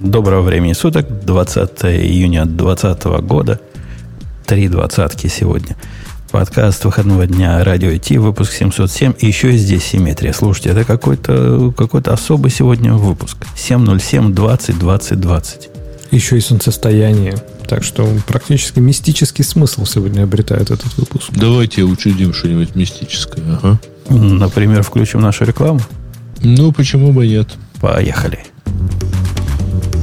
Доброго времени суток, 20 июня 2020 года, три двадцатки сегодня. Подкаст выходного дня Радио Ти, выпуск 707, и еще и здесь симметрия. Слушайте, это какой-то какой особый сегодня выпуск. 707 20 20 20. Еще и солнцестояние. Так что практически мистический смысл сегодня обретает этот выпуск. Давайте учудим что-нибудь мистическое. Ага. Например, включим нашу рекламу. Ну, почему бы нет? Поехали.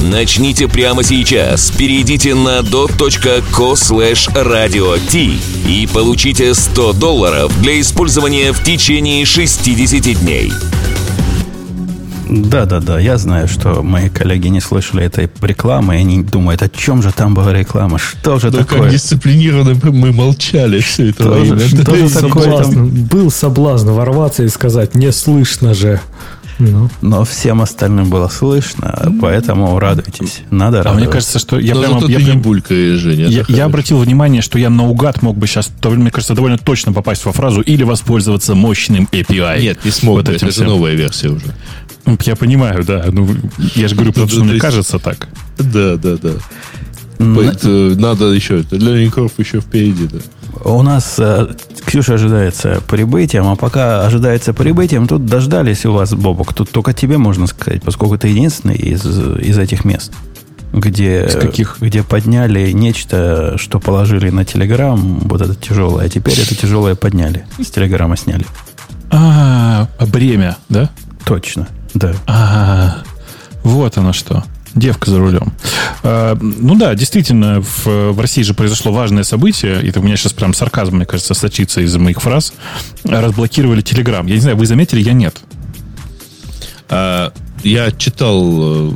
Начните прямо сейчас. Перейдите на dot.co slash radio t и получите 100 долларов для использования в течение 60 дней. Да-да-да, я знаю, что мои коллеги не слышали этой рекламы, и они думают, о чем же там была реклама, что же Да такое? как дисциплинированно мы молчали все это Что же- время. что Да, же такое соблазн. там? Был соблазн ворваться и сказать, не слышно же. Ну, Но всем остальным было слышно, поэтому радуйтесь. Надо А радоваться. мне кажется, что я Но прямо... зато я прям- булькаешь, Женя. я, я обратил внимание, что я наугад мог бы сейчас, то, мне кажется, довольно точно попасть во фразу или воспользоваться мощным API. Нет, не смог. Вот бы, это всем. новая версия уже. Ну, Я понимаю, да. Ну, я же говорю, потому что Ну, мне кажется так. Да, да, да. М, Это надо еще, это для линков еще впереди, да. У нас э, Ксюша ожидается прибытием, а пока ожидается прибытием, тут дождались у вас, Бобок. Тут только тебе можно сказать, поскольку ты единственный из, из этих мест, где, каких? где подняли нечто, что положили на Телеграм, вот это тяжелое, а теперь это тяжелое подняли. С Телеграма сняли. А, бремя, да? Точно, да. А, вот оно что. Девка за рулем. А, ну да, действительно, в, России же произошло важное событие, и это у меня сейчас прям сарказм, мне кажется, сочится из моих фраз. Разблокировали Телеграм. Я не знаю, вы заметили, я нет. А, я читал э,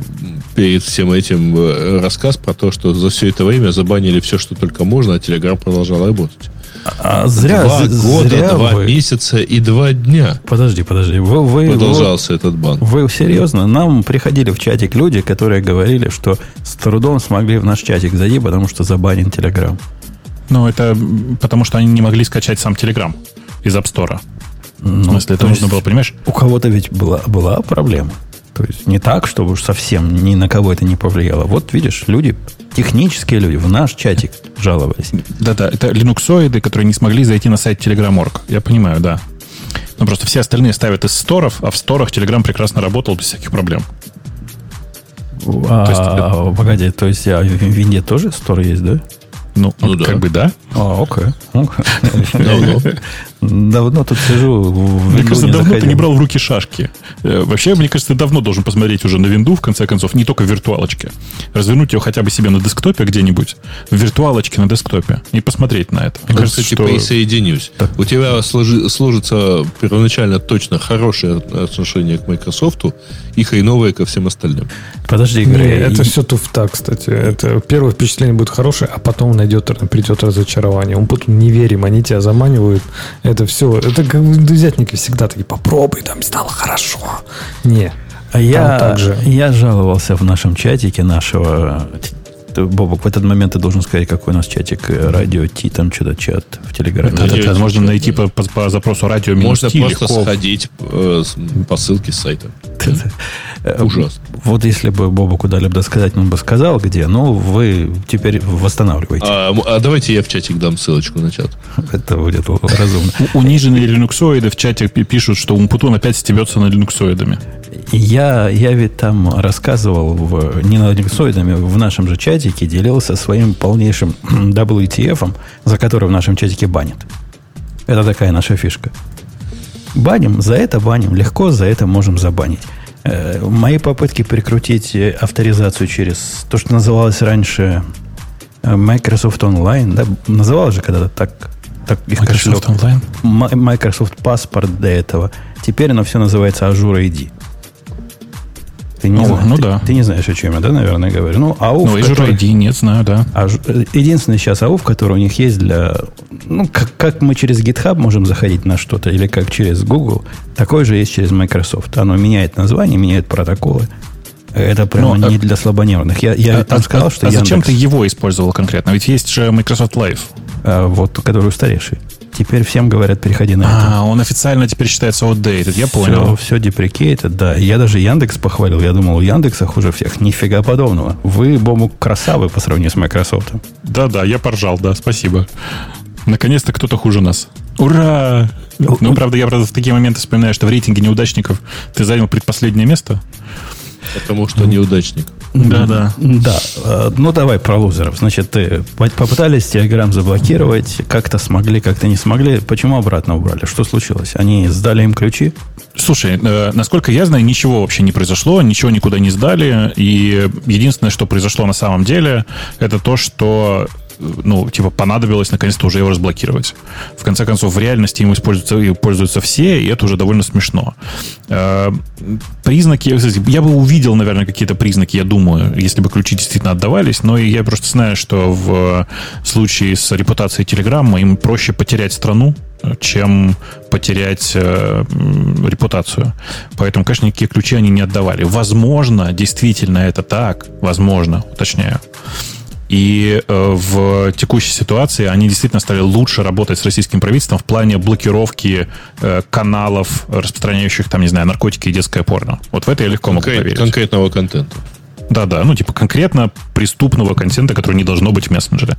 перед всем этим э, рассказ про то, что за все это время забанили все, что только можно, а Телеграм продолжал работать. А зря, два года, зря два вы- месяца и два дня Подожди, подожди. Вы, вы, продолжался этот бан. Вы серьезно? Нам приходили в чатик люди, которые говорили, что с трудом смогли в наш чатик зайти, потому что забанен Телеграм. Ну, это потому что они не могли скачать сам Телеграм из App Store. Ну, в смысле, это то нужно было, понимаешь? У кого-то ведь была, была проблема. То есть не так, чтобы уж совсем ни на кого это не повлияло. Вот видишь, люди, технические люди в наш чатик жаловались. Да-да, это линуксоиды, которые не смогли зайти на сайт Telegram.org. Я понимаю, да. Но просто все остальные ставят из сторов, а в сторах Telegram прекрасно работал без всяких проблем. А, То есть- погоди, то есть а, в Винде тоже стор есть, да? Ну, Ну да. как бы да. А, окей. окей. Давно. Давно тут сижу, Мне кажется, не давно ты заходил. не брал в руки шашки. Э, Вообще, мне кажется, ты давно должен посмотреть уже на винду, в конце концов, не только в виртуалочке. Развернуть ее хотя бы себе на десктопе где-нибудь, в виртуалочке на десктопе, и посмотреть на это. Мне Я, кажется, кстати, что... присоединюсь. У тебя сложи- сложится первоначально точно хорошее отношение к Microsoft и хреновое ко всем остальным. Подожди, не, Грей. это все туфта, кстати. Это первое впечатление будет хорошее, а потом найдет, придет разочарование. Он потом не верим, они тебя заманивают. Это все. Это как в индузятнике всегда такие, попробуй, там стало хорошо. Не. А я, так же. я жаловался в нашем чатике нашего... Ты, Бобок, в этот момент ты должен сказать, какой у нас чатик э, радио Ти, там что-то чат в Телеграме. Да, да, да, можно чат, найти да. по, по- по запросу радио Можно Ти просто легко. сходить э, по ссылке с сайта. Э, Ужасно. Вот если бы Бобоку дали бы сказать, он бы сказал, где. Ну, вы теперь восстанавливаете. А, а давайте я в чатик дам ссылочку на чат. Это будет разумно. У- Униженные линуксоиды в чате пи- пишут, что Умпутун опять стебется над линуксоидами. Я, я ведь там рассказывал в, не над линуксоидами, в нашем же чатике делился своим полнейшим WTF, за который в нашем чатике банят. Это такая наша фишка. Баним, за это баним, легко за это можем забанить. Э, Мои попытки прикрутить э, авторизацию через то, что называлось раньше э, Microsoft Online, да, называлось же когда-то так, так их Microsoft кошелек. Online. Microsoft Passport до этого. Теперь оно все называется Azure ID. Ты не, Ну, знаешь, ну ты, да. ты не знаешь, о чем я, да, наверное, говорю. Ну, АУФ, Ну, Azure который- ID, нет, знаю, да. А э, единственный сейчас АУФ, который у них есть для... Ну, как, как мы через GitHub можем заходить на что-то, или как через Google, такое же есть через Microsoft. Оно меняет название, меняет протоколы. Это прямо Ну, а- не для слабонервных. Я, я А- там а- сказал, а что зачем Яндекс, ты его использовал конкретно? Ведь есть же Microsoft Live. а, вот, который устаревший. Теперь всем говорят, переходи на это. А, он официально теперь считается outdated, я Все, понял. все deprecated, да. Я даже Яндекс похвалил. Я думал, у Яндекса хуже всех. Нифига подобного. Вы, Бому, красавы по сравнению с Microsoft. Да-да, я поржал, да, спасибо. Наконец-то кто-то хуже нас. Ура! Ну, правда, я правда в такие моменты вспоминаю, что в рейтинге неудачников ты занял предпоследнее место. Потому что неудачник. Да-да. Да. э, Ну, давай про лузеров. Значит, ты по- попытались Telegram заблокировать, как-то смогли, как-то не смогли. Почему обратно убрали? Что случилось? Они сдали им ключи? Слушай, э, насколько я знаю, ничего вообще не произошло, ничего никуда не сдали. И единственное, что произошло на самом деле, это то, что ну, типа, понадобилось наконец-то уже его разблокировать. В конце концов, в реальности им используются, пользуются все, и это уже довольно смешно. Э, Признаки, кстати, я бы увидел, наверное, какие-то признаки, я думаю, если бы ключи действительно отдавались, но я просто знаю, что в случае с репутацией Телеграмма им проще потерять страну, чем потерять э, репутацию. Поэтому, конечно, никакие ключи они не отдавали. Возможно, действительно это так, возможно, уточняю. И э, в текущей ситуации они действительно стали лучше работать с российским правительством в плане блокировки э, каналов, распространяющих, там, не знаю, наркотики и детское порно. Вот в это я легко могу Конкрет- поверить. конкретного контента. Да-да, ну, типа конкретно преступного контента, который не должно быть в мессенджере.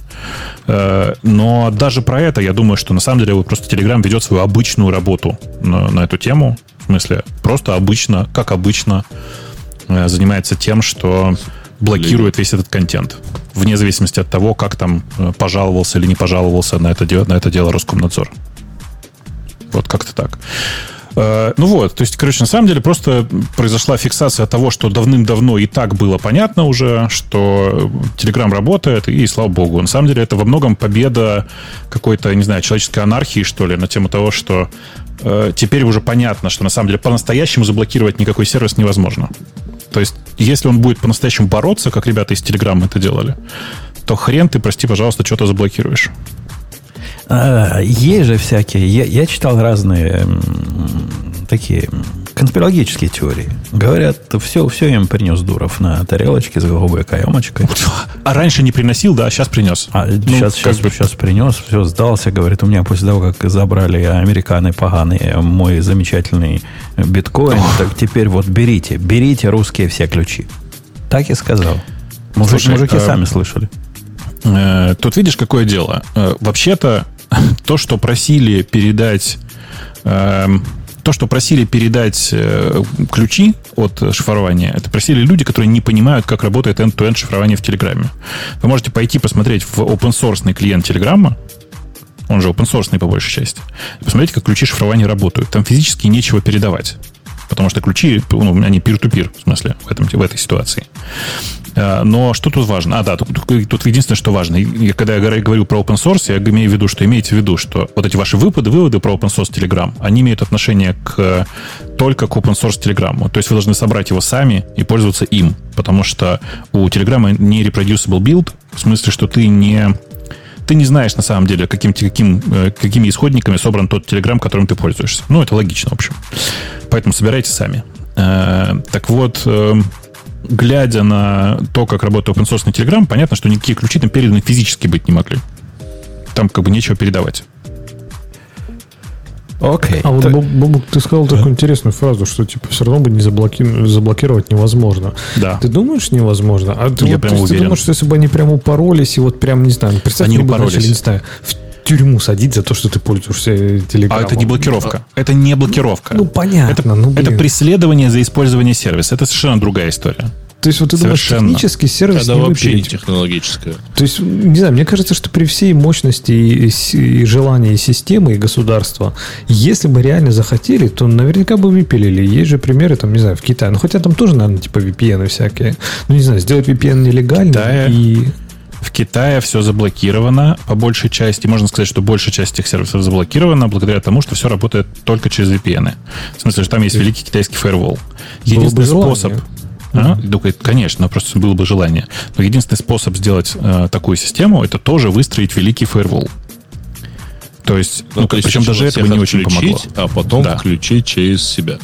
Э, Но даже про это, я думаю, что на самом деле просто Telegram ведет свою обычную работу на, на эту тему. В смысле, просто обычно, как обычно, занимается тем, что блокирует весь этот контент. Вне зависимости от того, как там э, пожаловался или не пожаловался на это, на это дело Роскомнадзор. Вот как-то так. Э, Ну вот, то есть, короче, на самом деле просто произошла фиксация того, что давным-давно и так было понятно уже, что Telegram работает, и слава богу. На самом деле это во многом победа какой-то, не знаю, человеческой анархии, что ли, на тему того, что э, теперь уже понятно, что на самом деле по-настоящему заблокировать никакой сервис невозможно. То есть, если он будет по-настоящему бороться, как ребята из Telegram это делали, то хрен ты, прости, пожалуйста, что-то заблокируешь. А, есть же всякие. Я, я читал разные такие конспирологические теории. Говорят, все, все им принес Дуров на тарелочке с голубой каемочкой. А раньше не приносил, да, а сейчас принес. А Ну, сейчас, сейчас, бы- сейчас принес, все, сдался, говорит, у меня после того, как забрали американы поганые мой замечательный биткоин, так теперь вот берите, берите русские все ключи. Так и сказал. Мужик- Слушай, мужики а- сами слышали. Э, Тут видишь, какое дело. Э, Вообще-то, то, что просили передать... эм, То, что просили передать э, ключи от шифрования, это просили люди, которые не понимают, как работает end-to-end шифрование в Телеграме. Вы можете пойти посмотреть в open-source клиент Телеграма, он же open source по большей части, и посмотреть, как ключи шифрования работают. Там физически нечего передавать. Потому что ключи, ну, они peer-to-peer, в смысле, в, этом, в этой ситуации. А, Но что тут важно? А, да, тут, тут- единственное, что важно. И когда я говорю- про open source, я имею в виду, что имейте в виду, что вот эти ваши выпады, выводы про open source Telegram, они имеют отношение к, только к open source Telegram. То есть вы должны собрать его сами и пользоваться им. Потому что у Telegram не reproducible build, в смысле, что ты не ты не знаешь на самом деле, каким, каким, э, какими исходниками собран тот Telegram, которым ты пользуешься. Ну, это логично, в общем. Поэтому собирайте сами. Э, Так вот, э, глядя на то, как работает open source Telegram, понятно, что никакие ключи там переданы физически быть не могли. Там как бы нечего передавать. Окей. А вот, Бобук, ты сказал такую интересную фразу, что типа все равно бы не заблоки- заблокировать невозможно. Да. Ты думаешь невозможно? А ты, Я вот, прям есть ты думаешь, что если бы они прям упоролись и вот прям, не знаю, представь, Они упоролись. начали, не знаю, в тюрьму садить за то, что ты пользуешься телеграммом. А это не блокировка. Это не блокировка. Ну, понятно. Это, ну, это преследование за использование сервиса. Это совершенно другая история. То есть вот ты думаешь, Совершенно. технически сервис Она не вообще не выпилить? технологическая. То есть, не знаю, мне кажется, что при всей мощности и, и желании системы и государства, если бы реально захотели, то наверняка бы выпилили. Есть же примеры, там, не знаю, в Китае. Ну, хотя там тоже, наверное, типа VPN всякие. Ну, не знаю, сделать VPN нелегально Китае- и... В Китае все заблокировано по большей части. Можно сказать, что большая часть этих сервисов заблокирована благодаря тому, что все работает только через VPN. В смысле, что там есть великий китайский фаервол. Единственный желание. Способ... А? Mm-hmm. конечно, просто было бы желание. Но единственный способ сделать э, такую систему, это тоже выстроить великий фаервол. То есть, ну, ну то есть причем даже это бы не очень помогло. А потом да. включить через себя.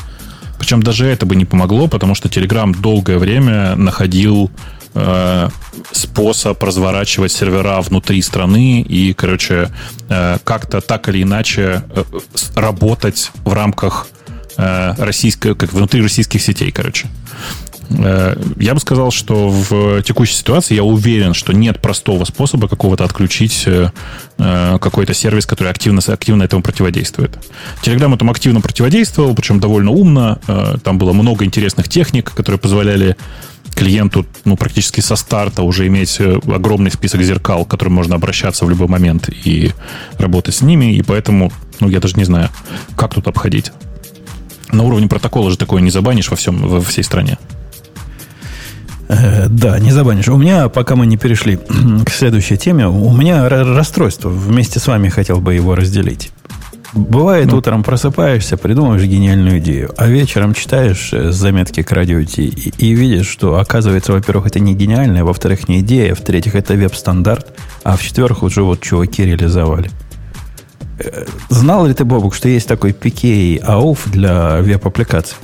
Причем даже это бы не помогло, потому что Telegram долгое время находил э, способ разворачивать сервера внутри страны и, короче, э, как-то так или иначе э, работать в рамках э, российской, как внутри российских сетей, короче. Э, я бы сказал, что в текущей ситуации я уверен, что нет простого способа какого-то отключить э, э, какой-то сервис, который активно, активно этому противодействует. Telegram этому активно противодействовал, причем довольно умно. Там было много интересных техник, которые позволяли клиенту ну, практически со старта уже иметь огромный список зеркал, к которым можно обращаться в любой момент и работать с ними. И поэтому, ну, я даже не знаю, как тут обходить. На уровне протокола же такое не забанишь во, всем, во всей стране. Э, да, не забанишь. У меня, пока мы не перешли к следующей теме, у меня расстройство. Вместе с вами хотел бы его разделить. Бывает, ну. утром просыпаешься, придумываешь гениальную идею, а вечером читаешь э, заметки к радио и, и видишь, что, оказывается, во-первых, это не гениальная, во-вторых, не идея, в-третьих, это веб-стандарт, а в-четвертых, уже вот чуваки реализовали. Э, знал ли ты, Бобук, что есть такой PKA AUF для веб-аппликаций?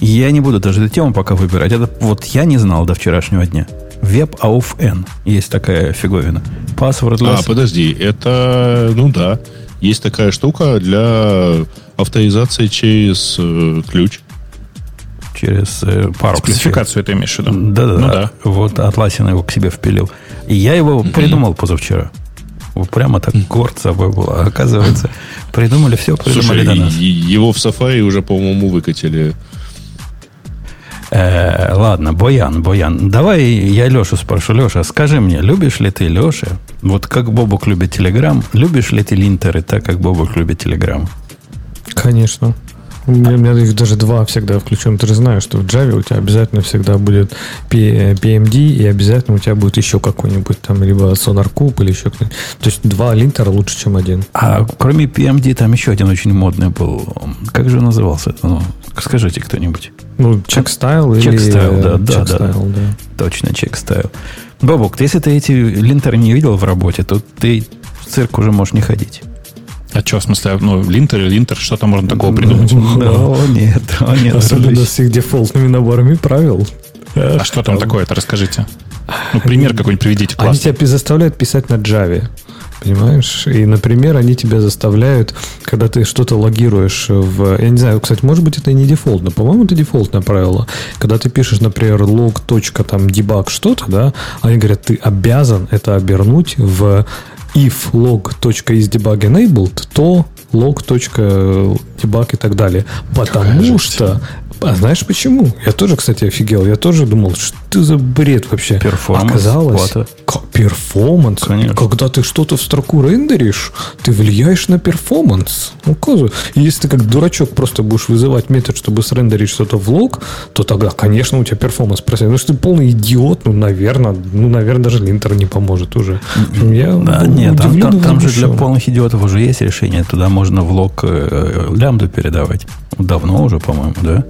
Я не буду даже эту тему пока выбирать. Это вот я не знал до вчерашнего дня. WebAuthn. Есть такая фиговина. Passwordless. А, подожди. Это, ну да. Есть такая штука для авторизации через э, ключ. Через э, пару Спецификацию ключей. ты имеешь в виду? Да-да-да. Ну, да. Вот Атласин его к себе впилил. И я его mm-hmm. придумал позавчера. Прямо так горд собой было. Оказывается, придумали все, придумали Слушай, до нас. Его в Safari уже, по-моему, выкатили. Э, ладно, Боян, Боян. Давай я Лешу спрошу. Леша, скажи мне, любишь ли ты Леша? Вот как Бобук любит Телеграм, любишь ли ты линтеры так, как Бобук любит Телеграм? Конечно. У меня, у меня их даже два всегда включен. Ты же знаешь, что в Java у тебя обязательно всегда будет PMD, и обязательно у тебя будет еще какой-нибудь там, либо SonarCube, или еще кто-нибудь. То есть два линтера лучше, чем один. А кроме PMD там еще один очень модный был. Как же назывался? Ну, скажите кто-нибудь. Ну, чек стайл или... Чек стайл, да, да, да, да. Точно, Checkstyle. Бабук, если ты эти линтеры не видел в работе, то ты в цирк уже можешь не ходить. А что, в смысле, ну, линтер и линтер, что там можно такого придумать? О, нет, о, нет. Особенно с их дефолтными наборами правил. А что там такое-то, расскажите. Ну, пример какой-нибудь приведите. Они тебя заставляют писать на Java. Понимаешь? И, например, они тебя заставляют, когда ты что-то логируешь в... Я не знаю, кстати, может быть, это и не дефолт, но, по-моему, это дефолтное правило. Когда ты пишешь, например, log. там debug что-то, да, они говорят, ты обязан это обернуть в if log.isDebugEnabled, то log.debug и так далее. Потому что а знаешь почему? Я тоже, кстати, офигел. Я тоже думал, что за бред вообще. Перформанс. Оказалось, перформанс. Конечно. Когда ты что-то в строку рендеришь, ты влияешь на перформанс. Ну, И если ты как дурачок просто будешь вызывать метод, чтобы срендерить что-то в лог, то тогда, конечно, у тебя перформанс просит. Ну, что ты полный идиот, ну, наверное, ну, наверное, даже линтер не поможет уже. Я да, нет, там, там, там же для полных идиотов уже есть решение. Туда можно в лог э, лямбду передавать. Давно уже, по-моему, да?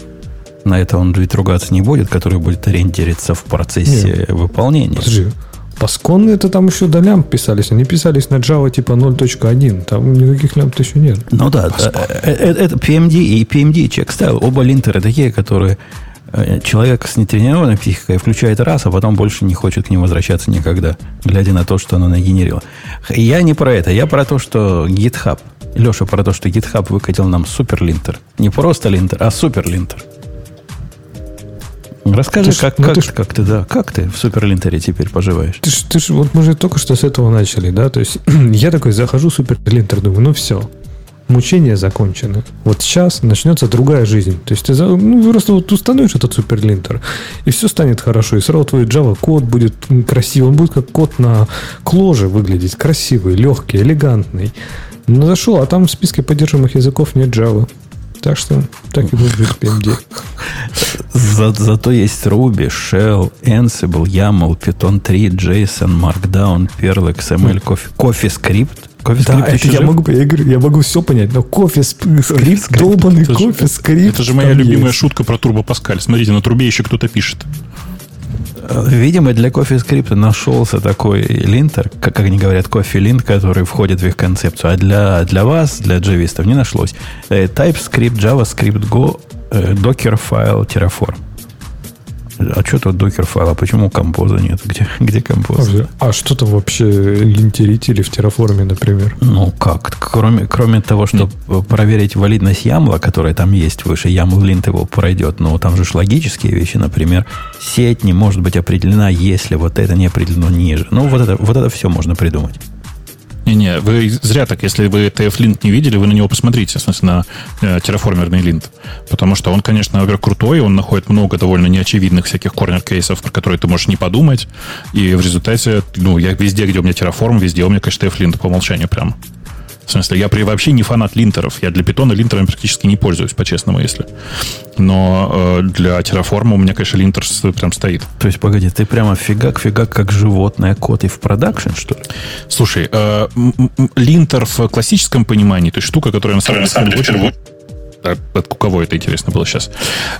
На это он ведь ругаться не будет, который будет рендериться в процессе Нет. выполнения. Подожди. Пасконные это там еще до лямп писались. Они писались на Java типа 0.1. Там никаких лямп еще нет. Ну да, э, э, э, это PMD и PMD чек стайл. Оба линтеры такие, которые человек с нетренированной психикой включает раз, а потом больше не хочет к ним возвращаться никогда, глядя на то, что оно нагенерило. Я не про это, я про то, что GitHub, Леша, про то, что GitHub выкатил нам суперлинтер. Не просто линтер, а суперлинтер. Расскажи, ты как, ну, как, ты ж, как ты, да, как ты в суперлинтере теперь поживаешь? Ты ж, ты ж, вот мы же только что с этого начали, да, то есть я такой захожу в суперлинтер, думаю, ну все, мучения закончены. Вот сейчас начнется другая жизнь. То есть ты ну, просто вот установишь этот суперлинтер, и все станет хорошо. И сразу твой Java код будет красивый. Он будет как код на кложе выглядеть. Красивый, легкий, элегантный. Ну, зашел, а там в списке поддерживаемых языков нет Java. Так что так и будет PMD. За, зато есть Ruby, Shell, Ansible, YAML, Python 3, JSON, Markdown, Perl, XML, Coffee, CoffeeScript Кофе да, это я могу, я говорю, я могу все понять, но кофе скрипт, долбанный кофе скрипт. Это же моя любимая есть. шутка про Turbo Pascal. Смотрите, на трубе еще кто-то пишет. Видимо, для CoffeeScript нашелся такой линтер, как они говорят, кофе-линт, который входит в их концепцию. А для, для вас, для джавистов, не нашлось. Э, TypeScript, JavaScript, Go, э, Docker файл, Terraform. А что тут докер файл? А почему композа нет? Где, где композ? А что там вообще линтерить в терраформе, например? Ну как? Кроме, кроме того, чтобы mm. проверить валидность ямла, которая там есть выше, YAML линт его пройдет, но там же логические вещи, например, сеть не может быть определена, если вот это не определено ниже. Ну, вот это, вот это все можно придумать. Не-не, вы зря так. Если вы TF-линт не видели, вы на него посмотрите, в смысле, на э, терраформерный линт. Потому что он, конечно, во крутой, он находит много довольно неочевидных всяких корнер-кейсов, про которые ты можешь не подумать. И в результате, ну, я везде, где у меня Terraform, везде у меня, конечно, TFLint по умолчанию прям. В смысле, я при, вообще не фанат линтеров. Я для питона линтерами практически не пользуюсь, по-честному, если. Но э, для Terraform у меня, конечно, линтер прям стоит. То есть, погоди, ты прямо фигак-фигак как животное, код и в продакшн, что ли? Слушай, э, линтер в классическом понимании, то есть штука, которая на самом деле а у кого это интересно было сейчас,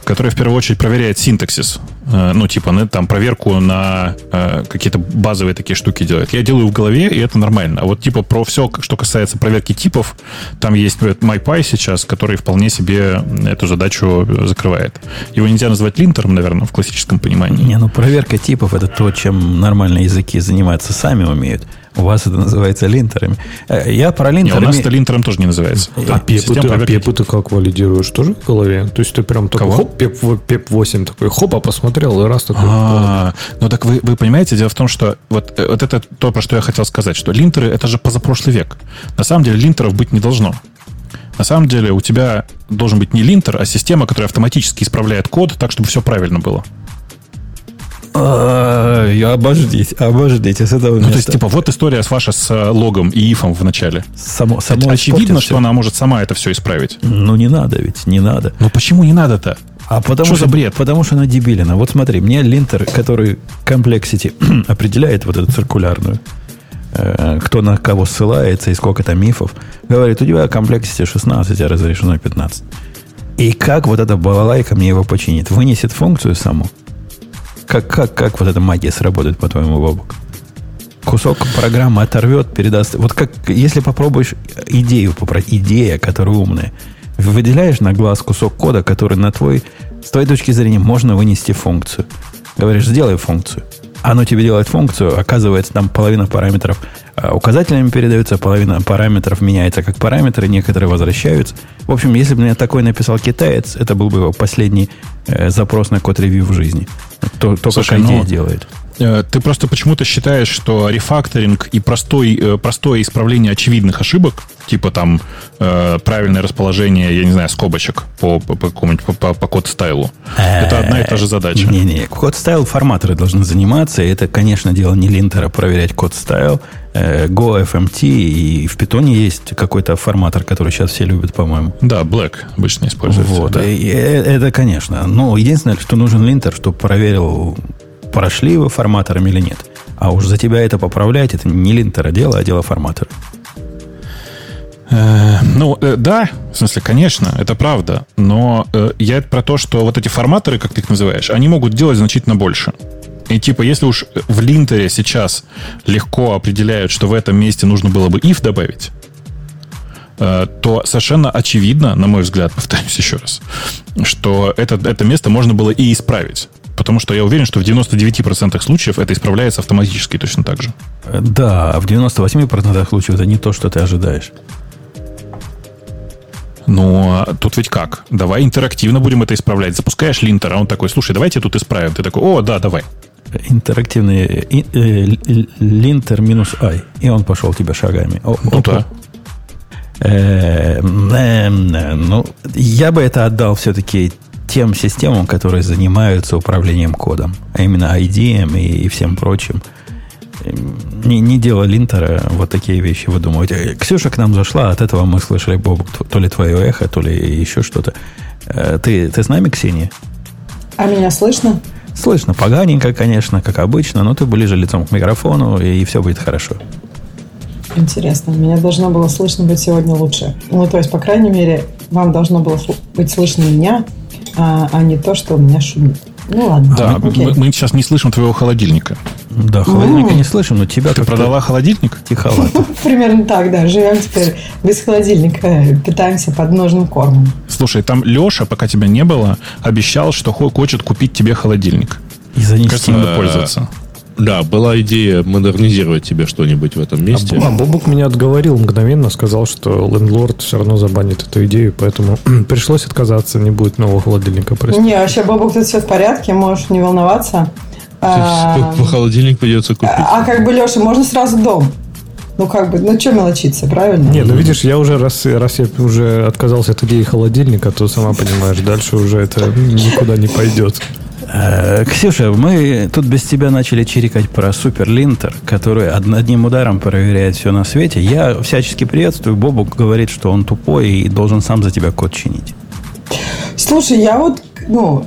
которая в первую очередь проверяет синтаксис. Э, ну, типа, там, проверку на э, какие-то базовые такие штуки делает. Я делаю в голове, и это нормально. А вот, типа, про все, что касается проверки типов, там есть MyPy сейчас, который вполне себе эту задачу закрывает. Его нельзя назвать линтером, наверное, в классическом понимании. Не, ну, проверка типов — это то, чем нормальные языки заниматься сами умеют. У вас это называется линтерами. Э, я про линтерами... Не, у нас это линтером тоже не называется. А, пепу, ты, а пепу ты как валидируешь? Тоже в голове? То есть ты прям такой, Кого? хоп, пеп, пеп 8 такой, хоп, а посмотрел, и раз такой. А, ну так вы, вы понимаете, дело в том, что вот, э, вот это то, про что я хотел сказать, что линтеры это же позапрошлый век. На самом деле линтеров быть не должно. На самом деле у тебя должен быть не линтер, а система, которая автоматически исправляет код так, чтобы все правильно было. Обождите, обождите. С этого ну, то есть, типа, вот история с ваша с э, логом и ифом в начале. Само, само Очевидно, что она может сама это все исправить. Ну, не надо ведь, не надо. Ну, почему не надо-то? А потому что, что за бред? Потому что она дебилина. Вот смотри, мне линтер, который complexity определяет вот эту циркулярную, э, кто на кого ссылается и сколько там мифов, говорит, у тебя complexity 16, а разрешено 15. И как вот эта балалайка мне его починит? Вынесет функцию саму? Как, как, как вот эта магия сработает, по-твоему, Бобок? Кусок программы оторвет, передаст. Вот как, если попробуешь идею попросить, идея, которая умная, выделяешь на глаз кусок кода, который на твой, с твоей точки зрения, можно вынести функцию. Говоришь, сделай функцию. Оно тебе делает функцию, оказывается, там половина параметров а, указателями передается, половина параметров меняется как параметры, некоторые возвращаются. В общем, если бы мне такой написал китаец, это был бы его последний э, запрос на код-ревью в жизни. То, то Слушай, как идея ну, делает. Э, ты просто почему-то считаешь, что рефакторинг и простой, э, простое исправление очевидных ошибок, типа там э, правильное расположение, я не знаю, скобочек по, по, по, по, по, code style у, это одна и та же задача. Не-не, code style форматтеры должны заниматься, и это, конечно, дело не линтера проверять code style, gofmt, и в Python есть какой-то форматтер, который сейчас все любят, по-моему. Да, Black обычно используется. Вот, да. и, это, конечно. Но единственное, что нужен линтер, чтобы проверил прошли вы форматором или нет. А уж за тебя это поправлять, это не линтера дело, а дело форматора. Э, ну, э, да, в смысле, конечно, это правда. Но э, я про то, что вот эти форматоры, как ты их называешь, они могут делать значительно больше. И типа, если уж в линтере сейчас легко определяют, что в этом месте нужно было бы if добавить, то совершенно очевидно, на мой взгляд, повторюсь еще раз, что это, это место можно было и исправить потому что я уверен, что в 99% случаев это исправляется автоматически точно так же. Да, а в 98% случаев это не то, что ты ожидаешь. Но тут ведь как? Давай интерактивно будем это исправлять. Запускаешь линтер, а он такой, слушай, давайте тут исправим. Ты такой, о, да, давай. Интерактивный э, линтер минус i. И он пошел тебе шагами. О, ну да. Э, ну, я бы это отдал все-таки тем системам, которые занимаются управлением кодом, а именно IDM и, и всем прочим. Не, не дело линтера вот такие вещи выдумывать. Э, Ксюша к нам зашла, от этого мы слышали, Боб, то ли твое эхо, то ли еще что-то. Э, ты, ты с нами, Ксения? А меня слышно? Слышно, поганенько, конечно, как обычно, но ты ближе лицом к микрофону, и, и все будет хорошо. Интересно, меня должно было слышно быть сегодня лучше. Ну, то есть, по крайней мере, вам должно было быть слышно меня, а, а не то, что у меня шумит. Ну ладно. Да, окей. мы, мы сейчас не слышим твоего холодильника. Да, холодильника не слышим, но тебя Ты продала холодильник? тиховато. Примерно так, да. Живем теперь без холодильника, питаемся подножным кормом. Слушай, там Леша, пока тебя не было, обещал, что хо- хочет купить тебе холодильник. И занести. Кажется, надо Э, пользоваться. Да, была идея модернизировать тебе что-нибудь в этом месте. А Бобук меня отговорил мгновенно, сказал, что лендлорд все равно забанит эту идею, поэтому пришлось отказаться, не будет нового холодильника. Прости. Не, вообще, Бобук, тут все в порядке, можешь не волноваться. А, По холодильник придется купить. а как бы, Леша, можно сразу дом. Ну, как бы, ну, что мелочиться, правильно? Не, ну видишь, я уже раз, раз я уже отказался от идеи холодильника, то сама понимаешь, дальше уже это никуда не пойдет. Э, Ксюша, мы тут без тебя начали чирикать про суперлинтер, который од- одним ударом проверяет все на свете. Я всячески приветствую. Бобук говорит, что он тупой и должен сам за тебя код чинить. Слушай, я вот, ну,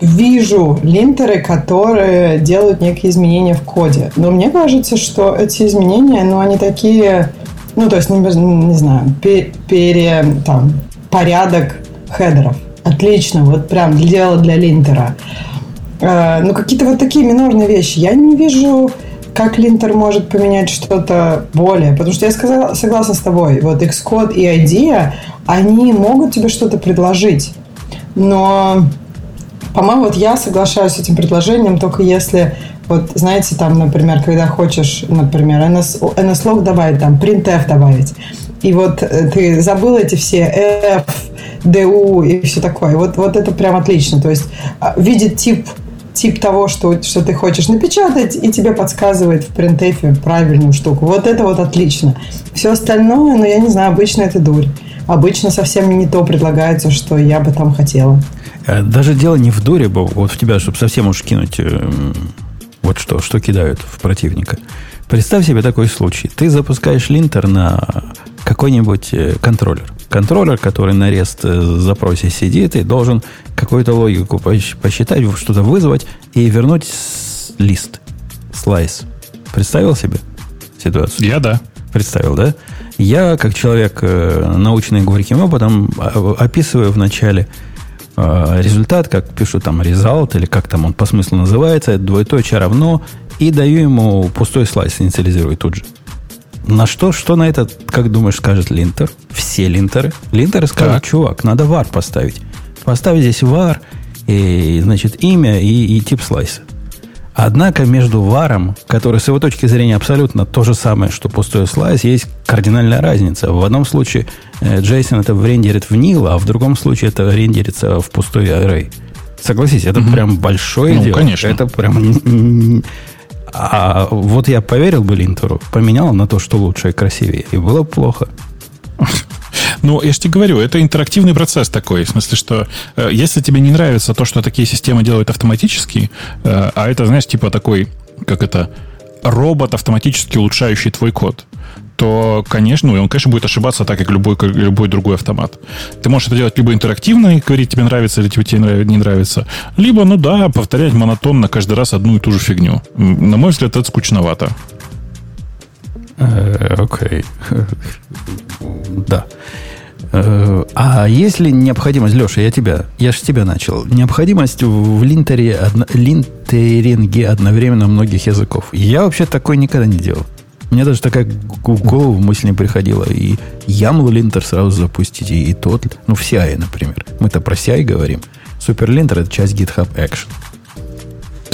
вижу линтеры, которые делают некие изменения в коде. Но мне кажется, что эти изменения, ну, они такие, ну, то есть, не, не знаю, пе- пере, там, порядок хедеров. Отлично, вот прям дело для линтера. Э, ну, какие-то вот такие минорные вещи. Я не вижу, как линтер может поменять что-то более. Потому что я сказала, согласна с тобой. Вот Xcode и IDEA, они могут тебе что-то предложить. Но, по-моему, вот я соглашаюсь с этим предложением только если, вот, знаете, там, например, когда хочешь, например, NS, NSLog добавить, там, printf добавить, и вот э, ты забыл эти все F, DU и все такое. Вот, вот это прям отлично. То есть а, видит тип тип того, что, что ты хочешь напечатать, и тебе подсказывает в принтефе правильную штуку. Вот это вот отлично. Все остальное, ну, я не знаю, обычно это дурь. Обычно совсем не то предлагается, что я бы там хотела. Э, Даже дело не в дуре, Боб, вот в тебя, чтобы совсем уж кинуть э, вот что, что кидают в противника. Представь себе такой случай. Ты запускаешь линтер на какой-нибудь э, контроллер. Контроллер, который на REST э, запросе сидит и должен какую-то логику посчитать, что-то вызвать и вернуть лист, слайс. Представил себе ситуацию? Я да. Представил, да? Я, как человек, э, научный горьким опытом, а- описываю в начале результат, как пишу там result, или как там он по смыслу называется, двоеточие равно, и даю ему пустой слайс, инициализирую тут же. На что, что на это, как думаешь, скажет линтер? Все линтеры. Линтеры скажут, Так. чувак, надо var поставить. Поставь здесь var, и, значит, имя и, и тип слайса. Однако между варом, который с его точки зрения абсолютно то же самое, что пустой слайс, есть кардинальная разница. В одном случае э, JSON это рендерит в nil, а в другом случае это рендерится в пустой array. Согласись, это прям большое Ну, дело. конечно. Это прям... А вот я поверил бы Линтеру, поменял на то, что лучше и красивее, и было бы плохо. Ну, я же тебе говорю, это интерактивный процесс такой. В смысле, что э, если тебе не нравится то, что такие системы делают автоматически, э, а это, знаешь, типа такой, как это, робот, автоматически улучшающий твой код, то, конечно, он, конечно, будет ошибаться так, как любой, как любой другой автомат. Ты можешь это делать либо интерактивно и говорить, тебе нравится или тебе не нравится, либо, ну да, повторять монотонно каждый раз одну и ту же фигню. На мой взгляд, это скучновато. Э, Окей. Да. Э, А если необходимость, Леша, я тебя, я же тебя начал. Необходимость в линтере, одно- линтеринге одновременно многих языков. Я вообще такой никогда не делал. Мне даже такая в голову мысль не приходила. И YAML линтер сразу запустить, и, и тот. Ну, в CI, например. Мы-то про CI говорим. Суперлинтер – это часть GitHub Action.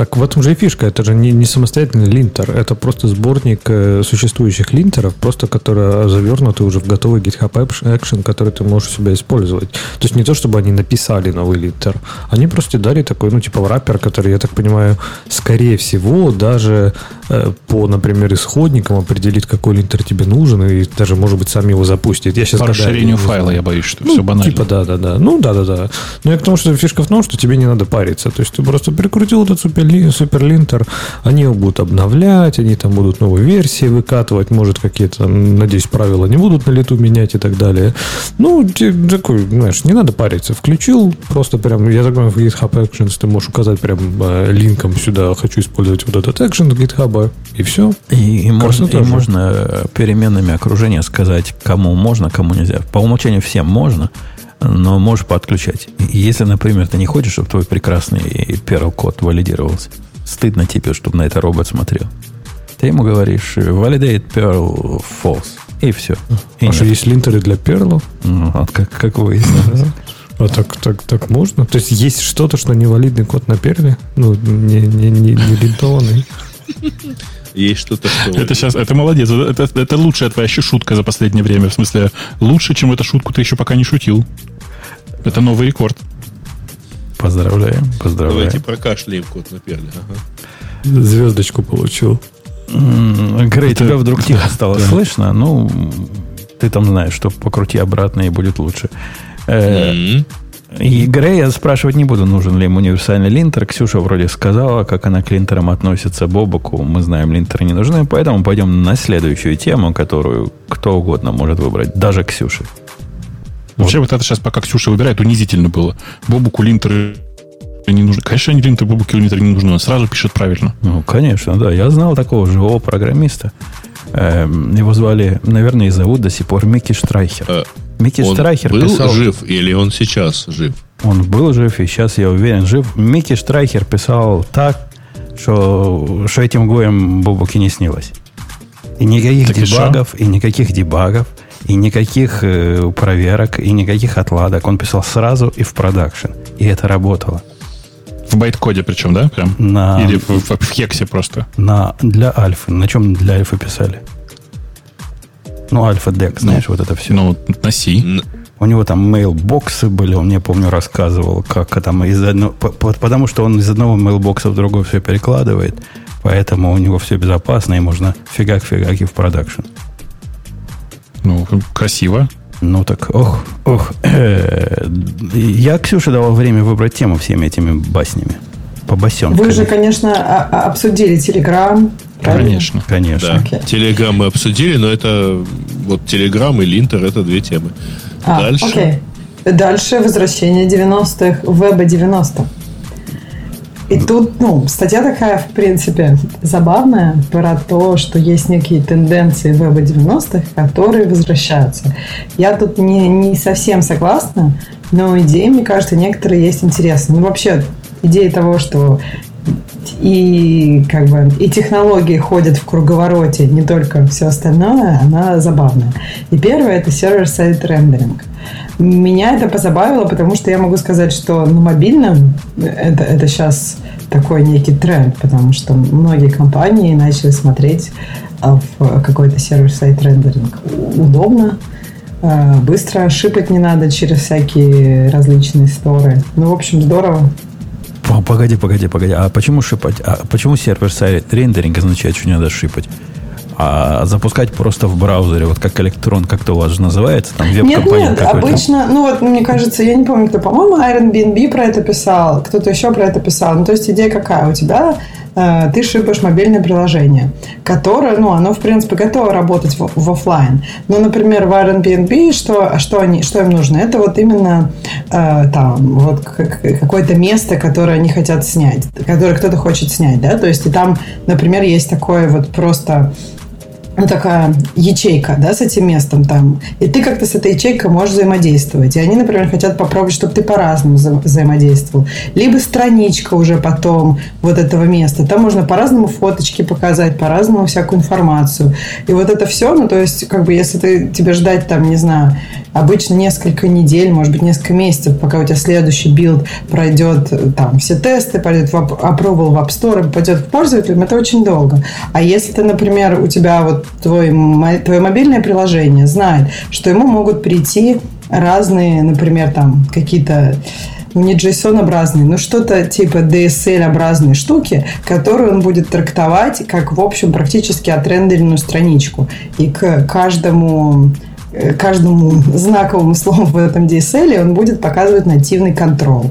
Так в этом же и фишка. Это же не, не самостоятельный линтер. Это просто сборник э, существующих линтеров, просто которые завернуты уже в готовый GitHub Action, который ты можешь у себя использовать. То есть не то, чтобы они написали новый линтер. Они просто дали такой, ну, типа враппер, который, я так понимаю, скорее всего, даже э, по, например, исходникам определит, какой линтер тебе нужен, и даже, может быть, сам его запустит. Я сейчас По расширению файла, я боюсь, что все банально. Типа, да, да, да. Ну, да, да, да. Но я к тому, что фишка в том, что тебе не надо париться. То есть ты просто прикрутил этот суперлинтер, суперлинтер, они его будут обновлять, они там будут новые версии выкатывать, может, какие-то, надеюсь, правила не будут на лету менять и так далее. Ну, такой, знаешь, не надо париться. Включил, просто прям, я так понимаю, в GitHub Actions ты можешь указать прям э, линком сюда, хочу использовать вот этот экшен GitHub, и все. И, и, можно, и можно переменными окружения сказать, кому можно, кому нельзя. По умолчанию всем можно, но можешь подключать. Если, например, ты не хочешь, чтобы твой прекрасный Perl код валидировался, стыдно тебе, чтобы на это робот смотрел. Ты ему говоришь validate Perl false. И все. И а что, есть линтеры для Perl? Ну, вот как, как выяснилось. А так, так, так можно? То есть есть что-то, что невалидный код на перле? Ну, не, не, не, не линтованный? Есть что-то, что... Это сейчас, это молодец. Это, это лучшая твоя еще шутка за последнее время. В смысле, лучше, чем эту шутку ты еще пока не шутил. Это новый рекорд. Поздравляем, поздравляем. Давайте прокашляем код на перле. Ага. Звездочку получил. Грей, тебя вдруг тихо стало слышно. Ну, ты там знаешь, что покрути обратно и будет лучше. Mm-hmm. И Грея спрашивать не буду, нужен ли им универсальный линтер. Ксюша вроде сказала, как она к линтерам относится Бобоку. Мы знаем, линтеры не нужны, поэтому пойдем на следующую тему, которую кто угодно может выбрать, даже Ксюша. Вообще вот, вот это сейчас, пока Ксюша выбирает, унизительно было. Бобуку линтеры не нужны. Конечно, они линтеры, Бобуку линтеры не нужны. Он сразу пишет правильно. Ну, конечно, да. Я знал такого живого программиста. Эм, его звали, наверное, и зовут до сих пор Микки Штрайхер. Э, Микки он Штрайхер был писал... жив или он сейчас жив? Он был жив, и сейчас, я уверен, жив. Микки Штрайхер писал так, что, что этим гоем Бобуке не снилось. И никаких так дебагов, и, и никаких дебагов, и никаких э, проверок, и никаких отладок. Он писал сразу и в продакшн. И это работало. В байткоде причем, да? Прям? На, Или в, в, в хексе просто? На, для альфы. На чем для альфы писали? Ну, Alpha DEC, знаешь, ну, вот это все. Ну, на C. У него там мейлбоксы были, он мне, помню, рассказывал, как там из одного... Потому что он из одного мейлбокса в другой все перекладывает, поэтому у него все безопасно, и можно фигак-фигак и в продакшн. Ну, красиво. Ну так, ох, ох. Я Ксюше давал время выбрать тему всеми этими баснями. По басенкам. Вы же, конечно, обсудили Телеграм. Конечно, конечно. Да. Телеграм мы обсудили, но это вот Телеграм и Линтер это две темы. А, Дальше. Окей. Дальше возвращение 90-х, веба 90 и тут, ну, статья такая, в принципе, забавная про то, что есть некие тенденции веба 90-х, которые возвращаются. Я тут не, не совсем согласна, но идеи, мне кажется, некоторые есть интересные. Ну, вообще, идея того, что и как бы и технологии ходят в круговороте, не только все остальное, она забавная. И первое это сервер-сайт рендеринг. Меня это позабавило, потому что я могу сказать, что на мобильном это, это сейчас такой некий тренд, потому что многие компании начали смотреть а, в какой-то сервер-сайт рендеринг. Удобно, а, быстро, шипать не надо через всякие различные сторы. Ну, в общем, здорово. Погоди, погоди, погоди. А почему шипать? А почему сервер-сайт рендеринг означает, что не надо шипать? А запускать просто в браузере, вот как электрон, как-то у вас же называется, там веб-компания Нет, нет, обычно, ну вот мне кажется, я не помню, кто, по-моему, Airbnb про это писал, кто-то еще про это писал. Ну, то есть идея какая? У тебя э, ты шипаешь мобильное приложение, которое, ну, оно, в принципе, готово работать в, в офлайн. Но, например, в Airbnb, что, что, они, что им нужно? Это вот именно э, там, вот какое-то место, которое они хотят снять, которое кто-то хочет снять, да, то есть и там, например, есть такое вот просто ну, такая ячейка, да, с этим местом там. И ты как-то с этой ячейкой можешь взаимодействовать. И они, например, хотят попробовать, чтобы ты по-разному вза- взаимодействовал. Либо страничка уже потом вот этого места. Там можно по-разному фоточки показать, по-разному всякую информацию. И вот это все, ну, то есть, как бы, если ты, тебе ждать там, не знаю, обычно несколько недель, может быть, несколько месяцев, пока у тебя следующий билд пройдет там все тесты, пойдет в approval в App Store, пойдет к пользователям, это очень долго. А если ты, например, у тебя вот твой, твое мобильное приложение знает, что ему могут прийти разные, например, там какие-то ну, не JSON-образные, но что-то типа DSL-образные штуки, которые он будет трактовать как, в общем, практически отрендеренную страничку. И к каждому э, каждому знаковому слову в этом DSL он будет показывать нативный контроль.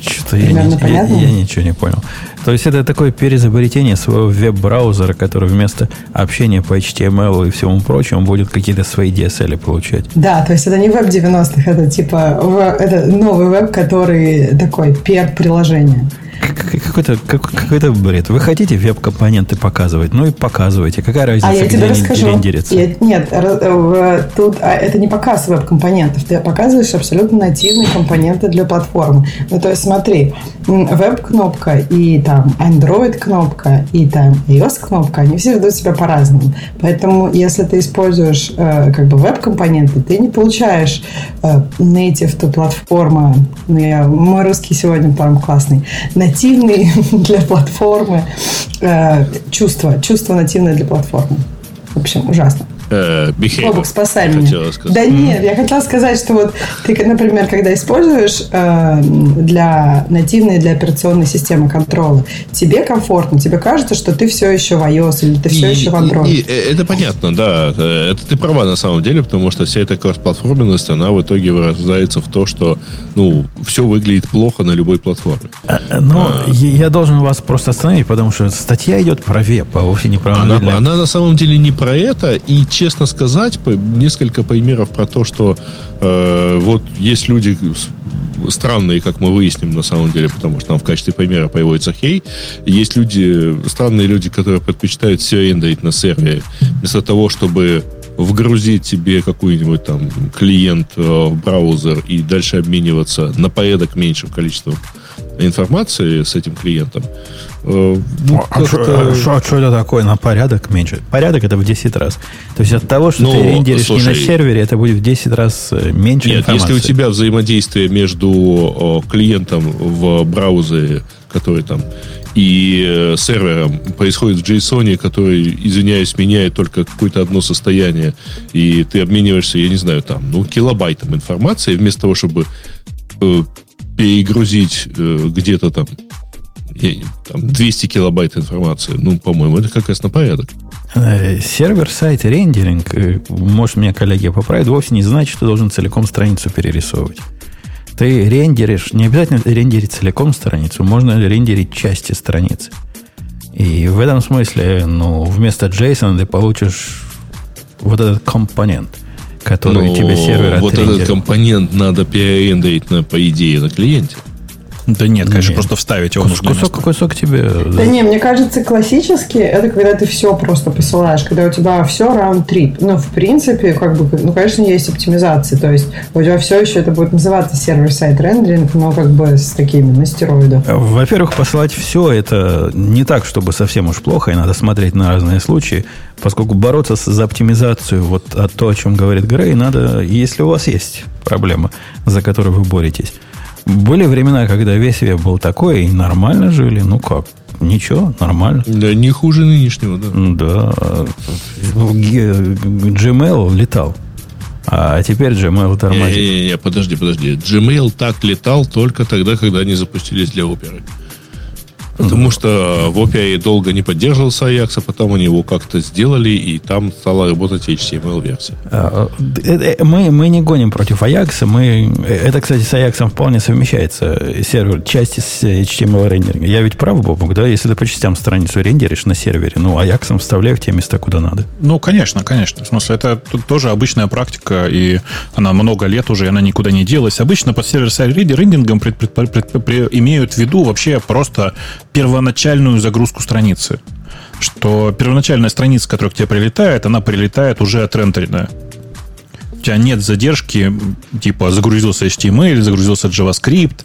Что я, не- я- я ничего не понял. То есть это такое переизобретение своего веб-браузера, который вместо общения по HTML и всему прочему будет какие-то свои DSL получать. Да, то есть это не веб 90-х, это типа это новый веб, который такой пер приложение. Как- Какой-то, как- какой-то бред. Вы хотите веб-компоненты показывать? Ну и показывайте. Какая разница, А я тебе расскажу. Я- нет, э, тут а, это не показ веб-компонентов. Ты показываешь абсолютно нативные компоненты для платформы. Ну, то есть смотри, веб-кнопка и там Android-кнопка и там iOS-кнопка, они все ведут себя по-разному. Поэтому, если ты используешь э, как бы веб-компоненты, ты не получаешь э, native to платформа. Ну, я, мой русский сегодня прям классный. Нативный для платформы э, чувство. Чувство нативное для платформы. В общем, ужасно. Э, Бобок, спасай меня. сказать. Да нет, я хотела сказать, что вот ты, например, когда используешь э, для нативной для операционной системы контрола, тебе комфортно, тебе кажется, что ты все еще в iOS или ты все И- еще в и- Android. и- э, это понятно, да. Э, Это ты права на самом деле, потому что вся эта кроссплатформенность, она в итоге вырождается в то, что ну, все выглядит плохо на любой платформе. А, Но я я должен вас просто остановить, потому что статья идет про веб, а вовсе не про Она, она на самом деле не про это, и честно сказать, несколько примеров про то, что э, вот есть люди странные, как мы выясним на самом деле, потому что нам в качестве примера приводится Хей. Есть люди, странные люди, которые предпочитают все рендерить на сервере, вместо того, чтобы вгрузить тебе какой-нибудь там клиент э, в браузер и дальше обмениваться на порядок меньшим количеством информации с этим клиентом. Э, ну, А что это такое на порядок меньше? Порядок это в 10 раз. То есть от того, что Ну, ты рендеришь не на слушай. сервере, это будет в 10 раз э, меньше Нет, информации. если у тебя взаимодействие между клиентом в браузере, который там, и э, сервером происходит в JSON, который, извиняюсь, меняет только какое-то одно состояние, и ты обмениваешься, я не знаю, там, ну, килобайтом информации, вместо того, чтобы перегрузить э, где-то там, я там 200 килобайт информации, ну, по-моему, это как раз на порядок. Э, Сервер-сайт рендеринг, э, может, меня коллеги поправят, вовсе не значит, что ты должен целиком страницу перерисовывать. Ты рендеришь, не обязательно рендерить целиком страницу, можно рендерить части страницы. И в этом смысле, ну, вместо JSON ты получишь вот этот компонент, который Но тебе сервер вот этот компонент надо перерендерить, на, по идее, на клиенте. Да нет, конечно, Нет. просто вставить его в Кус- нужное Кусок, кусок тебе... Да не, мне кажется, классически это когда ты все просто посылаешь, когда у тебя все раунд-трип. Ну, в принципе, как бы, ну, конечно, есть оптимизация. То есть у тебя все еще это будет называться сервер-сайт рендеринг, но как бы с такими, на стероидах. Во-первых, посылать все это не так, чтобы совсем уж плохо, и надо смотреть на разные случаи, поскольку бороться с- за оптимизацию, вот от то, о чем говорит Грей, надо, если у вас есть проблема, за которую вы боретесь. Были времена, когда весь веб был такой, и нормально жили. Ну как? Ничего, нормально. Да, не хуже нынешнего, да. Да. Gmail летал. А теперь Gmail тормозит. Не-не-не, подожди, подожди. Gmail так летал только тогда, когда они запустились для оперы. Потому что в опере долго не поддерживался Ajax, а потом они его как-то сделали, и там стала работать HTML-версия. А, э, э, Мы, мы не гоним против Ajax. Мы, э, это, кстати, с Ajax вполне совмещается. э, Сервер, части с HTML рендеринга. Я ведь прав, Бобук, да? Если ты по частям страницу рендеришь на сервере, ну, Ajax вставляй в те места, куда надо. Ну, конечно, конечно. В смысле, это тоже обычная практика, и она много лет уже, и она никуда не делась. Обычно под server-side рендерингом пред- пред- пред- пред- имеют в виду вообще просто первоначальную загрузку страницы. Что первоначальная страница, которая к тебе прилетает, она прилетает уже отрендеренная. У тебя нет задержки, типа загрузился HTML, загрузился JavaScript,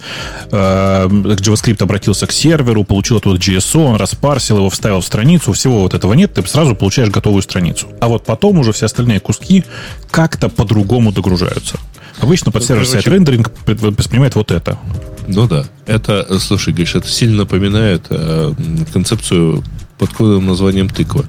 э, JavaScript обратился к серверу, получил оттуда JSON, распарсил его, вставил в страницу, всего вот этого нет, ты сразу получаешь готовую страницу. А вот потом уже все остальные куски как-то по-другому догружаются. Обычно под сервер-сайт рендеринг пред- воспринимает вот это. Ну да. Это, слушай, Гриш, это сильно напоминает э, концепцию под кодовым названием тыква.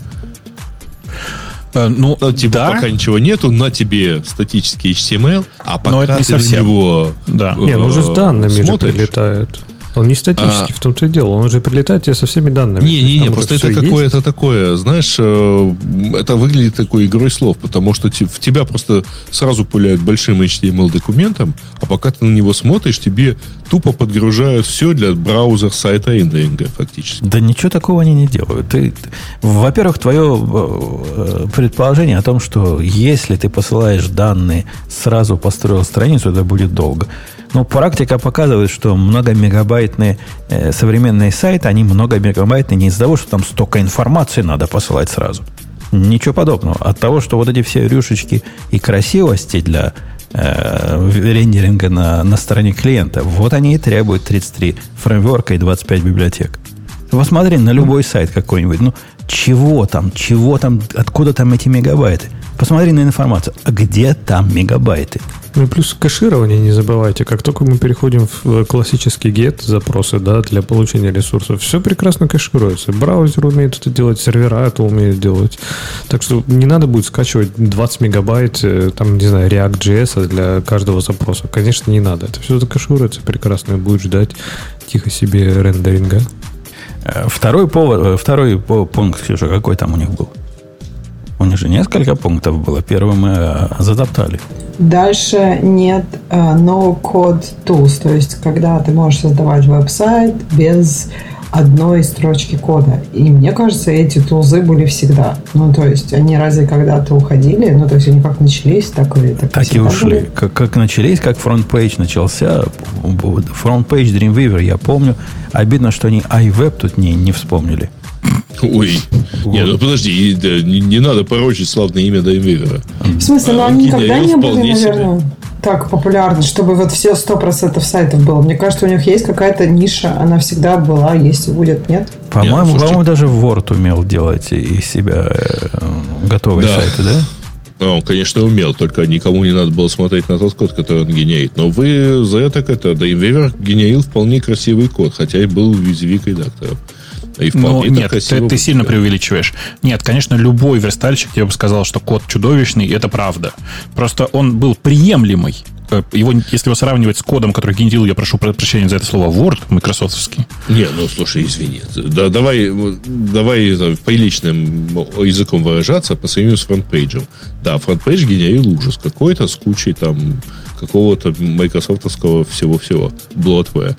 Э, Ну, Ну, типа, да, пока ничего нету, на тебе статический HTML, а пока Но это не ты на совсем. него Да. э, Не, ну уже с данными же смотришь, прилетает. Он не статический, А. в том-то и дело. Он уже прилетает тебе со всеми данными. Не-не-не, Там просто уже это какое-то такое, знаешь, э, это выглядит такой игрой слов, потому что в тебя просто сразу пуляют большим HTML-документом, а пока ты на него смотришь, тебе тупо подгружают все для браузер сайта рендеринга фактически. Да ничего такого они не делают. Ты, ты- во-первых, твое э, предположение о том, что если ты посылаешь данные, сразу построил страницу, это будет долго. Но практика показывает, что многомегабайтные э, современные сайты, они многомегабайтные не из-за того, что там столько информации надо посылать сразу. Ничего подобного. От того, что вот эти все рюшечки и красивости для э, рендеринга на, на стороне клиента, вот они и требуют 33 фреймворка и 25 библиотек. Посмотри на любой сайт какой-нибудь. Ну, чего там, чего там, откуда там эти мегабайты? Посмотри на информацию. А где там мегабайты? Ну и плюс кэширование не забывайте. Как только мы переходим в э, классический get запросы, да, для получения ресурсов, все прекрасно кэшируется. Браузер умеет это делать, сервера это умеют делать. Так что не надо будет скачивать 20 мегабайт, э, там, не знаю, React.js для каждого запроса. Конечно, не надо. Это все закэшируется прекрасно и будет ждать тихо себе рендеринга. Э, Второй, повод, второй пункт, Ксюша, какой там у них был? У них же несколько пунктов было. Первый мы э, затоптали. Дальше нет э, no-code tools, то есть когда ты можешь создавать веб-сайт без одной строчки кода. И мне кажется, эти тулзы были всегда. Ну, то есть они разве когда-то уходили? Ну, то есть они как начались, так и так, Так и ушли. были. Как, как начались, как FrontPage начался. FrontPage Dreamweaver, я помню. Обидно, что они iWeb тут не, не вспомнили. Ой, не, ну подожди, не, не надо порочить славное имя Даймвивера. В смысле, ну А, они никогда не были, вполне себе. наверное, так популярны, чтобы вот все 100% сайтов было. Мне кажется, у них есть какая-то ниша, она всегда была, есть и будет, нет? По-моему, по-моему, даже Word умел делать из себя э, готовые Да. сайты, да? Ну, он, конечно, умел, только никому не надо было смотреть на тот код, который он генерит. Но вы за это это, Даймвивер генерил вполне красивый код, хотя и был уязвик редактором. И Ну, вполне так нет, ты, ты сильно преувеличиваешь. Нет, конечно, любой верстальщик тебе бы сказал, что код чудовищный, и это правда. Просто он был приемлемый. Э, Его, если его сравнивать с кодом, который генерил, я прошу про- прощения за это слово, Word, майкрософтовский, Не, ну слушай, извини. Да, давай, давай это, приличным языком выражаться по сравнению с FrontPage ем. Да, FrontPage генерил ужас какой-то с кучей там какого-то майкрософтовского всего-всего, bloatware а. Ну,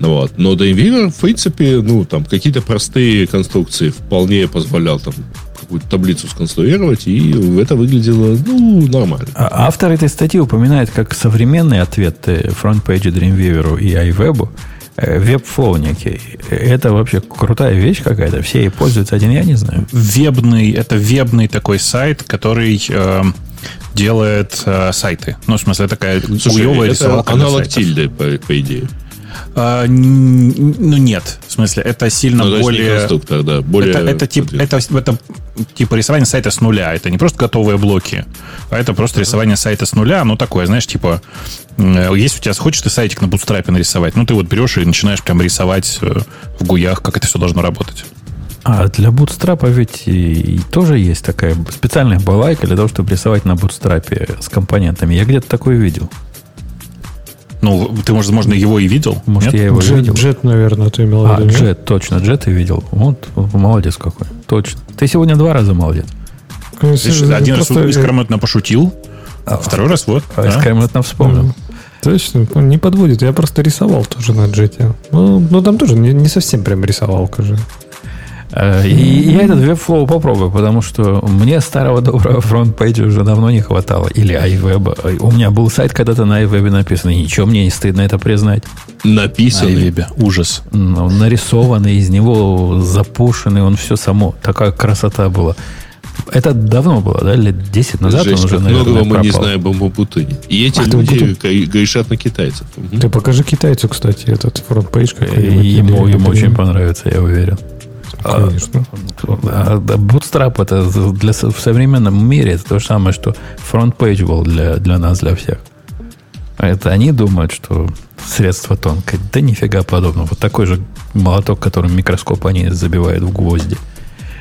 вот. Но Dreamweaver, в принципе, ну, там, какие-то простые конструкции вполне позволял там какую-то таблицу сконструировать, и это выглядело, ну, нормально. А Автор этой статьи упоминает как современный ответ фронт-пейджа Dreamweaver и iWeb э, Webflow некий. Это вообще крутая вещь какая-то. Все ей пользуются, один я не знаю. вебный, это вебный такой сайт, который э, делает э, сайты. Ну, в смысле, такая Слушай, это аналог сайтов. тильды, по, по идее. А, ну, нет. В смысле, это сильно Ну, более... конструктор, да, более... это, это, тип, это, это типа рисование сайта с нуля. Это не просто готовые блоки, а это просто рисование сайта с нуля. Ну, такое, знаешь, типа, э, есть у тебя, хочешь ты сайтик на бутстрапе нарисовать, ну, ты вот берешь и начинаешь прям рисовать э, в гуях, как это все должно работать. А для Bootstrap ведь и, и тоже есть такая специальная балайка для того, чтобы рисовать на Bootstrap с компонентами. Я где-то такое видел. Ну, ты, может, возможно, его и видел? Может, нет? я его Джет, видел. Джет, наверное, ты имел в А, виду, нет? Джет, точно, Джет ты видел. Вот, молодец какой. Точно. Ты сегодня два раза молодец. Конечно, Видишь, один раз просто- искрометно пошутил, а второй раз вот. А, да. Искрометно вспомнил. Точно, он не подводит. Я просто рисовал тоже на джете. Ну, ну там тоже не, не совсем прям рисовалка же. Э, И я этот Webflow попробую, потому что мне старого доброго фронт-пейджа уже давно не хватало. Или iWeb. У меня был сайт когда-то на iWeb написан, и ничего мне не стыдно это признать. Написанный. Ай-вебе. Ужас. Ну, нарисованный, из него запушенный, он все само. Такая красота была. Это давно было, да? Лет 10 назад Жесть, он уже, наверное, многого мы не пропал. знаем об Умпутуне. И эти А люди Умпутун? га- грешат на китайцев. Ты покажи китайцу, кстати, этот фронт-пейдж ему, ему очень понравится, я уверен. Конечно. А, Bootstrap это для, в современном мире это то же самое, что фронт-пейдж был для, для нас, для всех. Это они думают, что средство тонкое. Да нифига подобного. Вот такой же молоток, которым микроскоп они забивают в гвозди.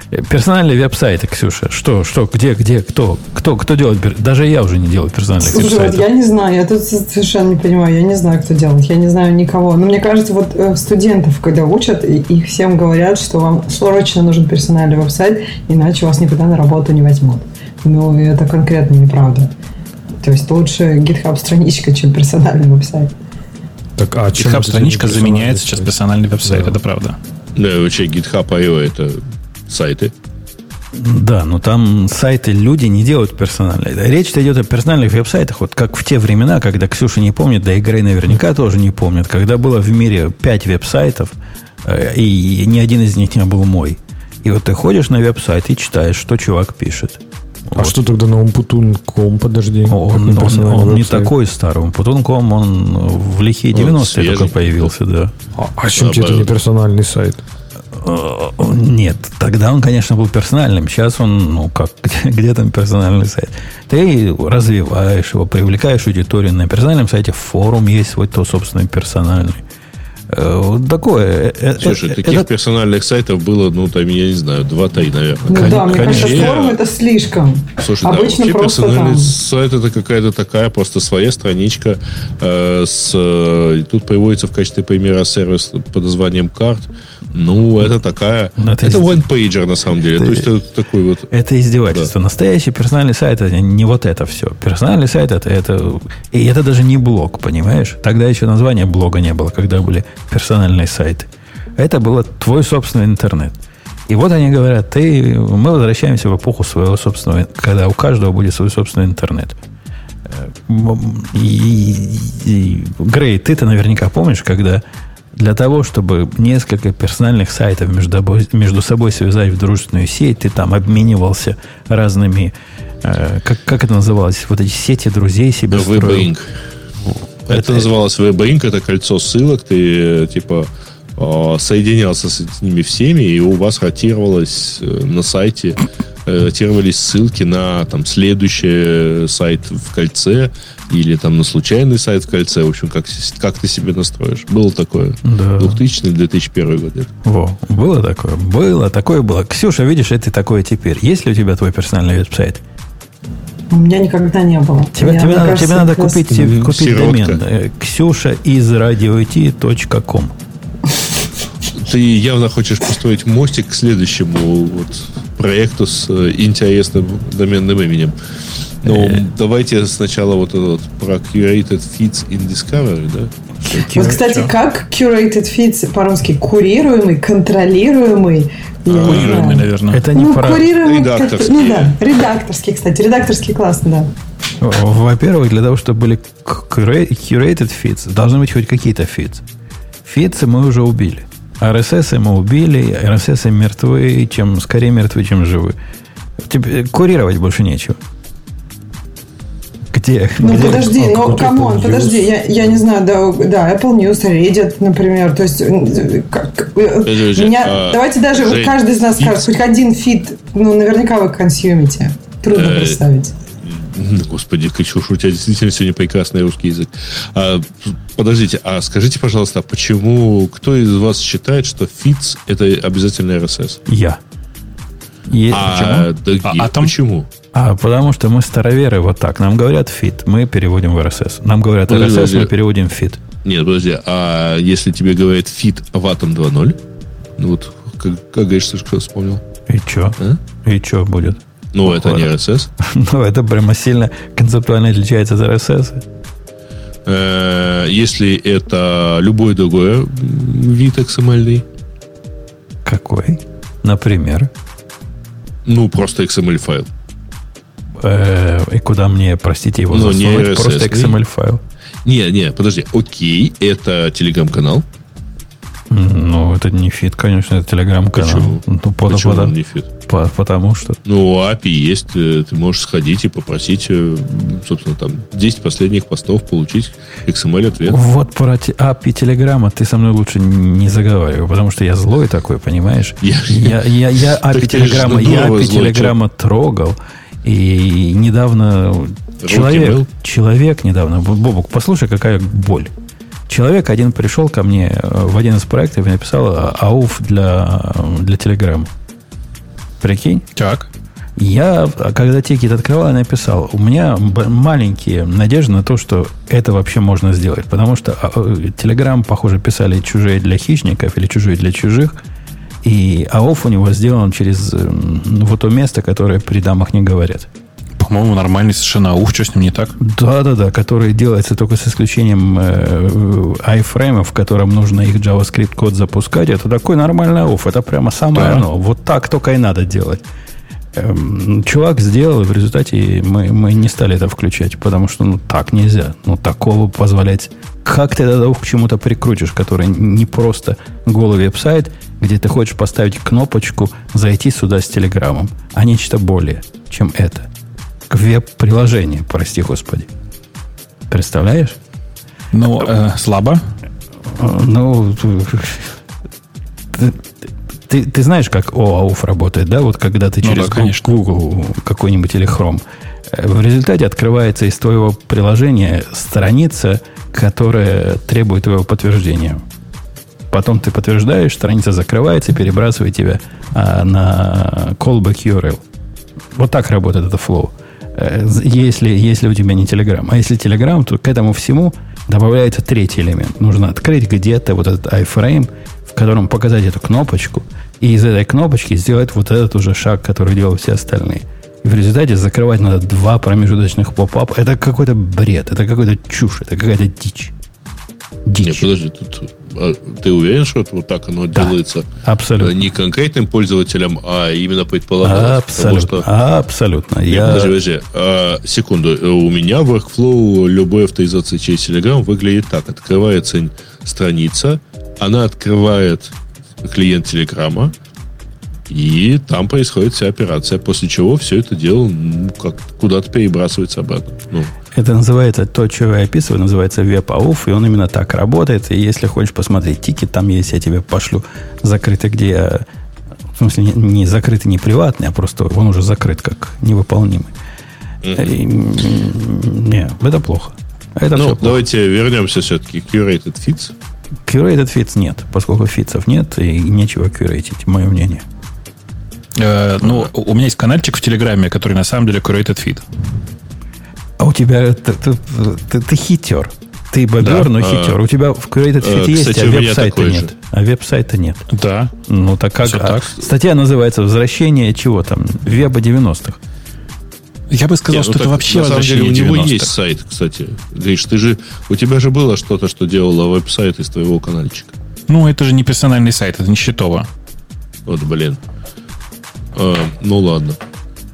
Персональные веб-сайты, Ксюша. Что, что, где, где, кто? Кто, кто делает? Даже я уже не делаю персональных Слушай, вот веб-сайтов. я не знаю, я тут совершенно не понимаю, я не знаю, кто делает, я не знаю никого. Но мне кажется, вот э, студентов, когда учат, и- их всем говорят, что вам срочно нужен персональный веб-сайт, иначе вас никуда на работу не возьмут. Ну, это конкретно неправда. То есть лучше GitHub страничка, чем персональный веб-сайт. Так, а GitHub-страничка тебе заменяет сейчас персональный веб-сайт, Да. это правда. Да, вообще GitHub.io это сайты. Да, но там сайты люди не делают персональные. Речь идет о персональных веб-сайтах, вот как в те времена, когда Ксюша не помнит, да и Грей наверняка тоже не помнит, когда было в мире 5 веб-сайтов, э, и ни один из них не был мой. И вот ты ходишь на веб-сайт и читаешь, что чувак пишет. А что тогда на Умпутун.ком, подожди? Он, не он- он не такой старый. Путунком он в лихие Он 90-е свежий. только появился, да. А, а чем тебе это не персональный сайт? Э, Нет, тогда он, конечно, был персональным. Сейчас он, ну как, где, где там персональный сайт? Ты развиваешь его, привлекаешь аудиторию. На персональном сайте форум есть свой то собственный персональный. Э, Вот такое. Э, Слушай, э, таких это- персональных сайтов было, ну, там, я не знаю, два-три, наверное. Ну Кон- да, мне кажется, конечно. форум это слишком. Слушай, да, Обычно вообще просто персональный там... сайт это какая-то такая просто своя страничка э, с э, и тут приводится в качестве примера сервис под названием карт. Ну, это такая, Ну, это это из- one-pager на самом деле. это- То есть это такой вот. Это издевательство. Настоящий персональный сайт это не вот это все. Персональный сайт это, это и это даже не блог, понимаешь? Тогда еще названия блога не было, когда были персональные сайты. Это было твой собственный интернет. И вот они говорят, ты, мы возвращаемся в эпоху своего собственного, когда у каждого будет свой собственный интернет. Э, м, И, и- Грей, ты-то наверняка помнишь, когда для того, чтобы несколько персональных сайтов между, собой- между собой связать в дружественную сеть, ты там обменивался разными, э, как, как это называлось, вот эти сети друзей себе строил. Это, Это- называлось WebInc, это кольцо ссылок, ты э, типа э, соединялся с ними всеми, и у вас ротировалось э, на сайте, ротировались ссылки на там следующий сайт в кольце или там на случайный сайт в кольце, в общем, как, как ты себе настроишь. Было такое. Да. 2000-2001 год. это. Во, было такое? Было, такое было. Ксюша, видишь, это такое теперь. Есть ли у тебя твой персональный веб-сайт? У меня никогда не было. Тебе, Я, тебе надо, кажется, тебе надо это купить, купить сиротка. домен. Ксюша из радиоити.ком. Ты явно хочешь построить мостик к следующему вот, проекту с э, интересным доменным именем. Но давайте сначала вот это вот про curated feeds in Discovery, да? Вот, кстати, как curated feeds по-русски? Курируемый, контролируемый? Курируемый, наверное. Это не Ну, про... курируемый Редакторский. Ну да, редакторский, кстати. Редакторский классно, да. Во-первых, для того, чтобы были cura- curated feeds, должны быть хоть какие-то feeds. Feeds мы уже убили. RSS мы убили, RSS мертвы, чем скорее мертвы, чем живы. Тебе курировать больше нечего. Где? Ну где- подожди, а ну come on, подожди, я, я не знаю, да, да, Apple News, Reddit, например, то есть как, э, Подожди, меня, а, давайте даже вот Жень, каждый из нас скажет, хоть один feed, ну наверняка вы консюмите, трудно Э, представить. Господи, Катюш, у тебя действительно сегодня прекрасный русский язык. А, подождите, а скажите, пожалуйста, а почему, кто из вас считает, что feeds это обязательно RSS? Я. Е- А, другие, А- а там- почему? А потому что мы староверы вот так. Нам говорят feed, мы переводим в RSS. Нам говорят RSS, подожди. мы переводим feed. Нет, подожди, а если тебе говорят feed в Atom 2.0, ну вот, как, как говоришь, ты что вспомнил? И что? А? И что будет? Ну, это не RSS. Ну, это прямо сильно концептуально отличается от RSS. Э, Если это любой другой вид XML, Какой? Например. ну, просто XML файл. Э, и куда мне, простите, его Ну, не засунуть? RSS, Просто не? XML файл. Не, не, подожди, окей, это телеграм-канал. Ну, это не feed, конечно, это телеграм-канал. Почему? Ну, пода- Почему пода- он не feed? по- потому что. Ну, API есть, э, ты можешь сходить и попросить, э, собственно, там, 10 последних постов получить XML-ответ. Вот про API телеграмма ты со мной лучше не заговаривай, потому что я злой такой, понимаешь? Я- Я, я, я API телеграмма, я API телеграмма трогал. И недавно человек, mail? человек недавно, Б- Бобук, послушай, какая боль. Человек один пришел ко мне э, в один из проектов и написал а- ауф для, для телеграмма. Прикинь? Так. Я, когда тикет открывал, написал, у меня маленькие надежды на то, что это вообще можно сделать. Потому что Telegram, похоже, писали чужие для хищников или чужие для чужих. И АОФ у него сделан через ну, вот то место, которое при дамах не говорят. По-моему, нормальный совершенно АУФ, что с ним не так? Да-да-да, который делается только с исключением э, iFrame, в котором нужно их JavaScript код запускать. Это такой нормальный АУФ. Это прямо самое да. оно. Вот так только и надо делать. Эм, чувак сделал, и в результате мы, мы не стали это включать, потому что ну так нельзя. Ну такого позволять. Как ты тогда к чему-то прикрутишь, который не просто голый веб-сайт, где ты хочешь поставить кнопочку «Зайти сюда с телеграммом», а нечто более, чем это. К веб-приложению, прости господи. Представляешь? Ну, э, слабо. Ну, ты, ты знаешь, как OAuth работает, да? Вот когда ты ну, через да, конечно. Google какой-нибудь или Chrome. Э, в результате открывается из твоего приложения страница, которая требует твоего подтверждения. Потом ты подтверждаешь, страница закрывается, перебрасывает тебя а, на callback URL. Вот так работает это flow. Э, если, если у тебя не Telegram. А если Telegram, то к этому всему добавляется третий элемент. Нужно открыть где-то вот этот iframe, в котором показать эту кнопочку, и из этой кнопочки сделать вот этот уже шаг, который делают все остальные. И в результате закрывать надо два промежуточных поп-ап. Это какой-то бред, это какой-то чушь, это какая-то дичь. Дичь. Нет, подожди, тут ты уверен, что это вот так оно да, делается? Абсолютно. Не конкретным пользователям, а именно предполагалось? Абсолютно. Что... Абсолютно. Я... Подожди, подожди. А, секунду. У меня в workflow любой авторизации через Telegram выглядит так. Открывается страница, она открывает клиент Телеграма, и там происходит вся операция, после чего все это дело ну, как куда-то перебрасывается обратно. Ну. Это называется, то, что я описываю, называется WebAuth, и он именно так работает. И если хочешь посмотреть тикет, там есть, я тебе пошлю закрытый, где я, в смысле, не, не закрытый, не приватный, а просто он уже закрыт как невыполнимый. Mm-hmm. Не, это плохо. Это ну, давайте плохо. вернемся все-таки к Curated Fits. Curated Fits нет, поскольку фитцев нет, и нечего кюрейтить, мое мнение. Э, ну, у меня есть каналчик в Телеграме, который на самом деле curated feed. А у тебя ты, ты, ты, ты хитер. Ты бобер, да. но хитер. А, у тебя в curated feed а, есть, кстати, а веб-сайта нет. Же. А веб-сайта нет. Да. Ну, так как? А, так. Статья называется «Возвращение чего там? Веба 90-х». Я бы сказал, Нет, что ну, это вообще на самом деле у него есть сайт, кстати. Гриш, ты же, у тебя же было что-то, что делало веб-сайт из твоего каналчика. Ну, это же не персональный сайт, это не счетово. Вот, блин. А, ну ладно.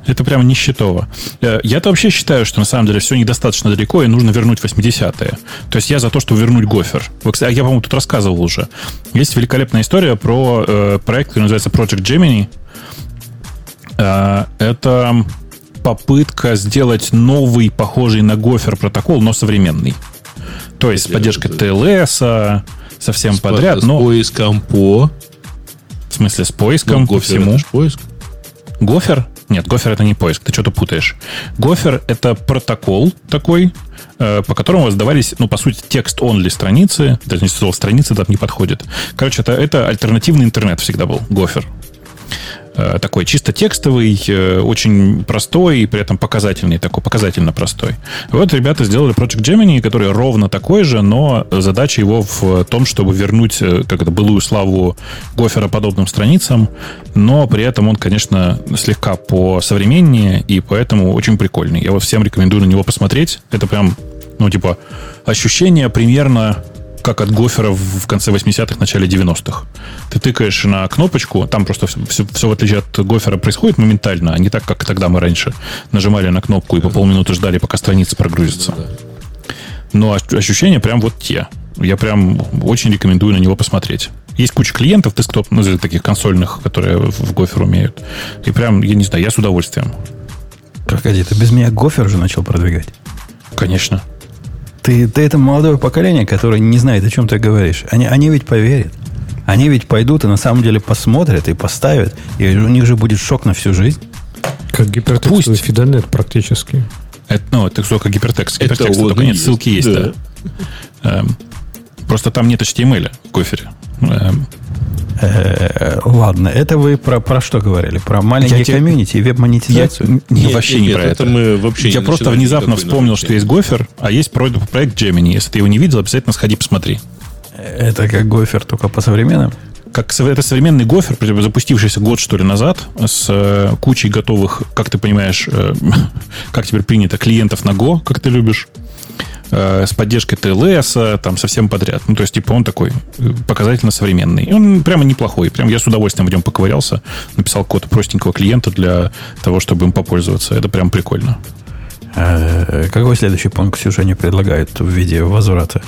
Это прямо нищетово. Э, Я-то вообще считаю, что на самом деле все недостаточно далеко, и нужно вернуть 80-е. То есть я за то, что вернуть гофер. Я, по-моему, тут рассказывал уже. Есть великолепная история про э, проект, который называется Project Gemini. Э, это попытка сделать новый, похожий на гофер протокол, но современный. То есть с поддержкой TLS, совсем с, подряд. С но... поиском по... В смысле, с поиском ну, по всему. поиск. Гофер? Нет, гофер это не поиск, ты что-то путаешь. Гофер это протокол такой, э, по которому сдавались, ну, по сути, текст-онли страницы. Даже не слово страницы там не подходит. Короче, это, это альтернативный интернет всегда был, гофер. Э, такой чисто текстовый, э, очень простой и при этом показательный, такой показательно простой. Вот ребята сделали Project Gemini, который ровно такой же, но задача его в том, чтобы вернуть э, как это, былую славу гофера подобным страницам, но при этом он, конечно, слегка по современнее и поэтому очень прикольный. Я вот всем рекомендую на него посмотреть. Это прям, ну, типа, ощущение примерно как от гофера в конце 80-х, начале 90-х. Ты тыкаешь на кнопочку, там просто все, все, в отличие от гофера происходит моментально, а не так, как тогда мы раньше нажимали на кнопку и по полминуты ждали, пока страница прогрузится. Но ощущения прям вот те. Я прям очень рекомендую на него посмотреть. Есть куча клиентов, десктоп, ну, таких консольных, которые в гофер умеют. И прям, я не знаю, я с удовольствием. Погоди, ты без меня гофер уже начал продвигать? Конечно. Ты, ты это молодое поколение, которое не знает, о чем ты говоришь. Они, они ведь поверят. Они ведь пойдут и на самом деле посмотрят и поставят. И у них же будет шок на всю жизнь. Как гипертекстовый Пусть. фидонет практически. Это, ну, это только гипертекст. Гипертекст, это только нет, ссылки есть, да. да. Эм, просто там нет HTML в кофере. Эм, Э, Ладно, это вы про, про что говорили? Про маленькие Я комьюнити и веб-монетизацию? Не, Нет, вообще нет, не про это это. мы вообще Я просто внезапно вспомнил, что есть гофер, а есть про- проект Gemini. Если ты его не видел, обязательно сходи посмотри. Это как гофер, только по современным? Как это современный гофер, запустившийся год, что ли, назад, с э, кучей готовых, как ты понимаешь, э, как теперь принято, клиентов на Go, как ты любишь, э, с поддержкой TLS, там совсем подряд. Ну, то есть, типа, он такой э, показательно современный. И он прямо неплохой. Прям я с удовольствием в нем поковырялся, написал код простенького клиента для того, чтобы им попользоваться. Это прям прикольно. Э, Какой следующий пункт Ксюша не предлагает в виде возврата?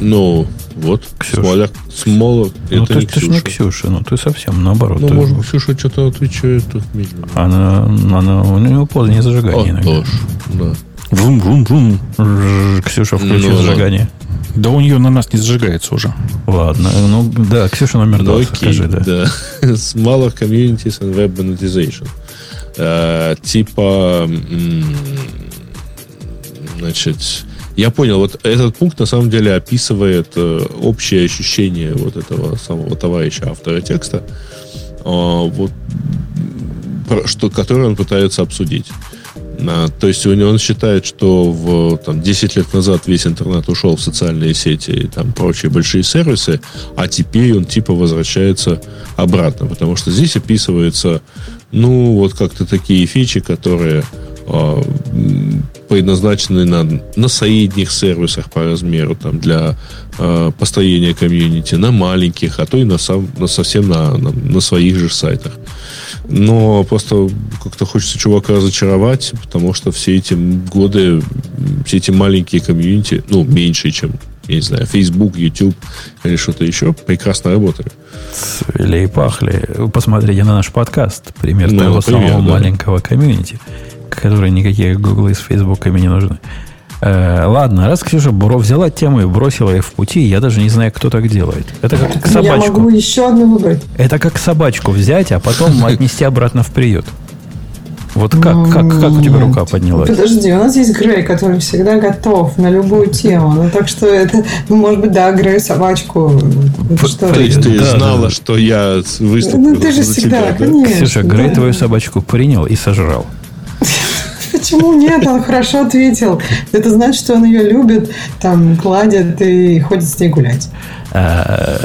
Ну, вот, Ксюша. Смоляк, Смола, ну, это ты, не ты же не Ксюша. Ксюша, ну ты совсем наоборот. Ну, Ты- может, Ксюша что-то отвечает. Она, она, у нее позднее зажигание иногда. Антош, да. Врум-врум-врум. Жжж, Ксюша, включи Ну, зажигание. Да у нее на нас не зажигается уже. Ладно, ну да, Ксюша номер два, окей, скажи, да. да. Smaller communities and web monetization. Э, типа, значит, я понял, вот этот пункт на самом деле описывает э, общее ощущение вот этого самого товарища автора текста, а, вот, про- что, который он пытается обсудить. А, То есть он считает, что в, там, 10 лет назад весь интернет ушел в социальные сети и там прочие большие сервисы, а теперь он типа возвращается обратно, потому что здесь описывается, ну, вот как-то такие фичи, которые м, предназначены на, на средних сервисах по размеру, там, для а, построения комьюнити, на маленьких, а то и на, сам, на совсем на, на, на своих же сайтах. Но просто как-то хочется чувака разочаровать, потому что все эти годы, все эти маленькие комьюнити, ну, меньше, чем, я не знаю, Facebook, YouTube или что-то еще, прекрасно работали. Цвели и пахли. Посмотрите на наш подкаст. Пример Ну, того например, самого да. маленького комьюнити, который никакие гуглы с фейсбуками не нужны. Э, ладно, раз Ксюша Буро взяла тему и бросила ее в пути, я даже не знаю, кто так делает. Это как Я собачку. могу еще одну выбрать. Это как собачку взять, а потом отнести обратно в приют. Вот как, как, как у тебя рука поднялась? Подожди, у нас есть Грей, который всегда готов на любую тему. Ну, так что это, ну, может быть, да, Грей собачку. Что? То есть ты Да, знала, да. что я выступлю Ну, ты же за всегда, тебя, да? конечно. Ксюша, Грей да. твою собачку принял и сожрал. Почему нет? Он хорошо ответил. Это значит, что он ее любит, там, гладит и ходит с ней гулять.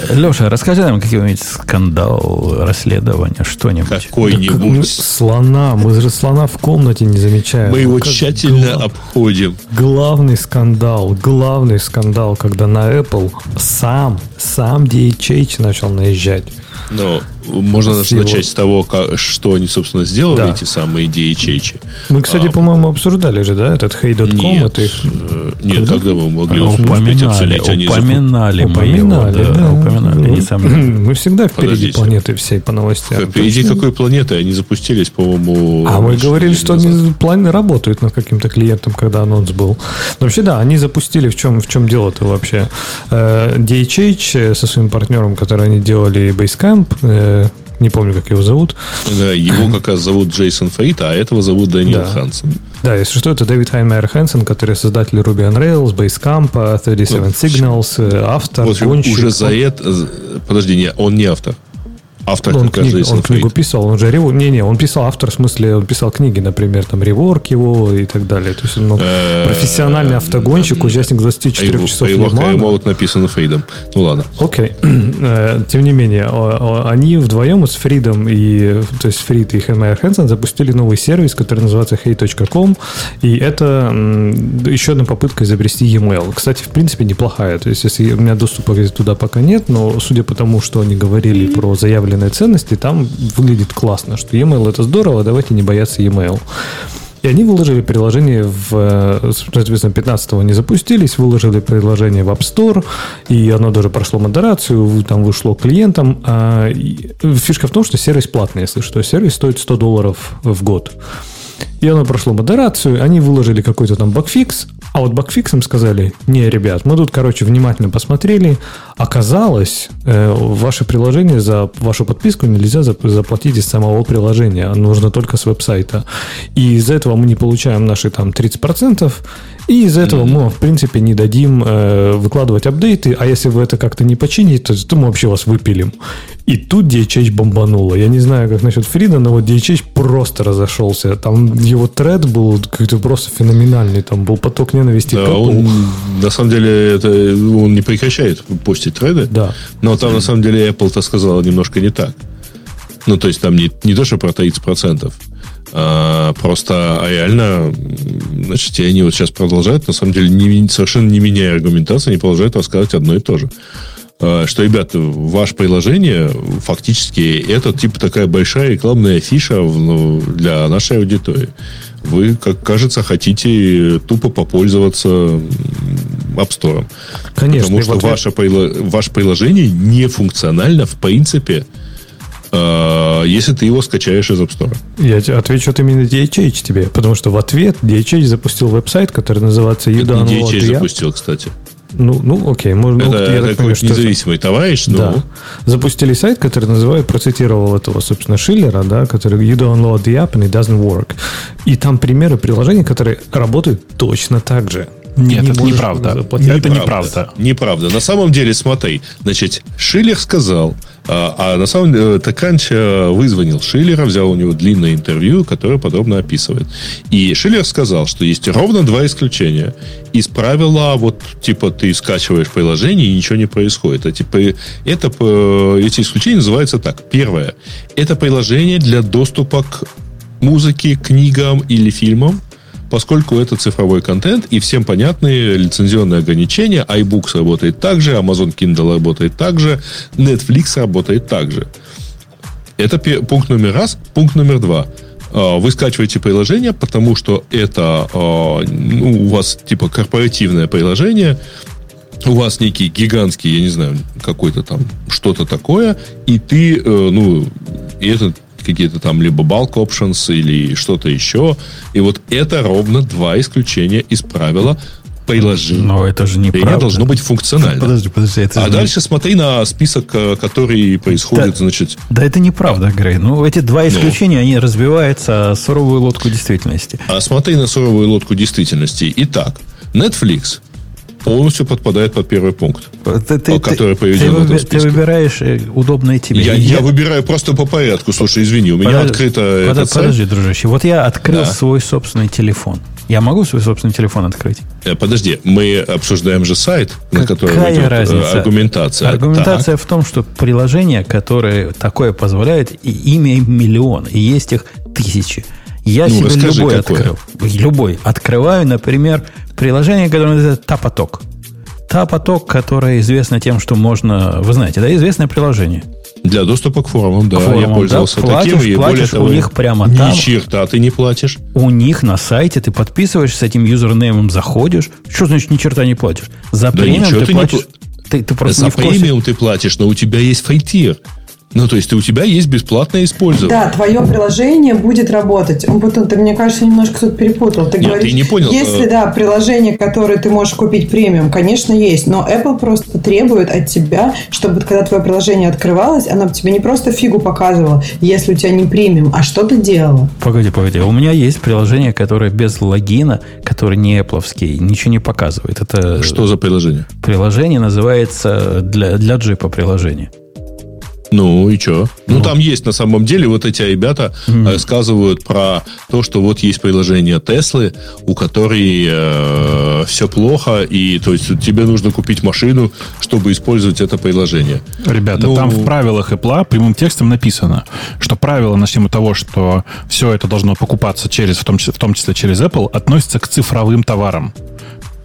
Леша, расскажи нам какой-нибудь скандал, расследование, что-нибудь. Мы Какой-нибудь. слона, мы же слона в комнате не замечаем. Мы его Как тщательно гла- обходим. Главный скандал, главный скандал, когда на Apple сам, сам DHH начал наезжать. Но можно его- начать с того, ка- что они, собственно, сделали, Да. эти самые DHH. Мы, кстати, А, по-моему, обсуждали же, да, этот hey.com. Нет, это их- э, нет, Когда? когда мы могли А, Упоминали, обсудить, они упоминали, Упоминали, да, да. упоминали, Ну, несомненно. Мы всегда впереди Подождите. планеты всей по новостям. Впереди какой планеты? Они запустились, по-моему... А мы говорили, что назад. они планы работают над каким-то клиентом, когда анонс был. Но вообще, да, они запустили, в чем, в чем дело-то вообще. Э, DHH э, со своим партнером, который они делали Basecamp, э, не помню, как его зовут. Да, его как раз зовут Джейсон Фрид, а этого зовут Дэниел Да. Хансен. Да, если что, это Дэвид Хайнмайер Хэнсон, который создатель Ruby on Rails, Basecamp, 37 Ну, Signals, э, автор, В общем, гонщик. уже за это... Подожди, не, он не автор. Автор Он, как раз книг- он книгу писал, он же рево... Не-не, он писал автор, в смысле, он писал книги, например, там, реворк его и так далее. То есть он ну, Э, профессиональный автогонщик, м, участник 24 Его- часов Лимана. Каймолот написано Фридом. Ну ладно. Окей. Э, Тем не менее, они вдвоем с Фридом и, то есть Фрид и Хайнмайер Хэнсон запустили новый сервис, который называется hey.com, и это еще одна попытка изобрести e-mail. Кстати, в принципе, неплохая. То есть, если у меня доступа туда пока нет, но судя по тому, что они говорили про заявленные ценности, там выглядит классно, что e-mail это здорово, давайте не бояться e-mail. И они выложили приложение в, э, соответственно, 15-го они запустились, выложили приложение в App Store, и оно даже прошло модерацию, там вышло клиентам. А, фишка в том, что сервис платный, если что. Сервис стоит 100 долларов в год. И оно прошло модерацию, они выложили какой-то там багфикс, а вот багфиксом сказали, не, ребят, мы тут, короче, внимательно посмотрели, оказалось, э, ваше приложение за вашу подписку нельзя зап- заплатить из самого приложения, нужно только с веб-сайта. И из-за этого мы не получаем наши там 30%, И из этого мы, в принципе, не дадим э, выкладывать апдейты, а если вы это как-то не почините, то, то мы вообще вас выпилим. И тут DHH бомбануло. Я не знаю, как насчет Фрида, но вот DHH просто разошелся. Там его тред был какой-то просто феноменальный. Там был поток ненависти. Да, к Apple. он, на самом деле, это, он не прекращает постить треды. Да. Но там, на самом деле, Apple-то сказала немножко не так. Ну, то есть, там не, не то, что про 30%. А, просто а реально, значит, и они вот сейчас продолжают, на самом деле, не, совершенно не меняя аргументации, они продолжают рассказывать одно и то же. А, Что, ребята, ваше приложение фактически это типа такая большая рекламная фиша в- ну, для нашей аудитории. Вы, как кажется, хотите тупо попользоваться App Store. Конечно, Потому что в ответ- ваше, ваше приложение не функционально в принципе, э, если ты его скачаешь из App Store. Я отвечу от имени DHH тебе, потому что в ответ DHH запустил веб-сайт, который называется You Download DHH запустил, кстати. Ну, ну, окей, можно, ну, это я это так понимаю, что это- независимый товарищ, но Да. Запустили сайт, который называет, процитировал этого, собственно, Шиллера, да, который you download the app and it doesn't work. И там примеры приложений, которые работают точно так же. Нет, не это неправда. заплатить. Это неправда. Неправда. На самом деле, смотри, значит, Шиллер сказал, а, а на самом деле э, вызвонил Шиллера, взял у него длинное интервью, которое подробно описывает. И Шиллер сказал, что есть ровно два исключения. Из правила, вот, типа, ты скачиваешь приложение и ничего не происходит. А типа, это, э, эти исключения называются так. Первое. Это приложение для доступа к музыке, книгам или фильмам, поскольку это цифровой контент и всем понятные лицензионные ограничения. iBooks работает так же, Amazon Kindle работает так же, Netflix работает так же. Это пункт номер раз. Пункт номер два. А, Вы скачиваете приложение, потому что это а, ну, у вас типа корпоративное приложение, у вас некий гигантский, я не знаю, какой-то там что-то такое, и ты, э, ну, и это какие-то там либо bulk options или что-то еще. И вот это ровно два исключения из правила приложения. Но это же Приложение неправда. должно быть функционально. Подожди, подожди. Это А же не- дальше смотри на список, э, который происходит, Да. значит, Да это неправда, Грей. Ну, эти два исключения, они разбиваются о суровую лодку действительности. А смотри на суровую лодку действительности. Итак, Netflix полностью подпадает под первый пункт. Ты, ты- который ты- приведен ты в этом выби- ты списке. выбираешь э, удобное тебе. Я, И я выбираю просто по порядку. Слушай, извини, у меня Подожди, открыто подо- этот сайт. Подожди, дружище. Вот я открыл Да. свой собственный телефон. Я могу свой собственный телефон открыть? Э, Подожди, мы обсуждаем же сайт, на котором Какая идет э, разница? аргументация. Аргументация в том, что приложение, которое такое позволяет, и имя им миллион, и есть их тысячи. Я Ну, себе любой какое. открыл. Любой. Открываю, например, приложение, которое называется Тапоток. Тапоток, которое известно тем, что можно... Вы знаете, да, известное приложение. Для доступа к форумам, да, К форумам, я да, пользовался платишь, таким. И более платишь того, у них прямо ни там. черта ты не платишь. У них на сайте ты подписываешься с этим юзернеймом, заходишь. Что значит ни черта не платишь? За Да премиум ты, ты не платишь. пла- Ты, ты просто За не премиум ты платишь, но у тебя есть файтир. Ну, то есть ты- у тебя есть бесплатное использование. Да, твое приложение будет работать. Он потом, ты, мне кажется, немножко тут перепутал. Ты Нет, говоришь, ты не понял. Есть ли, Э, да, приложение, которое ты можешь купить премиум? Конечно, есть. Но Apple просто требует от тебя, чтобы когда твое приложение открывалось, оно тебе не просто фигу показывала, если у тебя не премиум, а что ты делала. Погоди, погоди. У меня есть приложение, которое без логина, которое не Apple, ничего не показывает. Это Что за приложение? приложение называется для, для джипа приложение. Ну и что? Ну, там есть на самом деле вот эти ребята э, рассказывают про то, что вот есть приложение Теслы, у которой все плохо, и то есть тебе нужно купить машину, чтобы использовать это приложение. Ребята, Ну- там в правилах Apple прямым текстом написано, что правило на тему того, что все это должно покупаться через, в том числе, в том числе через Apple, относится к цифровым товарам.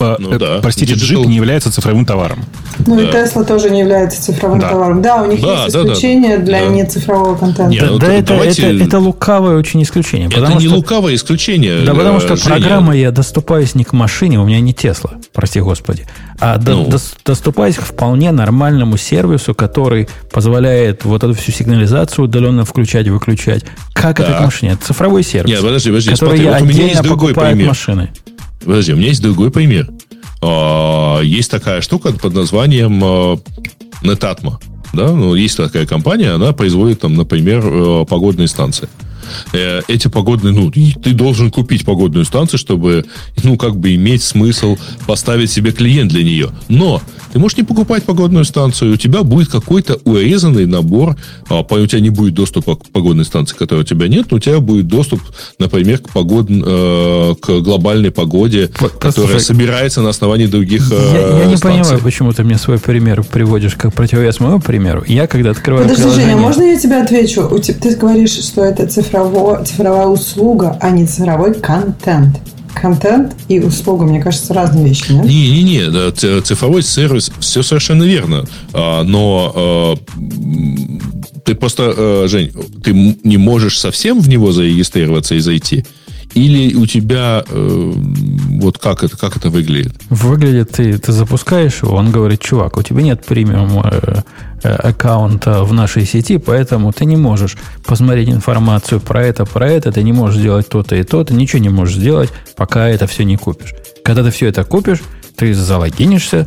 Ну э, да. Простите, Digital- джип не является цифровым товаром. Ну и Да. Tesla тоже не является цифровым Да. товаром. Да, у них Да, есть да, да. исключения для Да. нецифрового контента. Не, Да, ну, да то это, давайте- это, это лукавое очень исключение. это не что, лукавое исключение. Да, потому э, что Женя. программа я доступаюсь не к машине, у меня не Тесла, прости господи, а до- Ну. дос- доступаюсь к вполне нормальному сервису, который позволяет вот эту всю сигнализацию удаленно включать, выключать. Как это Так. к машине? Это цифровой сервис, Нет, подожди, подожди, который смотри, я вот у меня отдельно есть другой пример. машины. Подожди, у меня есть другой пример. А, Есть такая штука под названием а, Netatmo. Да? Ну, есть такая компания, она производит, там, например, э, погодные станции. Э, эти погодные, ну, ты должен купить погодную станцию, чтобы, ну, как бы иметь смысл поставить себе клиент для нее. Но ты можешь не покупать погодную станцию, у тебя будет какой-то урезанный набор, а, у тебя не будет доступа к погодной станции, которой у тебя нет, но у тебя будет доступ, например, к, погод, э, к глобальной погоде, Просто которая собирается на основании других э, Я, я не понимаю, почему ты мне свой пример приводишь как противовес моему примеру. Я когда открываю Подожди, приложение... Женя, можно я тебе отвечу? Ты говоришь, что это цифрово, цифровая услуга, а не цифровой контент контент и услуга, мне кажется, разные вещи, нет? Не-не-не, цифровой сервис, все совершенно верно. А, но а, ты просто, а, Жень, ты не можешь совсем в него зарегистрироваться и зайти. Или у тебя э, вот как это, как это выглядит? Выглядит, ты, ты запускаешь его, он говорит, чувак, у тебя нет премиум э, э, аккаунта в нашей сети, поэтому ты не можешь посмотреть информацию про это, про это, ты не можешь сделать то-то и то-то, ничего не можешь сделать, пока это все не купишь. Когда ты все это купишь, ты залогинишься,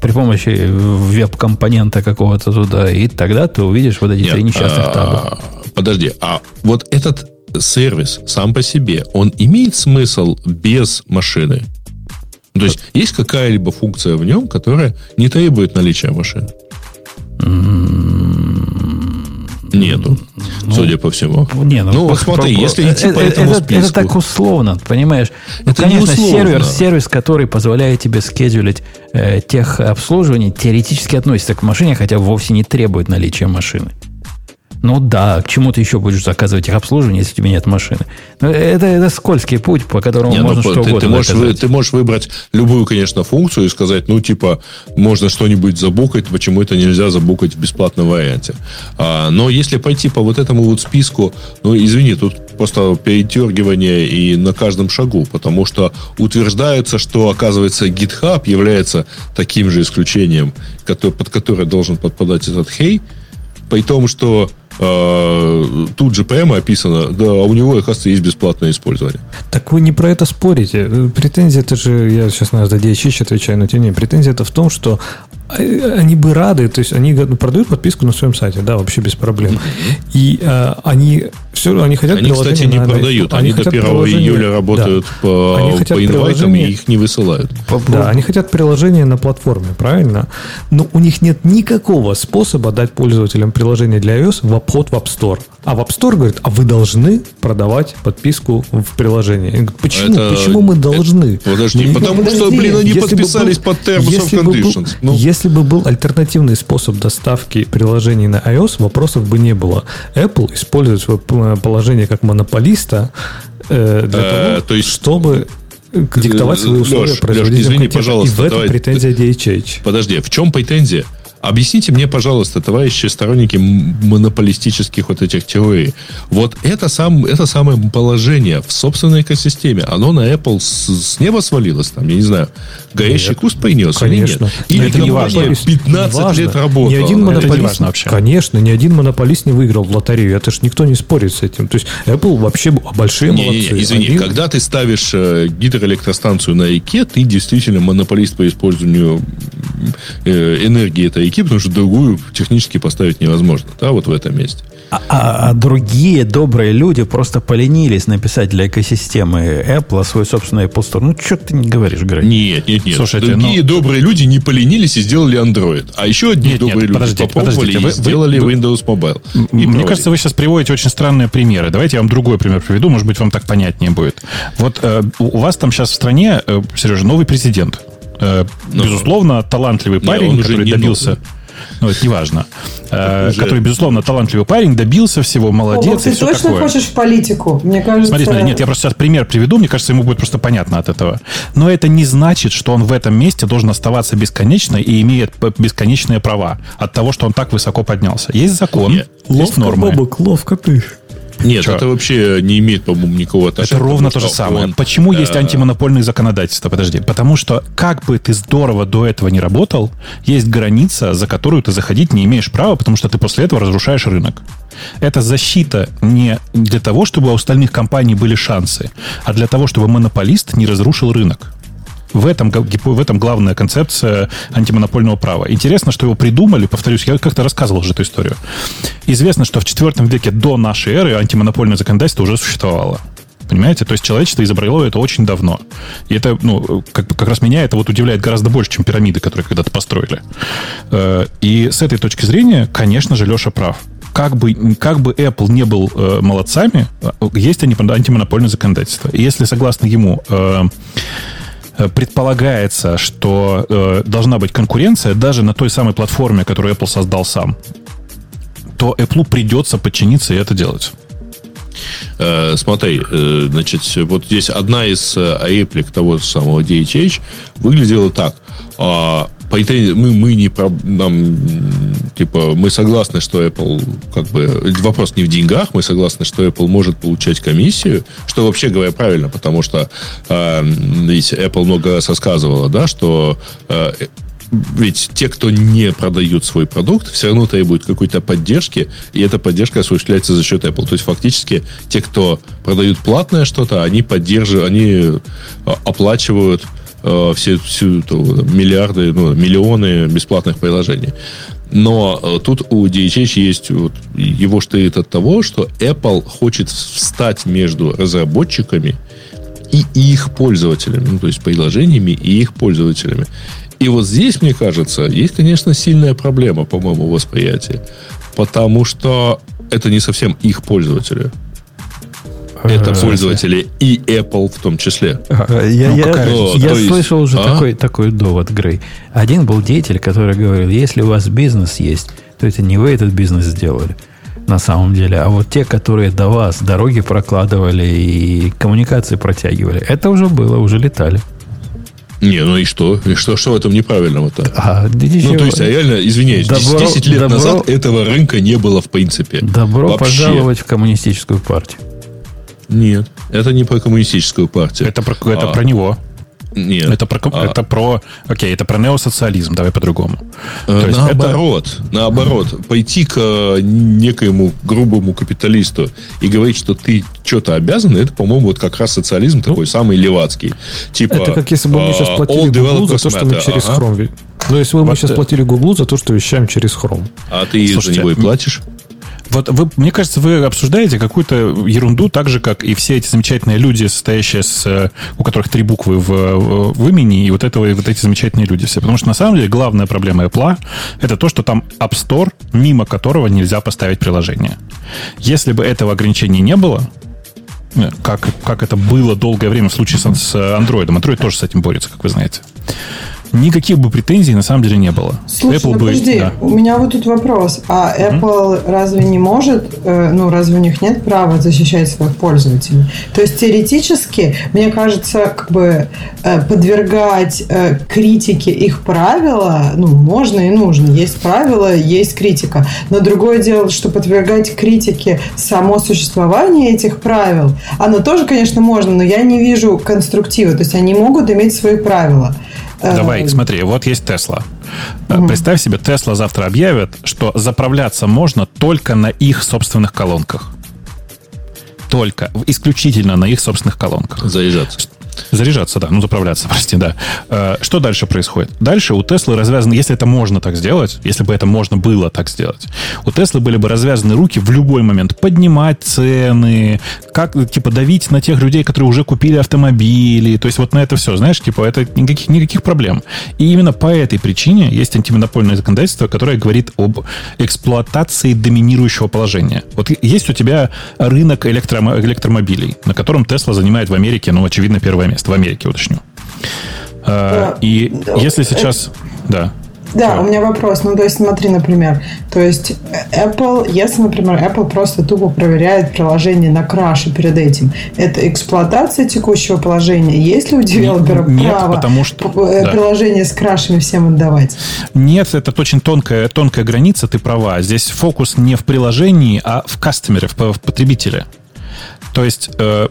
при помощи веб-компонента какого-то туда, и тогда ты увидишь вот эти Нет, три несчастных а, таба. Подожди, а вот этот сервис сам по себе, он имеет смысл без машины? То есть есть какая-либо функция в нем, которая не требует наличия машины? Нету, ну, судя по всему. Не, ну, ну смотри, по, если идти это, по этому это, списку... Это так условно, понимаешь? Ну, это конечно, сервер, сервис, который позволяет тебе скедулить э, тех обслуживаний, теоретически относится к машине, хотя вовсе не требует наличия машины. Ну да, к чему ты еще будешь заказывать их обслуживание, если у тебя нет машины? Ну, это, это скользкий путь, по которому не, можно ну, что ты, угодно ты можешь, вы, ты можешь выбрать любую, конечно, функцию и сказать, ну, типа, можно что-нибудь забукать, почему это нельзя забукать в бесплатном варианте. А, но если пойти по вот этому вот списку, ну, извини, тут просто перетергивание и на каждом шагу, потому что утверждается, что, оказывается, GitHub является таким же исключением, под которое должен подпадать этот хей, при том, что э, тут же прямо описано, да, а у него, оказывается, есть бесплатное использование. Так вы не про это спорите. Претензия это же, я сейчас на DHH отвечаю, но тем не менее, претензия это в том, что они бы рады, то есть они продают подписку на своем сайте, да, вообще без проблем. И э, они все, они хотят Они, кстати, не на, продают. Они, они до 1 июля работают да. по, они хотят по инвайтам и их не высылают. Да, они хотят приложение на платформе, правильно? Но у них нет никакого способа дать пользователям приложение для iOS в обход в App Store. А в App Store говорит, а вы должны продавать подписку в приложении. Говорит, почему? Это, Почему мы должны? Это, подожди, ну, потому подожди, что, блин, они подписались был, под Terms of Conditions. Был, ну. Если бы был альтернативный способ доставки приложений на iOS, вопросов бы не было. Apple использует свое положение как монополиста э, для э, того, то есть, чтобы диктовать свои условия Леш, Леш, извини, пожалуйста. И в этом давай, претензия DHH. Подожди, в чем претензия? Объясните мне, пожалуйста, товарищи сторонники монополистических вот этих теорий. Вот это, сам, это самое положение в собственной экосистеме, оно на Apple с, с неба свалилось, там, я не знаю, горящий куст принес конечно. или нет? Или это не важно. 15 не важно. лет работал. Ни один монополист, вообще. Конечно, ни один монополист не выиграл в лотерею. Это же никто не спорит с этим. То есть Apple вообще большие не, молодцы. Не, не, извини, Они... когда ты ставишь э, гидроэлектростанцию на реке, ты действительно монополист по использованию э, энергии этой реки, потому что другую технически поставить невозможно, да, вот в этом месте. А, а, а другие добрые люди просто поленились написать для экосистемы Apple свой собственный Apple Store. Ну, что ты не говоришь, Грей? Нет, нет, нет. Слушайте, другие ну... добрые люди не поленились и сделали Android. А еще одни нет, добрые нет, люди подождите, попробовали подождите, вы, и сделали вы, Windows Mobile. Мне проводили. кажется, вы сейчас приводите очень странные примеры. Давайте я вам другой пример приведу, может быть, вам так понятнее будет. Вот э, у вас там сейчас в стране, э, Сережа, новый президент. Э, ну, безусловно, талантливый парень, который добился... Ну, это неважно, э, Уже... который, безусловно, талантливый парень, добился всего, молодец О, и все точно такое. хочешь в политику? Мне кажется... Смотри, смотри, нет, я просто сейчас пример приведу, мне кажется, ему будет просто понятно от этого. Но это не значит, что он в этом месте должен оставаться бесконечно и имеет бесконечные права от того, что он так высоко поднялся. Есть закон, нет. есть ловко, нормы. Бобок, ловко ты. Нет, Че? это вообще не имеет, по-моему, никакого отношения. Это ровно то же самое. Он, Почему э... есть антимонопольное законодательство? Подожди. Потому что как бы ты здорово до этого не работал, есть граница, за которую ты заходить не имеешь права, потому что ты после этого разрушаешь рынок. Это защита не для того, чтобы у остальных компаний были шансы, а для того, чтобы монополист не разрушил рынок. В этом, в этом главная концепция антимонопольного права. Интересно, что его придумали, повторюсь, я как-то рассказывал уже эту историю. Известно, что в IV веке до нашей эры антимонопольное законодательство уже существовало. Понимаете? То есть человечество изобрело это очень давно. И это, ну, как, как раз меня это вот удивляет гораздо больше, чем пирамиды, которые когда-то построили. Э, и с этой точки зрения, конечно же, Леша прав. Как бы, как бы Apple не был э, молодцами, э, есть антимонопольное законодательство. И если, согласно ему, э, предполагается, что э, должна быть конкуренция даже на той самой платформе, которую Apple создал сам, то Apple придется подчиниться и это делать. Э, смотри, э, значит, вот здесь одна из э, реплик того самого DHH выглядела так. По мы, мы не про, нам, типа, мы согласны, что Apple, как бы, вопрос не в деньгах, мы согласны, что Apple может получать комиссию, что вообще говоря правильно, потому что э, ведь Apple много раз рассказывала, да, что э, ведь те, кто не продают свой продукт, все равно требуют какой-то поддержки, и эта поддержка осуществляется за счет Apple. То есть фактически те, кто продают платное что-то, они поддерживают, они а, оплачивают э, все, всю миллиарды, ну, миллионы бесплатных приложений. Но э, тут у DHH есть вот, его штырит от того, что Apple хочет встать между разработчиками и их пользователями, ну, то есть приложениями и их пользователями. И вот здесь, мне кажется, есть, конечно, сильная проблема, по-моему, восприятия. Потому что это не совсем их пользователи. Это пользователи и Apple в том числе. Я, ну, я, я слышал уже а? такой, такой довод, Грей. Один был деятель, который говорил, если у вас бизнес есть, то это не вы этот бизнес сделали на самом деле, а вот те, которые до вас дороги прокладывали и коммуникации протягивали, это уже было, уже летали. Не, ну и что? И что, что в этом неправильного-то? А, ну, то есть, а реально, извиняюсь, добро, 10 лет добро, назад этого рынка не было в принципе. Добро Вообще. пожаловать в коммунистическую партию. Нет, это не про коммунистическую партию. Это про, это а, про него. Нет. Это про, а... это про, окей, это про неосоциализм, давай по-другому. Э, наоборот, это... наоборот, пойти к э, некоему грубому капиталисту и говорить, что ты что-то обязан, это, по-моему, вот как раз социализм ну, такой самый левацкий. Типа, это как если бы мы сейчас а, платили Google за то, что мы через ага. Chrome. Ну, если бы мы сейчас платили Google за то, что вещаем через Chrome. А ты Слушайте, за него и платишь? Вот вы, мне кажется, вы обсуждаете какую-то ерунду, так же, как и все эти замечательные люди, состоящие с... Э, у которых три буквы в, в имени, и вот, этого, и вот эти замечательные люди все. Потому что, на самом деле, главная проблема Apple — это то, что там App Store, мимо которого нельзя поставить приложение. Если бы этого ограничения не было, э, как, как это было долгое время в случае с, с Android. Android тоже с этим борется, как вы знаете никаких бы претензий на самом деле не было. Слушай, Apple ну, бы, подожди, да. у меня вот тут вопрос. А Apple mm-hmm. разве не может, э, ну, разве у них нет права защищать своих пользователей? То есть, теоретически, мне кажется, как бы э, подвергать э, критике их правила, ну, можно и нужно. Есть правила, есть критика. Но другое дело, что подвергать критике само существование этих правил, оно тоже, конечно, можно, но я не вижу конструктива. То есть, они могут иметь свои правила. Давай, смотри, вот есть Тесла. Угу. Представь себе, Тесла завтра объявят, что заправляться можно только на их собственных колонках. Только, исключительно на их собственных колонках. Заряжаться. Заряжаться, да. Ну, заправляться, прости, да. Э, что дальше происходит? Дальше у Теслы развязаны, если это можно так сделать, если бы это можно было так сделать, у Теслы были бы развязаны руки в любой момент поднимать цены, как, типа, давить на тех людей, которые уже купили автомобили. То есть вот на это все, знаешь, типа, это никаких, никаких проблем. И именно по этой причине есть антимонопольное законодательство, которое говорит об эксплуатации доминирующего положения. Вот есть у тебя рынок электромо- электромобилей, на котором Тесла занимает в Америке, ну, очевидно, первое место. В Америке, уточню. Да. И да. если сейчас... Да. Да, Что? у меня вопрос. Ну, то есть, смотри, например, то есть Apple, если, например, Apple просто тупо проверяет приложение на краше перед этим, это эксплуатация текущего положения? Есть ли у девелопера Нет, право потому что, приложение да. с крашами всем отдавать? Нет, это очень тонкая, тонкая граница, ты права. Здесь фокус не в приложении, а в кастомере, в, в потребителе. То есть э,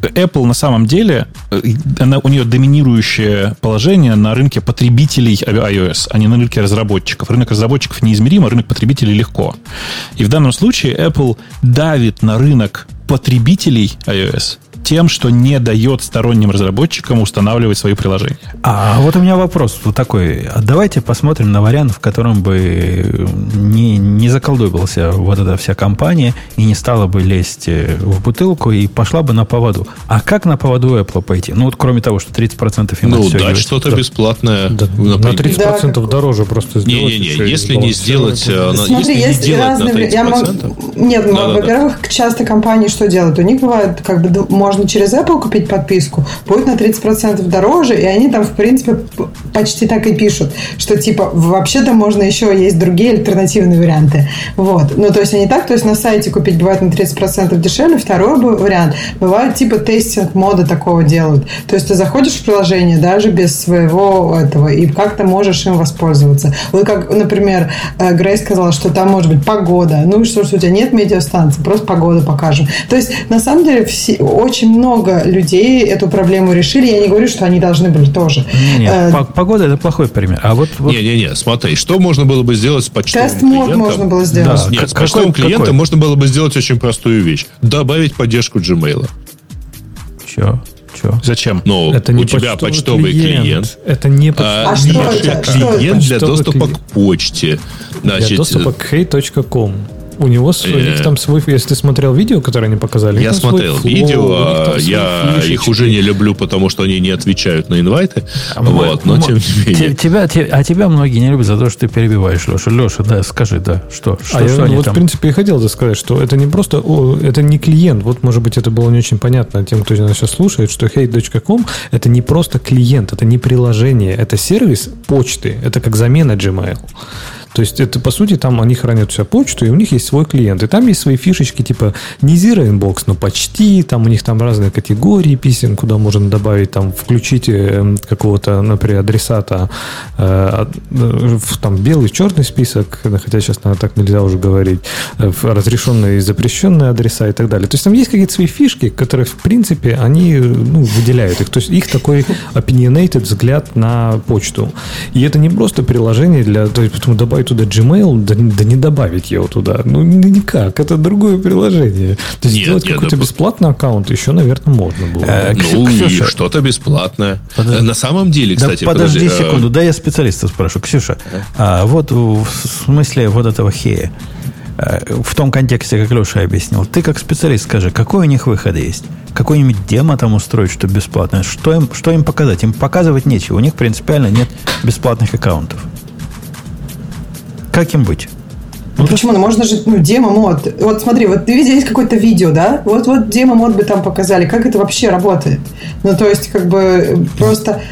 Apple на самом деле, э, она, у нее доминирующее положение на рынке потребителей iOS, а не на рынке разработчиков. Рынок разработчиков неизмеримо, рынок потребителей легко. И в данном случае Apple давит на рынок потребителей iOS тем, что не дает сторонним разработчикам устанавливать свои приложения. А вот у меня вопрос вот такой. А давайте посмотрим на вариант, в котором бы не, не заколдобился вот эта вся компания и не стала бы лезть э, в бутылку и пошла бы на поводу. А как на поводу Apple пойти? Ну, вот кроме того, что 30% им Ну, дать что-то бесплатное. Да, на 30% дороже просто сделать. Не-не-не, если не сделать... э, на- Смотри, если не есть делать на разные... Я могу... 30%, Нет, ну, Да-да-да. во-первых, часто компании что делают? У них бывает, как бы, д- можно через Apple купить подписку, будет на 30% дороже, и они там, в принципе, почти так и пишут, что, типа, вообще-то можно еще есть другие альтернативные варианты. Вот. Ну, то есть, они так, то есть, на сайте купить бывает на 30% дешевле. Второй вариант. Бывает, типа, тестинг мода такого делают. То есть, ты заходишь в приложение даже без своего этого, и как-то можешь им воспользоваться. Вот как, например, э, Грей сказала, что там может быть погода. Ну и что, что у тебя нет медиастанции, просто погоду покажем. То есть, на самом деле, все, очень много людей эту проблему решили. Я не говорю, что они должны были тоже. Не-не, Э, по- погода это плохой пример. А вот, вот Не-не-не, смотри, что можно было бы сделать с почтовым Тест-мод клиентом? можно было сделать. Да. Нет, Как- с почтовым какой- клиентом какой? можно было бы сделать очень простую вещь. Добавить поддержку Gmail. Че? Че? Зачем? Но Это у не тебя почтовый клиент. Это не а, А что небольшой это? Что это? клиент для Почтовый доступа клиент. к почте. для Значит, доступа к hey.com. У него свой, у них Э. там свой, если ты смотрел видео, которое они показали, Я смотрел флоу, видео, у них там свои я фишечки. их уже не люблю, потому что они не отвечают на инвайты. А Вот, но М- тем не менее. Тебя, те- а тебя многие не любят за то, что ты перебиваешь, Леша. Леша, да, скажи, да, что, что, а я что они вот, там? в принципе, и хотел сказать, что это не просто, о, это не клиент. Вот, может быть, это было не очень понятно тем, кто нас сейчас слушает, что hey.com это не просто клиент, это не приложение, это сервис почты, это как замена Gmail. То есть это, по сути, там они хранят вся почту, и у них есть свой клиент. И там есть свои фишечки, типа не Zero Inbox, но почти. Там у них там разные категории писем, куда можно добавить, там, включить э, какого-то, например, адресата э, э, в там белый, черный список, хотя сейчас, наверное, так нельзя уже говорить, э, в разрешенные и запрещенные адреса и так далее. То есть там есть какие-то свои фишки, которые, в принципе, они ну, выделяют их. То есть их такой opinionated взгляд на почту. И это не просто приложение для... То есть потом добавить туда Gmail, да, да не добавить его туда. Ну, ни- никак. Это другое приложение. То есть Нет, сделать какой-то да, бесплатный аккаунт еще, наверное, можно было. Э, Ну, и Ксюша. что-то бесплатное. Подожди. Э, На самом деле, кстати, да подожди, э, секунду, да я специалиста спрошу. Ксюша, а, вот в смысле вот этого хея, в том контексте, как Леша объяснил, ты как специалист скажи, какой у них выход есть? Какой-нибудь демо там устроить, что бесплатное? Что им, что им показать? Им показывать нечего. У них принципиально нет бесплатных аккаунтов. Как им быть? Ну почему? Ну можно же, ну, демо-мод. Вот смотри, вот ты видел, есть какое-то видео, да? Вот, вот демо-мод бы там показали. Как это вообще работает? Ну, то есть, как бы, просто,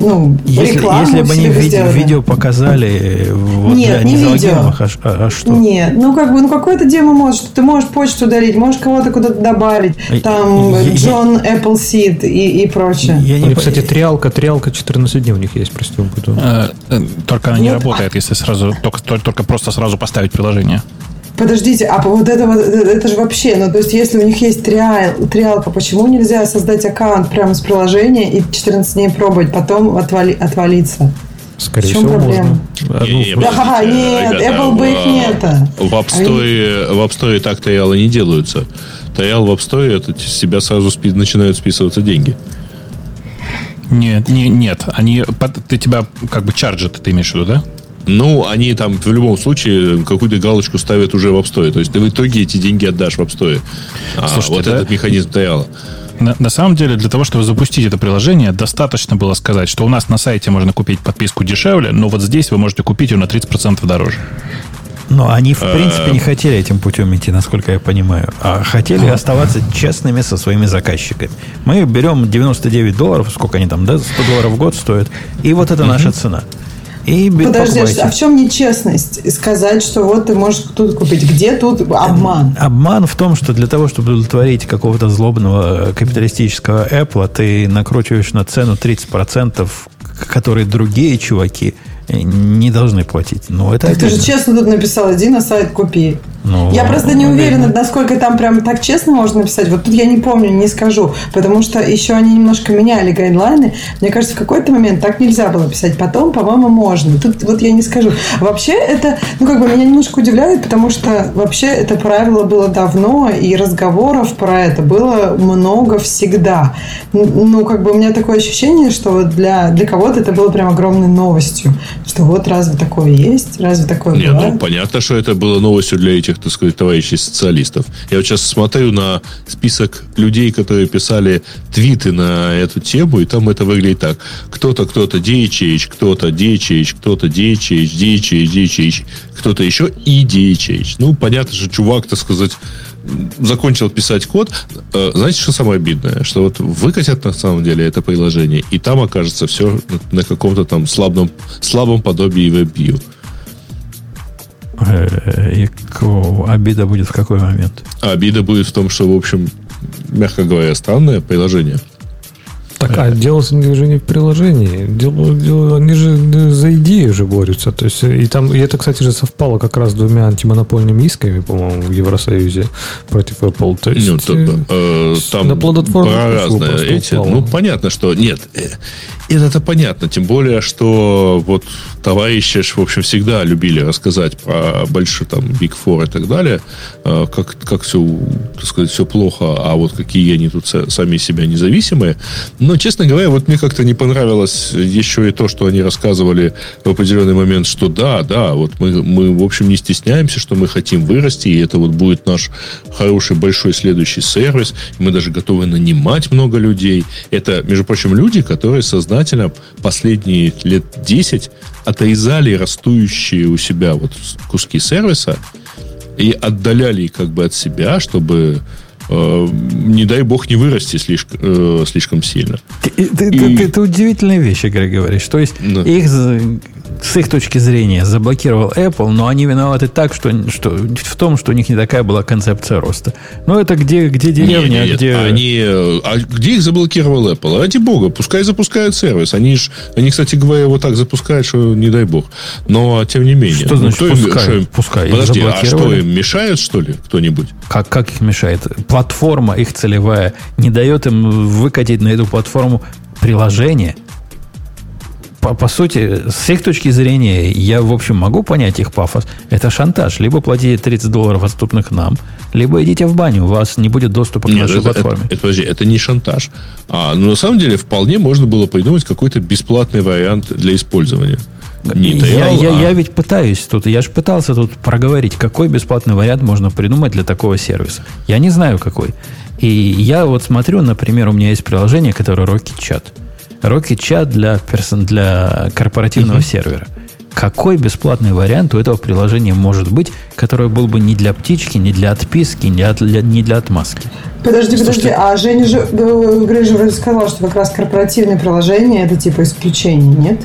ну, Если, рекламу если бы они себе ви- сделали. видео показали э, вот Нет, для не незалогинованных, а, а- а что? Нет, ну как бы, ну какой-то демо-мод, что ты можешь почту удалить, можешь кого-то куда-то добавить, Я- там я- я- Джон Appleseed и, и прочее. Я не кстати, триалка, триалка 14 дней у них есть, прости, буду. Э, э, Только она не Вот. работает, если сразу только, только просто сразу поставить приложение. Подождите, а вот это вот, это же вообще, ну то есть если у них есть триал, триалка, почему нельзя создать аккаунт прямо с приложения и 14 дней пробовать, потом отвали, отвалиться? Скорее в чем всего, проблема? можно. А, ну, Не-не-не, Да, подождите, нет, ребята, Apple бы их в- нет. В App Store, в App Store так триалы не делаются. Триал в App Store, это с себя сразу спи- начинают списываться деньги. Нет, не, нет. Они, под- ты тебя как бы чарджат, ты имеешь в виду, да? Ну, они там в любом случае какую-то галочку ставят уже в Store. То есть ты в итоге эти деньги отдашь в Store. А Слушайте, вот да? этот механизм триала. На, на самом деле, для того, чтобы запустить это приложение, достаточно было сказать, что у нас на сайте можно купить подписку дешевле, но вот здесь вы можете купить ее на 30% дороже. Но они, в принципе, Э. не хотели этим путем идти, насколько я понимаю, а хотели оставаться честными со своими заказчиками. Мы берем 99 долларов, сколько они там, да, 100 долларов в год стоят, и вот это наша цена. И Подожди, покупайте. а в чем нечестность? Сказать, что вот ты можешь тут купить. Где тут обман? Обман в том, что для того, чтобы удовлетворить какого-то злобного э, капиталистического Apple, ты накручиваешь на цену 30%, к- которые другие чуваки э, не должны платить. Ну, это Так ты же честно тут написал, иди на сайт купи. Ну, Я просто не уверена, насколько там прям так честно можно написать. Вот тут я не помню, не скажу. Потому что еще они немножко меняли гайдлайны. Мне кажется, в какой-то момент так нельзя было писать. Потом, по-моему, можно. Тут вот я не скажу. Вообще это, ну, как бы меня немножко удивляет, потому что вообще это правило было давно, и разговоров про это было много всегда. Ну, как бы у меня такое ощущение, что вот для, для кого-то это было прям огромной новостью. Что вот разве такое есть? Разве такое Не, бывает? ну понятно, что это было новостью для этих, так сказать, товарищей социалистов. Я вот сейчас смотрю на список людей, которые писали твиты на эту тему, и там это выглядит так. Кто-то, кто-то DHH, кто-то DHH, кто-то DHH, DHH, DHH, кто-то еще и DHH. Ну, понятно же, чувак, так сказать, закончил писать код. Э, Знаете, что самое обидное? Что вот выкатят на самом деле это приложение, и там окажется все на каком-то там слабом, слабом подобии WebView. Э, И обида будет в какой момент? Обида будет в том, что, в общем, мягко говоря, странное приложение. Так, а дело же не в приложении. Дело, дело- они же э, за идею же борются. То есть, э, и там, и это, кстати же, совпало как раз с двумя антимонопольными исками, по-моему, в Евросоюзе против Apple. То есть, Ну, то- э, э, там на плодотворную разное эти. упало. Ну, понятно, что нет. э, Это-то понятно. Тем более, что вот товарищи, в общем, всегда любили рассказать про большие там Big Four и так далее, э, как, как все, так сказать, все плохо, а вот какие они тут са- сами себя независимые. Но, честно говоря, вот мне как-то не понравилось еще и то, что они рассказывали в определенный момент, что да, да, вот мы, мы в общем, не стесняемся, что мы хотим вырасти, и это вот будет наш хороший большой следующий сервис, мы даже готовы нанимать много людей. Это, между прочим, люди, которые сознательно последние лет 10 отрезали растущие у себя вот куски сервиса и отдаляли их как бы от себя, чтобы не дай бог не вырасти слишком, э, слишком сильно. Ты, ты- И- ты- ты- ты удивительные вещи, Грег, говоришь. То есть, Да. их с их точки зрения заблокировал Apple, но они виноваты так, что, что в том, что у них не такая была концепция роста. Ну, это где, где деревня, Не, не, нет. где... Они, а где их заблокировал Apple? Ради бога, пускай запускают сервис. Они, ж, они, кстати говоря, его так запускают, что не дай бог. Но, тем не менее. Что Ну, значит им- пускай? что им- Пускай. Подожди, а что, им мешают, что ли, кто-нибудь? Как, как их мешает? Платформа их целевая не дает им выкатить на эту платформу приложение. По, по сути, с их точки зрения, я, в общем, могу понять их пафос. Это шантаж. Либо платите 30 долларов отступных нам, либо идите в баню, у вас не будет доступа к Нет, нашей это, платформе. это- это, подожди, это не шантаж. А, ну, на самом деле, вполне можно было придумать какой-то бесплатный вариант для использования. Не я, Tail, я, а- я ведь пытаюсь тут, я же пытался тут проговорить, какой бесплатный вариант можно придумать для такого сервиса. Я не знаю, какой. И я вот смотрю, например, у меня есть приложение, которое Rocket Chat. Rocket Chat для, персон, для корпоративного сервера. Какой бесплатный вариант у этого приложения может быть, который был бы не для птички, не для отписки, не для, не для отмазки? Подожди, подожди, а Женя же, э, Грей же вроде сказал, что как раз корпоративные приложения это типа исключение, нет?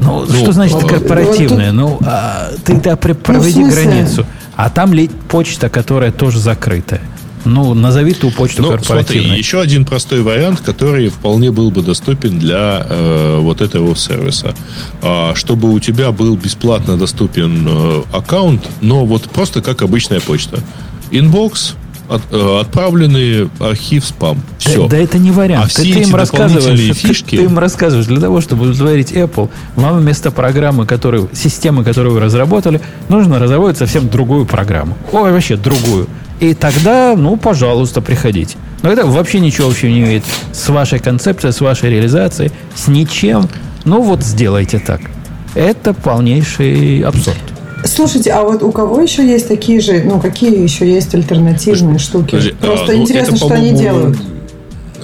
Ну, что значит э, корпоративное? Ну, а, ты да, при- проведи смысле? границу. А там ли почта, которая тоже закрытая? Ну, назови ту почту Ну, смотри, корпоративной. еще один простой вариант, который вполне был бы доступен для э, вот этого сервиса. А, чтобы у тебя был бесплатно доступен э, аккаунт, но вот просто как обычная почта. Inbox, от- э, отправленный архив спам. Да- Все. Да, это не вариант. А ты, все ты им рассказываешь, дополнительные ты- фишки- ты им рассказываешь для того, чтобы удовлетворить Apple, вам вместо программы, которую, системы, которую вы разработали, нужно разработать совсем другую программу. Ой, вообще другую. И тогда, ну, пожалуйста, приходите. Но это вообще ничего общего не имеет с вашей концепцией, с вашей реализацией, с ничем. Ну, вот сделайте так. Это полнейший абсурд. Слушайте, а вот у кого еще есть такие же, ну, какие еще есть альтернативные штуки? подожди, Просто а, ну, интересно, это, что они делают.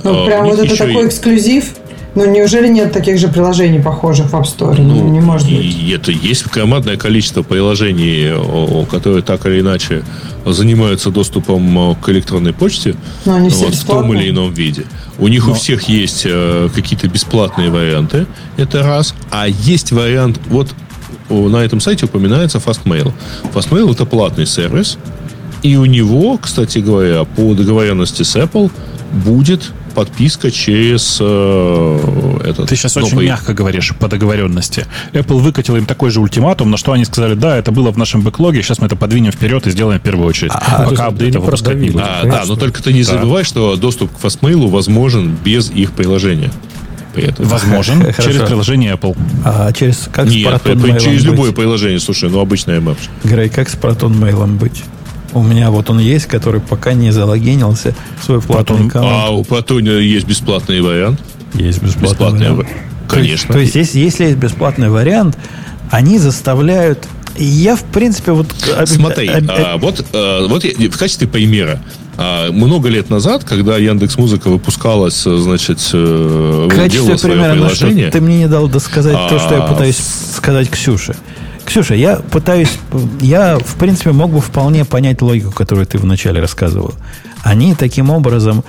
Ну, а, прям вот это такой и- эксклюзив. Ну, неужели нет таких же приложений, похожих в App Store? Ну, не может быть. И это есть громадное количество приложений, которые так или иначе занимаются доступом о, к электронной почте Но они все вот, в том или ином виде. У них у всех есть э, какие-то бесплатные варианты, это раз. А есть вариант, вот на этом сайте упоминается Fastmail. Fastmail это платный сервис, и у него, кстати говоря, по договоренности с Apple будет подписка через э, этот. Ты сейчас новый- очень мягко говоришь по договоренности. Apple выкатил им такой же ультиматум, на что они сказали, да, это было в нашем бэклоге, сейчас мы это подвинем вперед и сделаем в первую очать. то есть Пока апдейтов выпускать не будем. А, да, но только ты не Да. забывай, что доступ к Fastmail возможен без их приложения. При этом. Возможен Хорошо. через приложение Apple. А через как Нет, с Proton Mail через быть? любое приложение, слушай, ну обычная Maps. Грей, как с Proton Mail быть? У меня вот он есть, который пока не залогинился в свой платный Proton- аккаунт. А у Proton есть бесплатный вариант. Есть бесплатный Бесплатный вариант. Конечно. То есть, если, если есть бесплатный вариант, они заставляют... Я, в принципе, вот... Смотри, об- а, вот, а, вот я- в качестве примера. а, много лет назад, когда Яндекс Музыка выпускалась, э, значит, э, в качестве примера, приложение. ты мне не дал досказать то, что я А, пытаюсь сказать Ксюше. Ксюша, я пытаюсь... Я, в принципе, мог бы вполне понять логику, которую ты вначале рассказывал. Они таким образом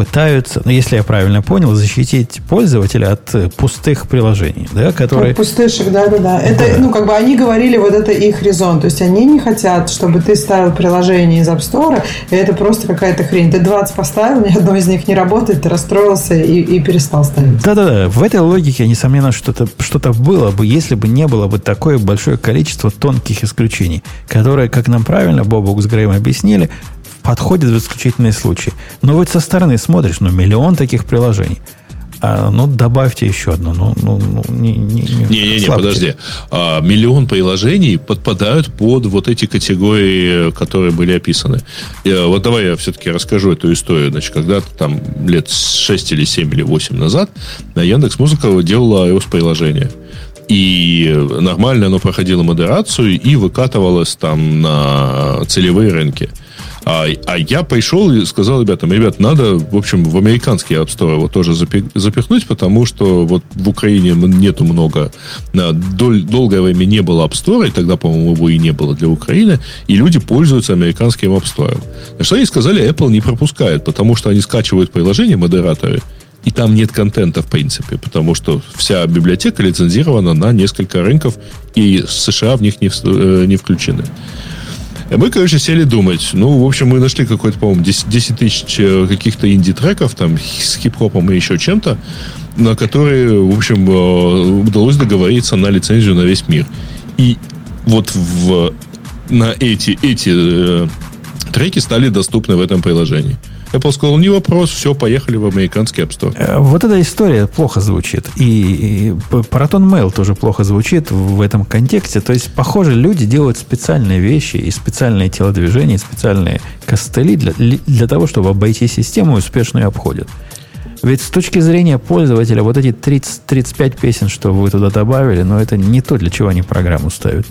пытаются, ну, если я правильно понял, защитить пользователя от э, пустых приложений, да, которые... Как пустышек, да, да, да. Это, ну, как бы они говорили, вот это их резон. То есть они не хотят, чтобы ты ставил приложение из App Store, и это просто какая-то хрень. Ты 20 поставил, ни одно из них не работает, ты расстроился и, и перестал ставить. Да-да-да, в этой логике, несомненно, что-то что было бы, если бы не было бы такое большое количество тонких исключений, которые, как нам правильно Бобук с Греем объяснили, подходят в исключительные случаи. Но вот со стороны смотришь, ну, миллион таких приложений. А, ну, добавьте еще одно. Ну, ну, ну не, не, не, Не-не-не, слабьте. подожди. А, миллион приложений подпадают под вот эти категории, которые были описаны. Я- вот давай я все-таки расскажу эту историю. Значит, когда-то там лет 6 или 7 или 8 назад Яндекс Музыка делала iOS-приложение. И нормально оно проходило модерацию и выкатывалось там на целевые рынки. А, а я пришел и сказал ребятам, ребят, надо, в общем, в американский App Store его тоже запи- запихнуть, потому что вот в Украине нету много, на доль- долгое время не было App Store, и тогда, по-моему, его и не было для Украины, и люди пользуются американским App Store. Что они сказали, Apple не пропускает, потому что они скачивают приложение, модераторы, и там нет контента, в принципе, потому что вся библиотека лицензирована на несколько рынков, и США в них не, вс- э, не включены. Мы, короче, сели думать. Ну, в общем, мы нашли какой-то, по-моему, 10, 10 тысяч э, каких-то инди-треков там с хип-хопом и еще чем-то, на которые, в общем, э, удалось договориться на лицензию на весь мир. И вот в, на эти, эти э, треки стали доступны в этом приложении. Apple сказал, не вопрос, все, поехали в американский App Store. Э, Вот эта история плохо звучит. И, и Proton Mail тоже плохо звучит в этом контексте. То есть, похоже, люди делают специальные вещи и специальные телодвижения, и специальные костыли для, для того, чтобы обойти систему и успешно ее обходят. Ведь с точки зрения пользователя, вот эти 30, 35 песен, что вы туда добавили, но это не то, для чего они программу ставят.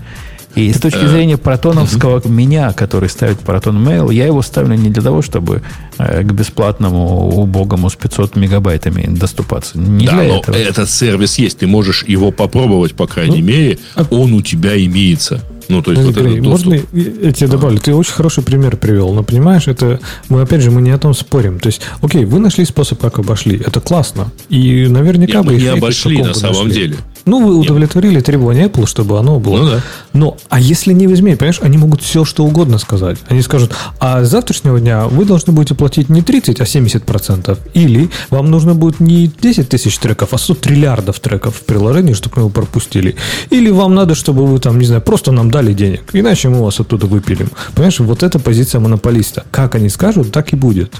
И с точки зрения протоновского меня, который ставит Proton Mail, я его ставлю не для того, чтобы э, к бесплатному убогому с 500 мегабайтами доступаться. Не да, для но этого. этот сервис есть, ты можешь его попробовать, по крайней мере, он у тебя имеется. Ну, то есть вот Андрей, этот доступ. можно я тебе добавлю? Ты очень хороший пример привел, но понимаешь, это мы опять же мы не о том спорим. То есть, окей, вы нашли способ, как обошли, это классно, и наверняка Нет, бы мы не обошли на самом нашли. деле. Ну, вы удовлетворили требования Apple, чтобы оно было. Ну да. Но, а если не возьми, понимаешь, они могут все, что угодно сказать. Они скажут, а с завтрашнего дня вы должны будете платить не 30, а 70%. Или вам нужно будет не 10 тысяч треков, а 100 триллиардов треков в приложении, чтобы мы его пропустили. Или вам надо, чтобы вы там, не знаю, просто нам дали денег. Иначе мы вас оттуда выпилим. Понимаешь, вот это позиция монополиста. Как они скажут, так и будет.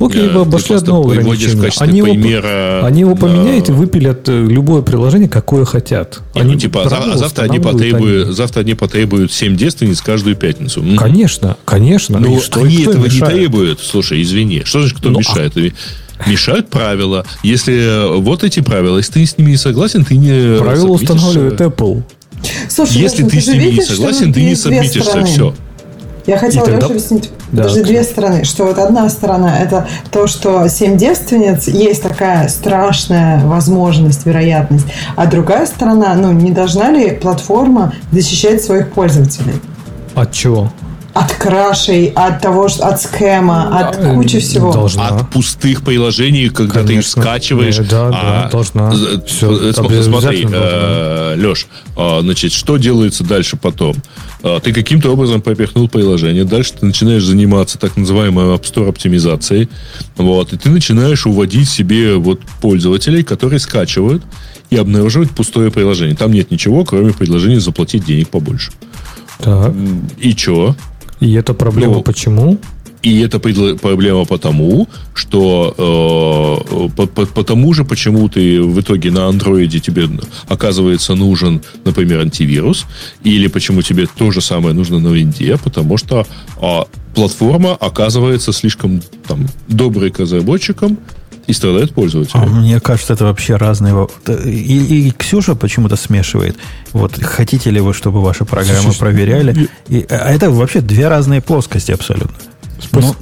Окей, Э, вы ты обошли одно ограничение. Они его, примера, они его поменяют и выпилят э, любое приложение, какое хотят. Не, Они ну, типа, а за- а завтра они, потребуют, они. завтра они потребуют 7 девственниц каждую пятницу. Конечно, конечно. Ну, И что- они этого не мешает? требуют. Слушай, извини. Что значит, кто Ну, мешает? Мешают правила. Если э, вот эти правила, если ты с ними не согласен, ты не Правила устанавливает Apple. Слушай, Если ты с же ними не согласен, ты не сабмитишься. Все. Я хотела тогда- Леше объяснить Да, даже две стороны. Что вот одна сторона – это то, что семь девственниц есть такая страшная возможность, вероятность. А другая сторона, ну, не должна ли платформа защищать своих пользователей? От чего? От крашей, от того, что от от Да, кучи всего. должна. От пустых приложений, когда ты их Конечно. скачиваешь. Э, да, да, должна. з- Всё, э, см- обязательно смотри, должна. Леш, значит, что делается дальше потом? А, Ты каким-то образом пропихнул приложение, дальше ты начинаешь заниматься так называемой App Store оптимизацией, вот, и ты начинаешь уводить себе вот пользователей, которые скачивают и обнаруживают пустое приложение. Там нет ничего, кроме предложения заплатить денег побольше. Так. И что? И это проблема Ну, почему? И это проблема потому, что э, по, по- потому же, почему ты в итоге на андроиде тебе оказывается нужен, например, антивирус, или почему тебе то же самое нужно на винде, потому что а, платформа оказывается слишком там, доброй к разработчикам и страдает пользователь. А мне кажется, это вообще разные... И, и Ксюша почему-то смешивает. Вот хотите ли вы, чтобы ваши программы Слушай, проверяли? И, а это вообще две разные плоскости абсолютно. Спасибо.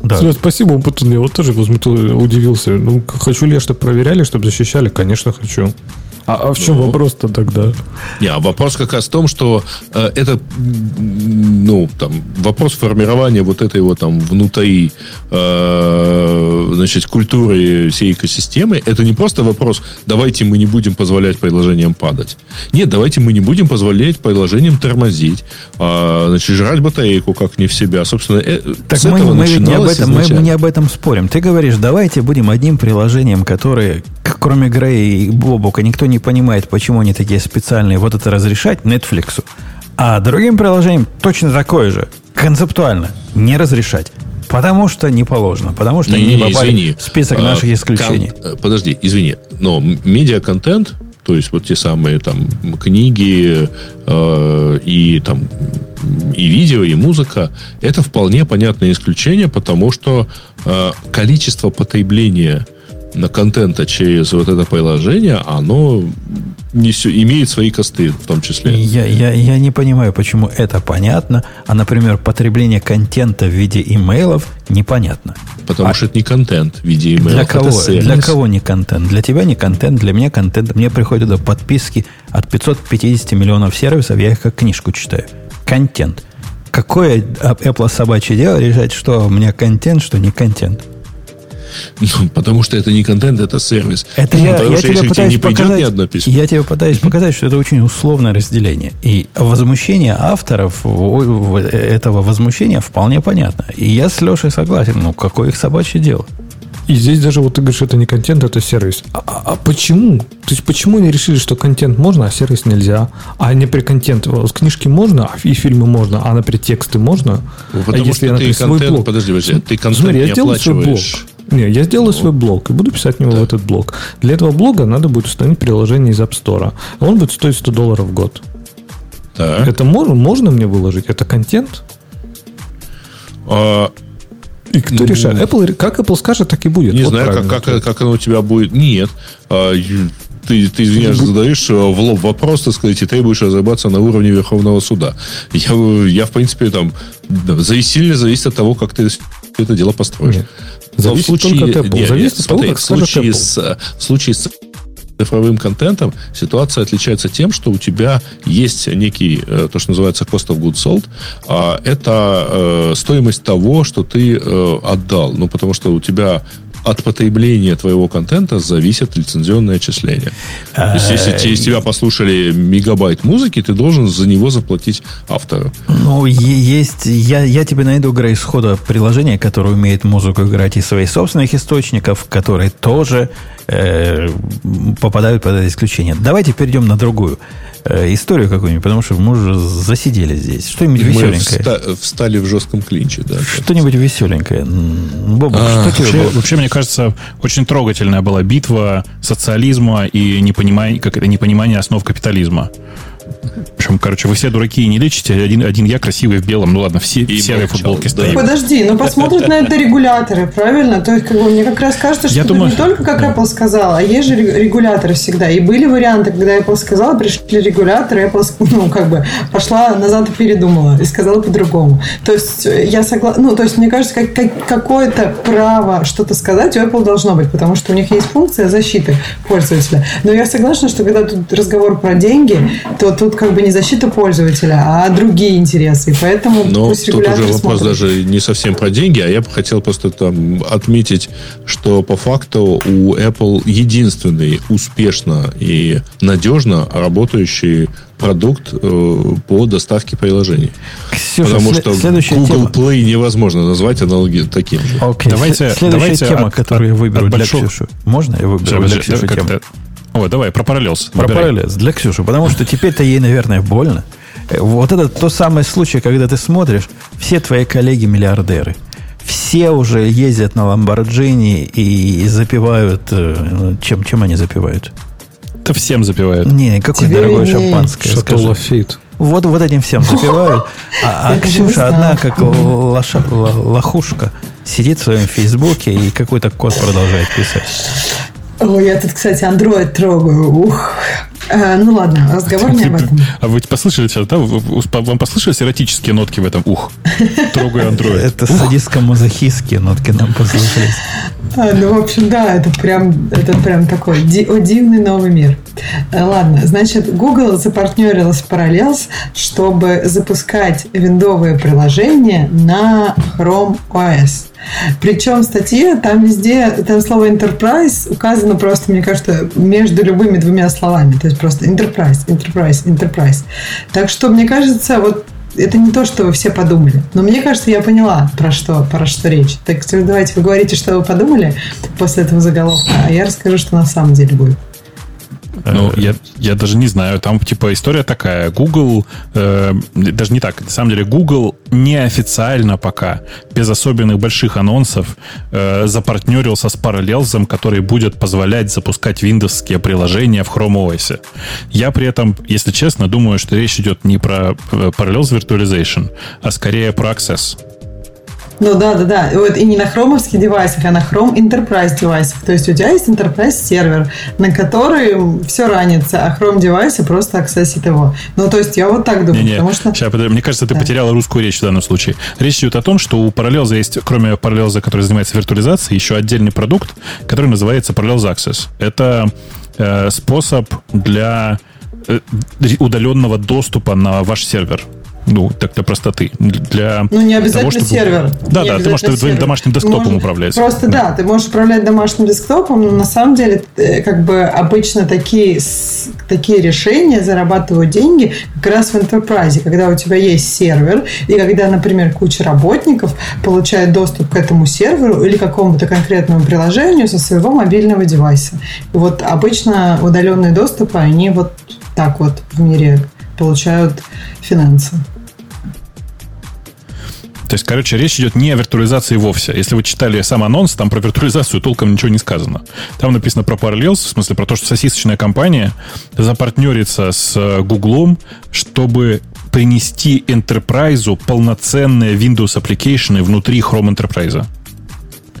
Ну, да. Спасибо, Умпутун. Я вот тоже возмутил- удивился. Ну, хочу ли я, чтобы проверяли, чтобы защищали? Конечно, хочу. А, а в чем Ну. вопрос-то тогда? Не, а вопрос как раз в том, что э, это, ну, там, вопрос формирования вот этой вот там внутри, э, значит, культуры всей экосистемы, это не просто вопрос, давайте мы не будем позволять приложениям падать. Нет, давайте мы не будем позволять приложениям тормозить, а, значит, жрать батарейку как не в себя. Собственно, э, Так с мы, этого мы не об этом, мы изначально. не об этом спорим. Ты говоришь, давайте будем одним приложением, которые, к- кроме Грея и Бобука, никто не понимает, почему они такие специальные, вот это разрешать Netflix. А другим приложением точно такое же, концептуально, не разрешать. Потому что не положено, потому что они не Не-не-не, попали извини. в список А, наших исключений. кон- э, подожди, извини. Но медиаконтент, то есть вот те самые там книги э, и там и видео, и музыка, это вполне понятное исключение, потому что э, количество потребления на контента через вот это приложение, оно несё- имеет свои косты в том числе. Я, я, я не понимаю, почему это понятно, а, например, потребление контента в виде имейлов непонятно. Потому А- что это не контент в виде email. Для кого? сервис. Для кого не контент? Для тебя не контент, для меня контент. Мне приходят до подписки от 550 миллионов сервисов, я их как книжку читаю. Контент. Какое Apple собачье дело решать, что у меня контент, что не контент? Ну, потому что это не контент, это сервис. Это Ну, я, потому я что тебе если к тебе пытаюсь не придет показать, ни одно письмо. я тебе пытаюсь показать, что это очень условное разделение. И возмущение авторов этого возмущения вполне понятно. И я с Лешей согласен. Ну, какое их собачье дело? И здесь даже вот ты говоришь, это не контент, это сервис. А, а- а почему? То есть почему они решили, что контент можно, а сервис нельзя? А не при контент с книжки можно, а и фильмы можно, а например тексты можно? Ну, а потому если что я, ты например, свой контент- блог? подожди, подожди, ты контент Смотри, я не сделаю свой блог. Не, я сделаю свой блог и буду писать в него в этот блог. Для этого блога надо будет установить приложение из App Store. Он будет стоить 100 долларов в год. Так. Это можно, можно мне выложить? Это контент? А, И кто Ну, решает? Apple, как Apple скажет, так и будет. не Вот знаю, как, как, как оно у тебя будет. Нет. А, ты, ты извиняешь, задаешь э, в лоб вопрос, так сказать, и требуешь разобраться на уровне Верховного суда. Я, я в принципе, там, да, сильно зависит от того, как ты это дело построишь. Нет. Зависит только от Apple. нет, Зависит нет, от того, смотри, как в случае, Apple. с, в случае с цифровым контентом ситуация отличается тем, что у тебя есть некий, э, то, что называется cost of goods sold. А Это э, стоимость того, что ты э, отдал. Ну, потому что у тебя от потребления твоего контента зависит лицензионное отчисление. То есть, если те- из тебя послушали мегабайт музыки, ты должен за него заплатить автору. Ну, есть... Я, я тебе найду, Грей, схода приложение, которое умеет музыку играть из своих собственных источников, которые тоже э, попадают под это исключение. Давайте перейдем на другую э, историю какую-нибудь, потому что мы уже засидели здесь. Что-нибудь веселенькое. вста- встали в жестком клинче. Да, Что-нибудь веселенькое. Бобок, А, что тебе Вообще, было? вообще, мне кажется, очень трогательная была битва социализма и непонимание, как это, непонимание основ капитализма. Общем, короче, вы все дураки и не лечите, один, один я красивый в белом. Ну ладно, все И в серой футболке да. стоим. Подожди, ну посмотрят на это регуляторы, правильно? То есть, как бы, мне как раз кажется, что думаю, не только как Apple сказала, а есть же ре- регуляторы всегда. И были варианты, когда Apple сказала, пришли регуляторы, Apple, ну, как бы, пошла назад и передумала, и сказала по-другому. То есть, э, я согласна, ну, то есть, мне кажется, как, как- какое-то право что-то сказать у Apple должно быть, потому что у них есть функция защиты пользователя. Но я согласна, что когда тут разговор про деньги, то тут тут как бы не защита пользователя, а другие интересы. И поэтому Но пусть тут уже вопрос смотрит. даже не совсем про деньги, а я бы хотел просто там отметить, что по факту у Apple единственный успешно и надежно работающий продукт э, по доставке приложений. Ксюша, Потому что следующая Google тема. Play невозможно назвать аналоги таким же. Окей, Давайте- сле- следующая давайте тема, от- которую я выберу от для большого- Ксюши. Можно я выберу Всё, для Ксюши тему? О, давай, про параллелс. Про Выбирай. параллелс для Ксюши, потому что теперь-то ей, наверное, больно. Вот это тот самый случай, когда ты смотришь, все твои коллеги миллиардеры. Все уже ездят на Ламборджини и запивают... э, Чем, чем они запивают? Это всем запивают. Не, какое Тебе дорогое виднее. шампанское. Шато скажи. Лафит. Вот, вот этим всем запивают. А, а не Ксюша одна, как лоша- лохушка, сидит в своем фейсбуке и какой-то код продолжает писать. Ой, я тут, кстати, Android трогаю. Ух. А, ну ладно, разговор не об этом. А вы послышали сейчас, да? Вам послышались эротические нотки в этом? Ух, трогаю андроид. Это садистско-мазохистские нотки нам послышались. А, ну, в общем, да, это прям, это прям такой ди- о, дивный новый мир. Э, Ладно, значит, Google запартнерилась с Parallels, чтобы запускать виндовые приложения на Chrome OS. Причем в статье там везде, там слово Enterprise указано просто, мне кажется, между любыми двумя словами. То есть просто Enterprise, Enterprise, Enterprise. Так что, мне кажется, вот это не то, что вы все подумали. Но мне кажется, я поняла, про что, про что речь. Так что давайте вы говорите, что вы подумали после этого заголовка, а я расскажу, что на самом деле будет. Ну, я, я даже не знаю. Там, типа, история такая. Google, э, даже не так. На самом деле, Google неофициально пока, без особенных больших анонсов, э, запартнерился с Parallels, который будет позволять запускать виндовские приложения в Chrome OS. Я при этом, если честно, думаю, что речь идет не про э, Parallels Virtualization, а скорее про Access. Ну да, да, да. Вот и не на хромовских девайсах, а на Chrome Enterprise девайсах. То есть у тебя есть Enterprise сервер, на который все ранится, а Chrome девайсы просто аксессит его. Ну, то есть я вот так думаю, Не-не, потому что... щас, подожди, мне кажется, ты Да. потеряла русскую речь в данном случае. Речь идет о том, что у Parallels есть, кроме Parallels, который занимается виртуализацией, еще отдельный продукт, который называется Parallels Access. Это э, способ для э, удаленного доступа на ваш сервер. Ну, так для простоты. Для Ну, не обязательно того, чтобы- сервер. Да, Не да, ты можешь обязательно твоим сервер. домашним Ты десктопом можешь- управлять. Просто да. ты можешь управлять домашним десктопом, но на самом деле э, как бы обычно такие, такие решения зарабатывают деньги как раз в enterprise, когда у тебя есть сервер, и когда, например, куча работников получает доступ к этому серверу или какому-то конкретному приложению со своего мобильного девайса. И вот обычно удаленные доступы, они вот так вот в мире получают финансы. То есть, короче, речь идет не о виртуализации вовсе. Если вы читали сам анонс, там про виртуализацию толком ничего не сказано. Там написано про Parallels, в смысле про то, что сосисочная компания запартнерится с Гуглом, чтобы принести Enterprise полноценные Windows application внутри Chrome Enterprise.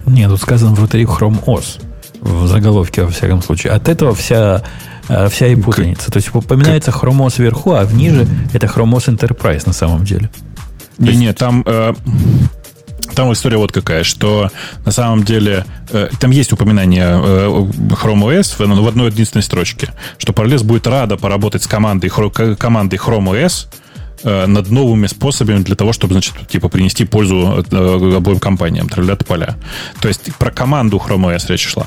Нет, тут сказано внутри Chrome OS. В заголовке, во всяком случае. От этого вся, э, вся и путаница. То есть упоминается Chrome OS вверху, а вниже это Chrome OS Enterprise на самом деле. Не, не, там, э, там история вот какая, что на самом деле э, там есть упоминание э, Chrome OS в, в одной единственной строчке, что Parallels будет рада поработать с командой, хро- командой Chrome OS э, над новыми способами для того, чтобы, значит, типа принести пользу э, обоим компаниям, тролля поля. То есть про команду Chrome OS речь шла.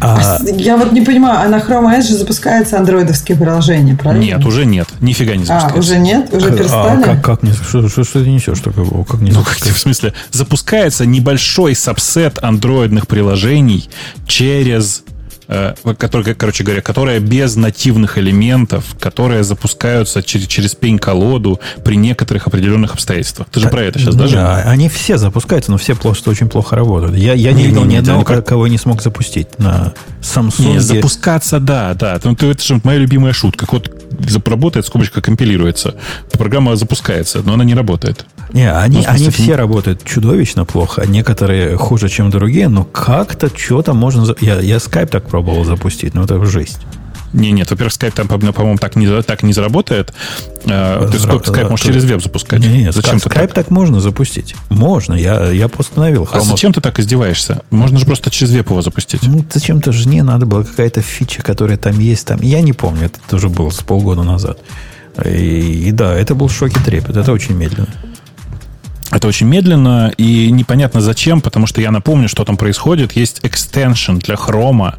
А, Я вот не понимаю, а на Chrome OS же запускается андроидовские приложения, правильно? Нет, уже нет, нифига не А, запускается. уже нет? Уже а перестали? как, как не, что, что, что ты несешь такого? Как не Ну, как, в смысле, запускается небольшой сабсет андроидных приложений через э, которые, короче говоря, которые без нативных элементов, которые запускаются через, через пень-колоду при некоторых определенных обстоятельствах. Ты же про это сейчас даже? Да, они все запускаются, но все просто очень плохо работают. Я, я не, Не, видел ни одного, не про- кого не смог запустить на Samsung. Не, запускаться, да, да. Ну, это же моя любимая шутка. Зап- работает, скобочка компилируется. Программа запускается, но она не работает. Не, они, Ну, они не- все работают чудовищно плохо. Некоторые хуже, чем другие, но как-то что-то можно... Я, я Skype так пробовал запустить, но это жесть. Не, нет, во-первых, Skype там, по-моему, так не, так не заработает. Э, Ты Skype можешь э, через веб запускать. Не, не, Зачем ты Skype так? так можно запустить. Можно, я, я установил. А Chrome- зачем ты так издеваешься? Можно же просто через веб его запустить. Ну, зачем-то жене надо было какая-то фича, которая там есть. Там. Я не помню, это тоже было с полгода назад. И, и да, это был шок и трепет. Это очень медленно. Это очень медленно и непонятно зачем, потому что я напомню, что там происходит. Есть экстеншн для хрома,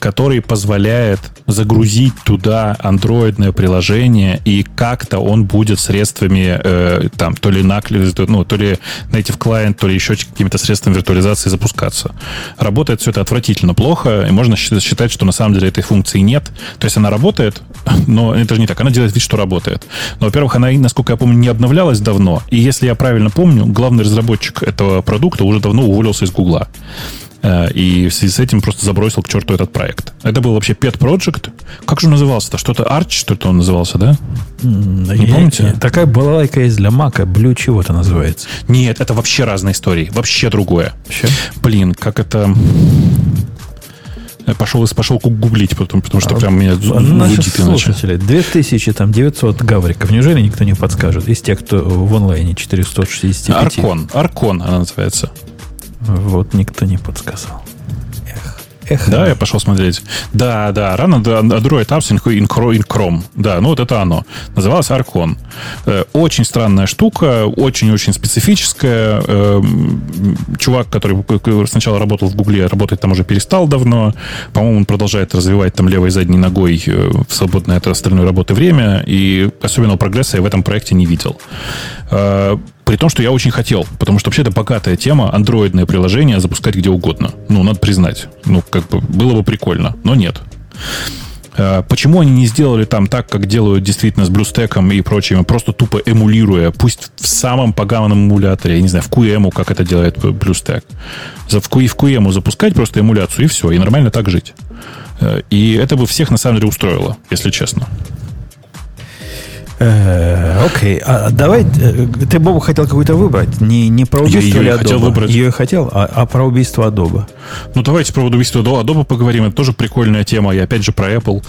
который позволяет загрузить туда андроидное приложение, и как-то он будет средствами э, там то ли накли, ну, то ли native client, то ли еще какими-то средствами виртуализации запускаться. Работает все это отвратительно плохо, и можно считать, что на самом деле этой функции нет. То есть она работает, но это же не так. Она делает вид, что работает. Но, во-первых, она, насколько я помню, не обновлялась давно. И если я правильно помню, главный разработчик этого продукта уже давно уволился из Гугла. Э, И в связи с этим просто забросил к черту этот проект. Это был вообще Pet Project. Как же он назывался-то? Что-то Arch, что-то он назывался, да? Не помните? Такая балалайка есть для Мака. Blue чего-то называется. Нет, это вообще разные истории. Вообще другое. Вообще? Блин, как это... Я Пошел, пошел гуглить, потому, потому что А, прям меня А зудит слушатели, 2900 гавриков. Неужели никто не подскажет? Из тех, кто в онлайне 465. Аркон. Аркон она называется. Вот никто не подсказал. Эх. Эх. Да, я пошел смотреть. Да, да, рано Android Apps in, Chrome-. Да, ну вот это оно. Называлось Arcon. Э, Очень странная штука, очень-очень специфическая. Эм, Чувак, который сначала работал в Гугле, работать там уже перестал давно. По-моему, он продолжает развивать там левой задней ногой э, в свободное от остальной работы время. И особенного прогресса я в этом проекте не видел. При том, что я очень хотел, потому что вообще это богатая тема, андроидное приложение запускать где угодно. Ну, надо признать. Ну, как бы было бы прикольно, но нет. Э, Почему они не сделали там так, как делают действительно с BlueStack и прочими, просто тупо эмулируя, пусть в самом поганом эмуляторе, я не знаю, в QEMU, как это делает Q- в QEMU запускать просто эмуляцию, и все, и нормально так жить. Э, И это бы всех на самом деле устроило, если честно. Э, Окей, а давай, э, ты, Бобу, хотел какую-то выбрать? Не, не про Я убийство ее или хотел выбрать. Ее хотел, а, а про убийство Adobe. Ну, давайте про убийство Adobe поговорим. Это тоже прикольная тема. И опять же про Apple.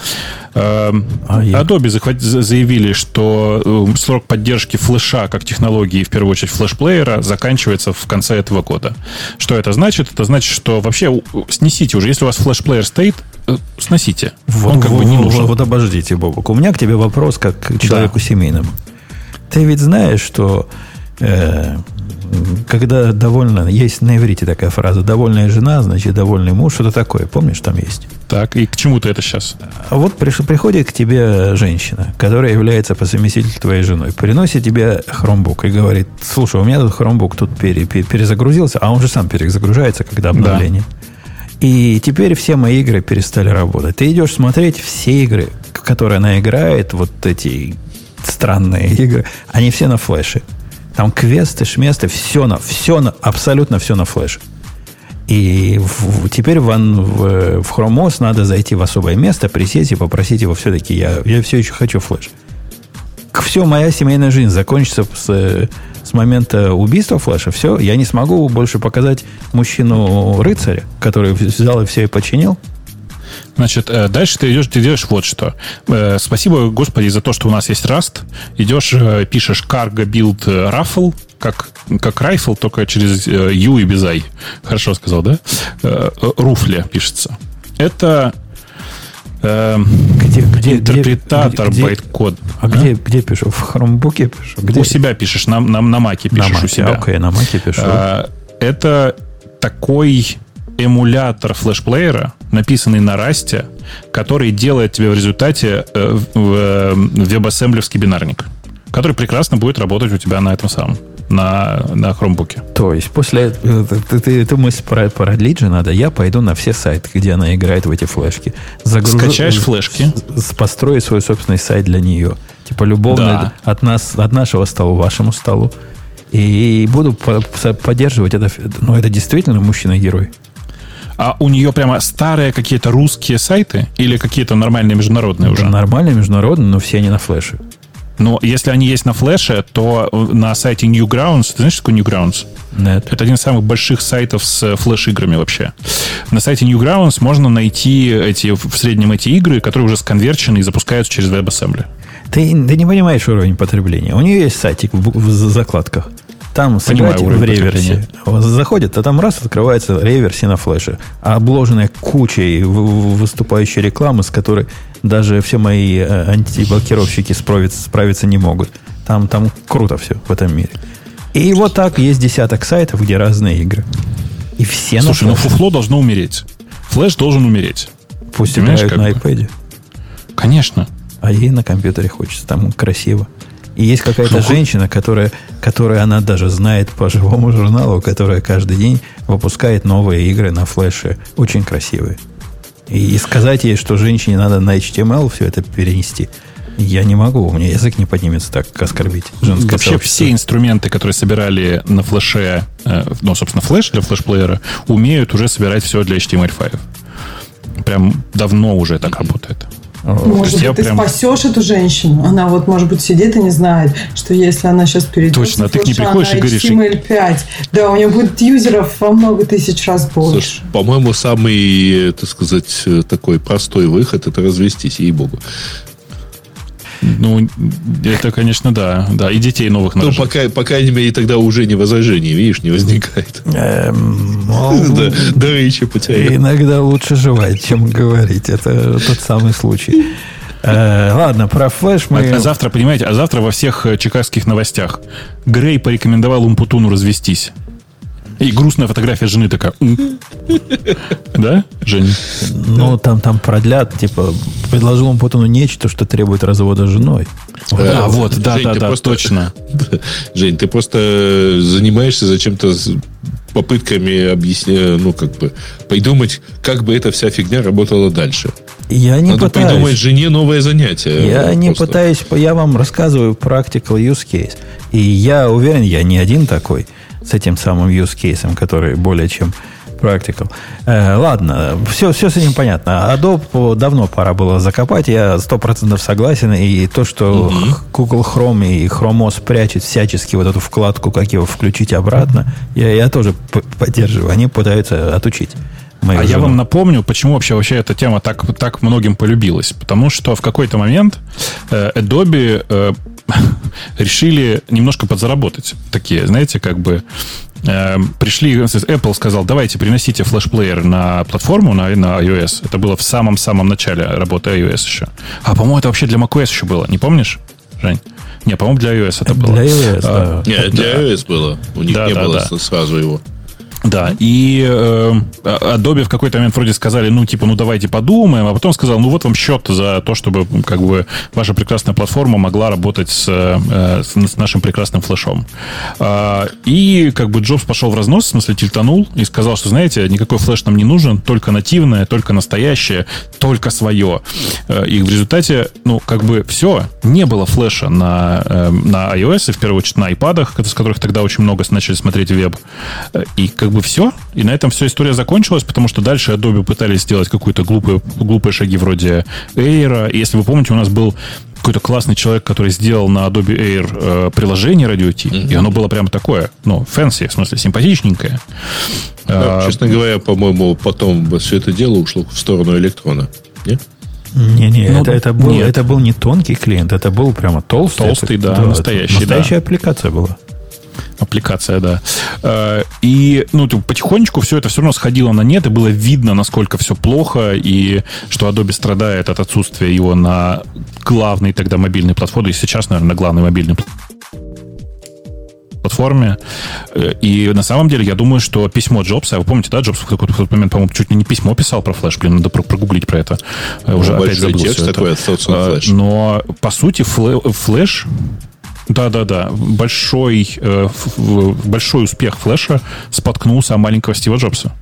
Эм, А я- Adobe захват- за- заявили, что э, срок поддержки флеша как технологии, в первую очередь флеш-плеера, заканчивается в конце этого года. Что это значит? Это значит, что вообще снесите уже. Если у вас флеш-плеер стоит, э, сносите. Он как бы не вот, нужен. вот обождите, Бобок. У меня к тебе вопрос как к человеку семейному. Ты ведь знаешь, что э, когда довольно... Есть на иврите такая фраза «довольная жена, значит, довольный муж». Что-то такое. Помнишь, там есть? Так, и к чему ты это сейчас? А вот приш- приходит к тебе женщина, которая является по совместительству твоей женой, приносит тебе хромбук и говорит, слушай, у меня тут хромбук тут пере- пере- перезагрузился, а он же сам перезагружается, когда обновление. И теперь все мои игры перестали работать. Ты идешь смотреть все игры, в которые она играет, вот эти странные игры, они все на флеше. Там квесты, шместы, все на, все на, абсолютно все на флеше. И в- теперь в, в, в Chrome OS надо зайти в особое место, присесть и попросить его все-таки, я, я все еще хочу флеш. Все, моя семейная жизнь закончится с, с момента убийства флеша. Все, я не смогу больше показать мужчину-рыцаря, который взял и все и починил. Значит, э, дальше ты идешь, ты делаешь вот что. Э, Спасибо, Господи, за то, что у нас есть Rust. Идешь, э, пишешь cargo build raffle, как, как rifle, только через U и без I. Хорошо сказал, да? Руфля пишется. Это Где, где, интерпретатор где- где- байткод. А где, где пишу? В хромбуке пишу? Где? У себя пишешь, на, на, на маке на пишешь маке. у себя. Окей, на маке пишу. А, Это такой эмулятор флешплеера, написанный на расте, который делает тебе в результате э, э, веб-ассемблевский бинарник, который прекрасно будет работать у тебя на этом самом, на, на хромбуке. То есть после э, ты, ты, эту мысль про- продлить же надо. Я пойду на все сайты, где она играет в эти флешки. Загружу- Скачаешь флешки. с- построю свой собственный сайт для нее. Типа любовно Да. от нас, от нашего стола, вашему столу. И буду по- по- поддерживать это. Ну, это действительно мужчина-герой. А у нее прямо старые какие-то русские сайты или какие-то нормальные международные уже? Нормально, международно, но все они на флеше. Но если они есть на флеше, то на сайте Newgrounds, ты знаешь, что такое Newgrounds? Нет. Это один из самых больших сайтов с флеш-играми вообще. На сайте Newgrounds можно найти эти, в среднем эти игры, которые уже сконверчены и запускаются через WebAssembly. Ты, ты не понимаешь уровень потребления. У нее есть сайтик в, в закладках. Там сыграть в реверсе. Заходит, а там раз открывается реверсе на флеше, обложенная кучей выступающей рекламы, с которой даже все мои э, антиблокировщики справиться, справиться не могут. Там, там круто все в этом мире. И вот так есть десяток сайтов, где разные игры. И все Слушай, на ну фуфло должно умереть. Флэш должен умереть. Пусть играют на бы? iPad. Конечно. А ей на компьютере хочется, там красиво. И есть какая-то Ну, женщина, которая, которая она даже знает по живому журналу, которая каждый день выпускает новые игры на флеше, очень красивые. И сказать ей, что женщине надо на HTML все это перенести, я не могу, у меня язык не поднимется так оскорбить женское Вообще сообщество. все инструменты, которые собирали на флеше, э, ну, собственно, флеш для флешплеера, умеют уже собирать все для HTML5. Прям давно уже так работает. Может быть, ты прям- спасешь эту женщину. Она вот, может быть, сидит и не знает, что если она сейчас перейдет Точно, с ты к ней приходишь и говоришь, HTML5, да, у нее будет юзеров во много тысяч раз больше. Слушай, по-моему, самый, э, так сказать, э, такой простой выход это развестись, ей-богу. Ну, это, конечно, да. Да, и детей новых Ну, нарожать. пока, по крайней мере, тогда уже не возражений, видишь, не возникает. Эм, ну, Да, да речи потерял. Иногда лучше жевать, чем говорить. Это тот самый случай. Э, ладно, про флеш мы... А завтра, понимаете, а завтра во всех э, чикагских новостях Грей порекомендовал Умпутуну развестись. И грустная фотография жены такая. Да, Женя? Ну, там, там продлят, типа, предложил он Путину нечто, что требует развода с женой. Э, А, вот, да, да, ты да, просто- точно. Жень, ты просто занимаешься зачем-то попытками объяснять, ну, как бы, придумать, как бы эта вся фигня работала дальше. Я не Надо пытаюсь. придумать жене новое занятие. Я Вот не просто. пытаюсь, я вам рассказываю practical use case. И я уверен, я не один такой с этим самым use case, который более чем practical. Э, ладно, все, все с этим понятно. Adobe давно пора было закопать, я сто процентов согласен. И то, что Google Chrome и Chrome OS прячет всячески вот эту вкладку, как его включить обратно, я, я тоже поддерживаю. Они пытаются отучить. Мою А я жену. вам напомню, почему вообще, вообще эта тема так, так многим полюбилась. Потому что в какой-то момент э, Adobe э, решили немножко подзаработать. Такие, знаете, как бы э, пришли, Apple сказал, давайте приносите флешплеер на платформу, на, на iOS. Это было в самом-самом начале работы iOS еще. А, по-моему, это вообще для macOS еще было. Не помнишь, Жень? Не, по-моему, для iOS это было. Для iOS, А, да. Нет, для iOS было. У них Да, не да, было да. сразу его. Да, и э, Adobe в какой-то момент вроде сказали, ну, типа, ну, давайте подумаем, а потом сказал, ну, вот вам счет за то, чтобы, как бы, ваша прекрасная платформа могла работать с, э, с, нашим прекрасным флешом. А, и, как бы, Джобс пошел в разнос, в смысле, тильтанул и сказал, что, знаете, никакой флеш нам не нужен, только нативное, только настоящее, только свое. Э, И в результате, ну, как бы, все, не было флеша на, э, на iOS, и в первую очередь на iPad, с которых тогда очень много начали смотреть веб. Э, И как бы все. И на этом вся история закончилась, потому что дальше Adobe пытались сделать какие-то глупые, глупые шаги вроде Air. И если вы помните, у нас был какой-то классный человек, который сделал на Adobe Air э, приложение Radio T, и оно было прямо такое, ну, fancy, в смысле, симпатичненькое. Да, А, честно говоря, по-моему, потом все это дело ушло в сторону электрона. Нет? Не-не, Ну, это, это, был, нет. это был не тонкий клиент, это был прямо толстый. Толстый, Это- да, это настоящий, Настоящая аппликация была. Аппликация, да. Э, И, ну, потихонечку все это все равно сходило на нет, и было видно, насколько все плохо, и что Adobe страдает от отсутствия его на главной тогда мобильной платформе, и сейчас, наверное, на главной мобильной пл- платформе. Э, И на самом деле, я думаю, что письмо Джобса, вы помните, да, Джобс в какой-то момент, по-моему, чуть ли не письмо писал про флеш, блин, надо про- прогуглить про это. Э, Уже Ну, опять большой забыл всё это. такой. Но, по сути, флеш да-да-да. Большой, э, большой успех флеша споткнулся о маленького Стива Джобса.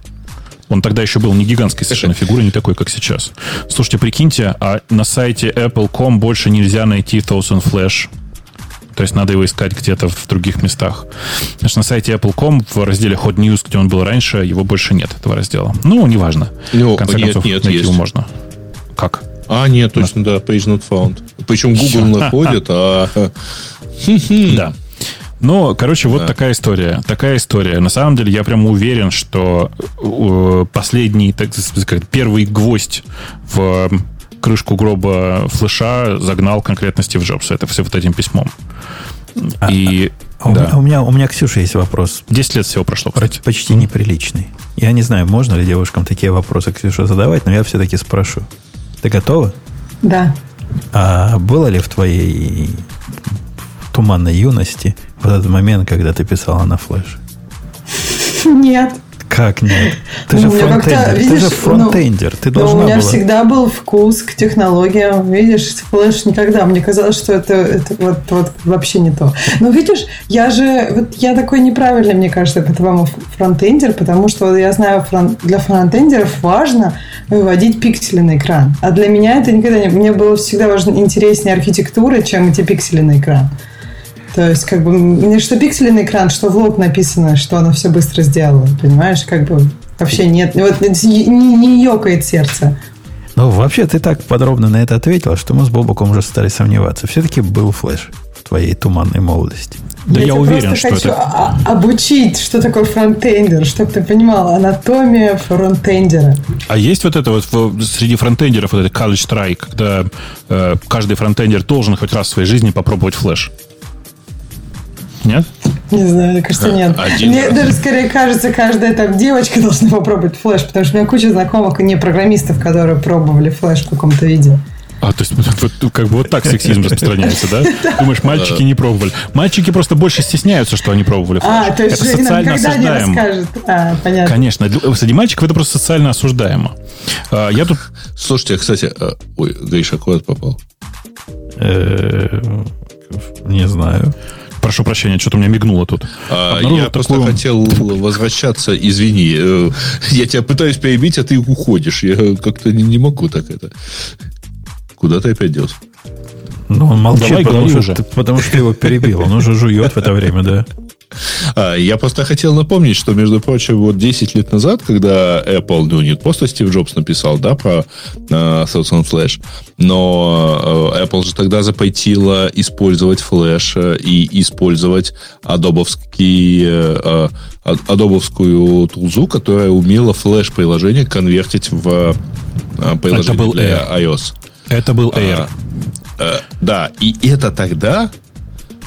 Он тогда еще был не гигантской совершенно фигурой, не такой, как сейчас. Слушайте, прикиньте, а на сайте Apple.com больше нельзя найти Thousand Flash. То есть надо его искать где-то в других местах. Значит, на сайте Apple.com в разделе Hot News, где он был раньше, его больше нет, этого раздела. Ну, неважно. Ну, в конце нет, концов, нет, найти есть. его можно. Как? А, нет, точно, да, page not found. Причем Google находит, а... Да. Но, короче, вот да. такая история. Такая история. На самом деле, я прям уверен, что э, последний, так сказать, первый гвоздь в крышку гроба флеша загнал конкретно Стив Джобс. Это все вот этим письмом. А, И а, да. у, меня, у меня Ксюша есть вопрос. Десять лет всего прошло. Кстати. Почти неприличный. Я не знаю, можно ли девушкам такие вопросы, Ксюша, задавать, но я все-таки спрошу. Ты готова? Да. А было ли в твоей туманной юности в этот момент, когда ты писала на флеше? Нет. Как нет? Ты же фронтендер. Видишь, ты же фронтендер. Ну, ты должна у меня была... всегда был вкус к технологиям. Видишь, Flash никогда. Мне казалось, что это, это вот, вот вообще не то. Но видишь, я же вот я такой неправильный, мне кажется, по-твоему фронтендер, потому что я знаю, для фронтендеров важно выводить пиксели на экран. А для меня это никогда не... Мне было всегда важно интереснее архитектура, чем эти пиксели на экран. То есть, как бы, не что пиксели на экран, что в лоб написано, что оно все быстро сделало. Понимаешь, как бы вообще нет. Вот не, не ёкает сердце. Ну, вообще, ты так подробно на это ответила, что мы с Бобоком уже стали сомневаться. Все-таки был флеш в твоей туманной молодости. Да я, я уверен, что хочу это... обучить, что такое фронтендер, чтобы ты понимал, анатомия фронтендера. А есть вот это вот среди фронтендеров, вот это college try, когда э, каждый фронтендер должен хоть раз в своей жизни попробовать флеш? Нет? Не знаю, мне кажется, нет. Один мне раз. даже скорее кажется, каждая там девочка должна попробовать флеш, потому что у меня куча знакомых не программистов, которые пробовали флеш в каком-то виде. А, то есть вот, как бы вот так сексизм распространяется, да? Думаешь, мальчики не пробовали. Мальчики просто больше стесняются, что они пробовали флеш. А, то есть это социально осуждаемо. Не а, понятно. Конечно. Среди мальчиков это просто социально осуждаемо. А, я тут... Слушайте, кстати, а, ой, Гриша, куда попал? Э, не знаю. Прошу прощения, что-то у меня мигнуло тут. А, я просто хотел возвращаться, извини. Э, я тебя пытаюсь перебить, а ты уходишь. Я как-то не, не могу так это. Куда ты опять делся? Ну, он молчит, Давай, потому, что, уже. потому что его перебил. Он уже жует в это время, да. А, я просто хотел напомнить, что, между прочим, вот 10 лет назад, когда Apple, ну, не просто Стив Джобс написал, да, про uh, Thoughts Flash, но uh, Apple же тогда запретила использовать флеш э, и использовать адобовский, uh, адобовскую тулзу, которая умела флеш-приложение конвертить в uh, приложение для iOS. Это был Air. Uh, да, и это тогда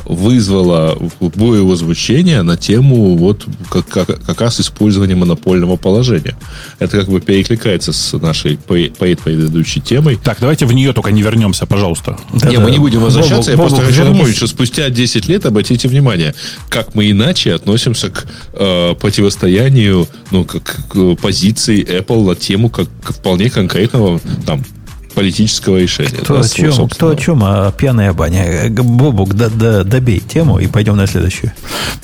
вызвало боевое звучание на тему вот как, как, как раз использования монопольного положения. Это как бы перекликается с нашей предыдущей темой. Так, давайте в нее только не вернемся, пожалуйста. Да, не, да. мы не будем возвращаться. Бобу, я просто хочу напомнить, что спустя 10 лет, обратите внимание, как мы иначе относимся к э, противостоянию, ну, как к позиции Apple на тему как к вполне конкретного там политического решения. Кто, да, о, чем, кто о чем? А пьяная баня. Бобук, да, да, добей тему и пойдем на следующую.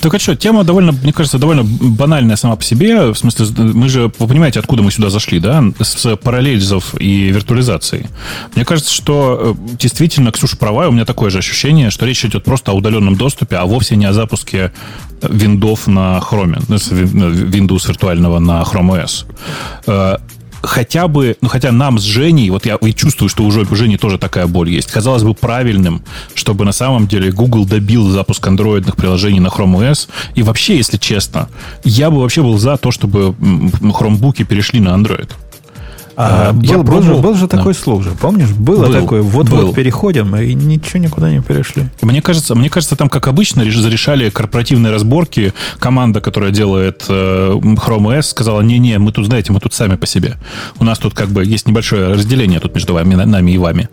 Только что, тема довольно, мне кажется, довольно банальная сама по себе. В смысле, мы же, вы понимаете, откуда мы сюда зашли, да? С параллельзов и виртуализации. Мне кажется, что э, действительно, Ксюша права, у меня такое же ощущение, что речь идет просто о удаленном доступе, а вовсе не о запуске Windows на Chrome, ну, Windows виртуального на Chrome OS э, хотя бы, ну хотя нам с Женей, вот я и чувствую, что уже у Жени тоже такая боль есть, казалось бы правильным, чтобы на самом деле Google добил запуск андроидных приложений на Chrome OS. И вообще, если честно, я бы вообще был за то, чтобы хромбуки перешли на Android. А, а, был, был, же, был же такой да. слух же, помнишь? Было был, такое, вот-вот переходим, и ничего никуда не перешли. Мне кажется, мне кажется, там, как обычно, зарешали корпоративные разборки. Команда, которая делает э, Chrome OS, сказала, не-не, мы тут, знаете, мы тут сами по себе. У нас тут как бы есть небольшое разделение тут между вами, нами и вами.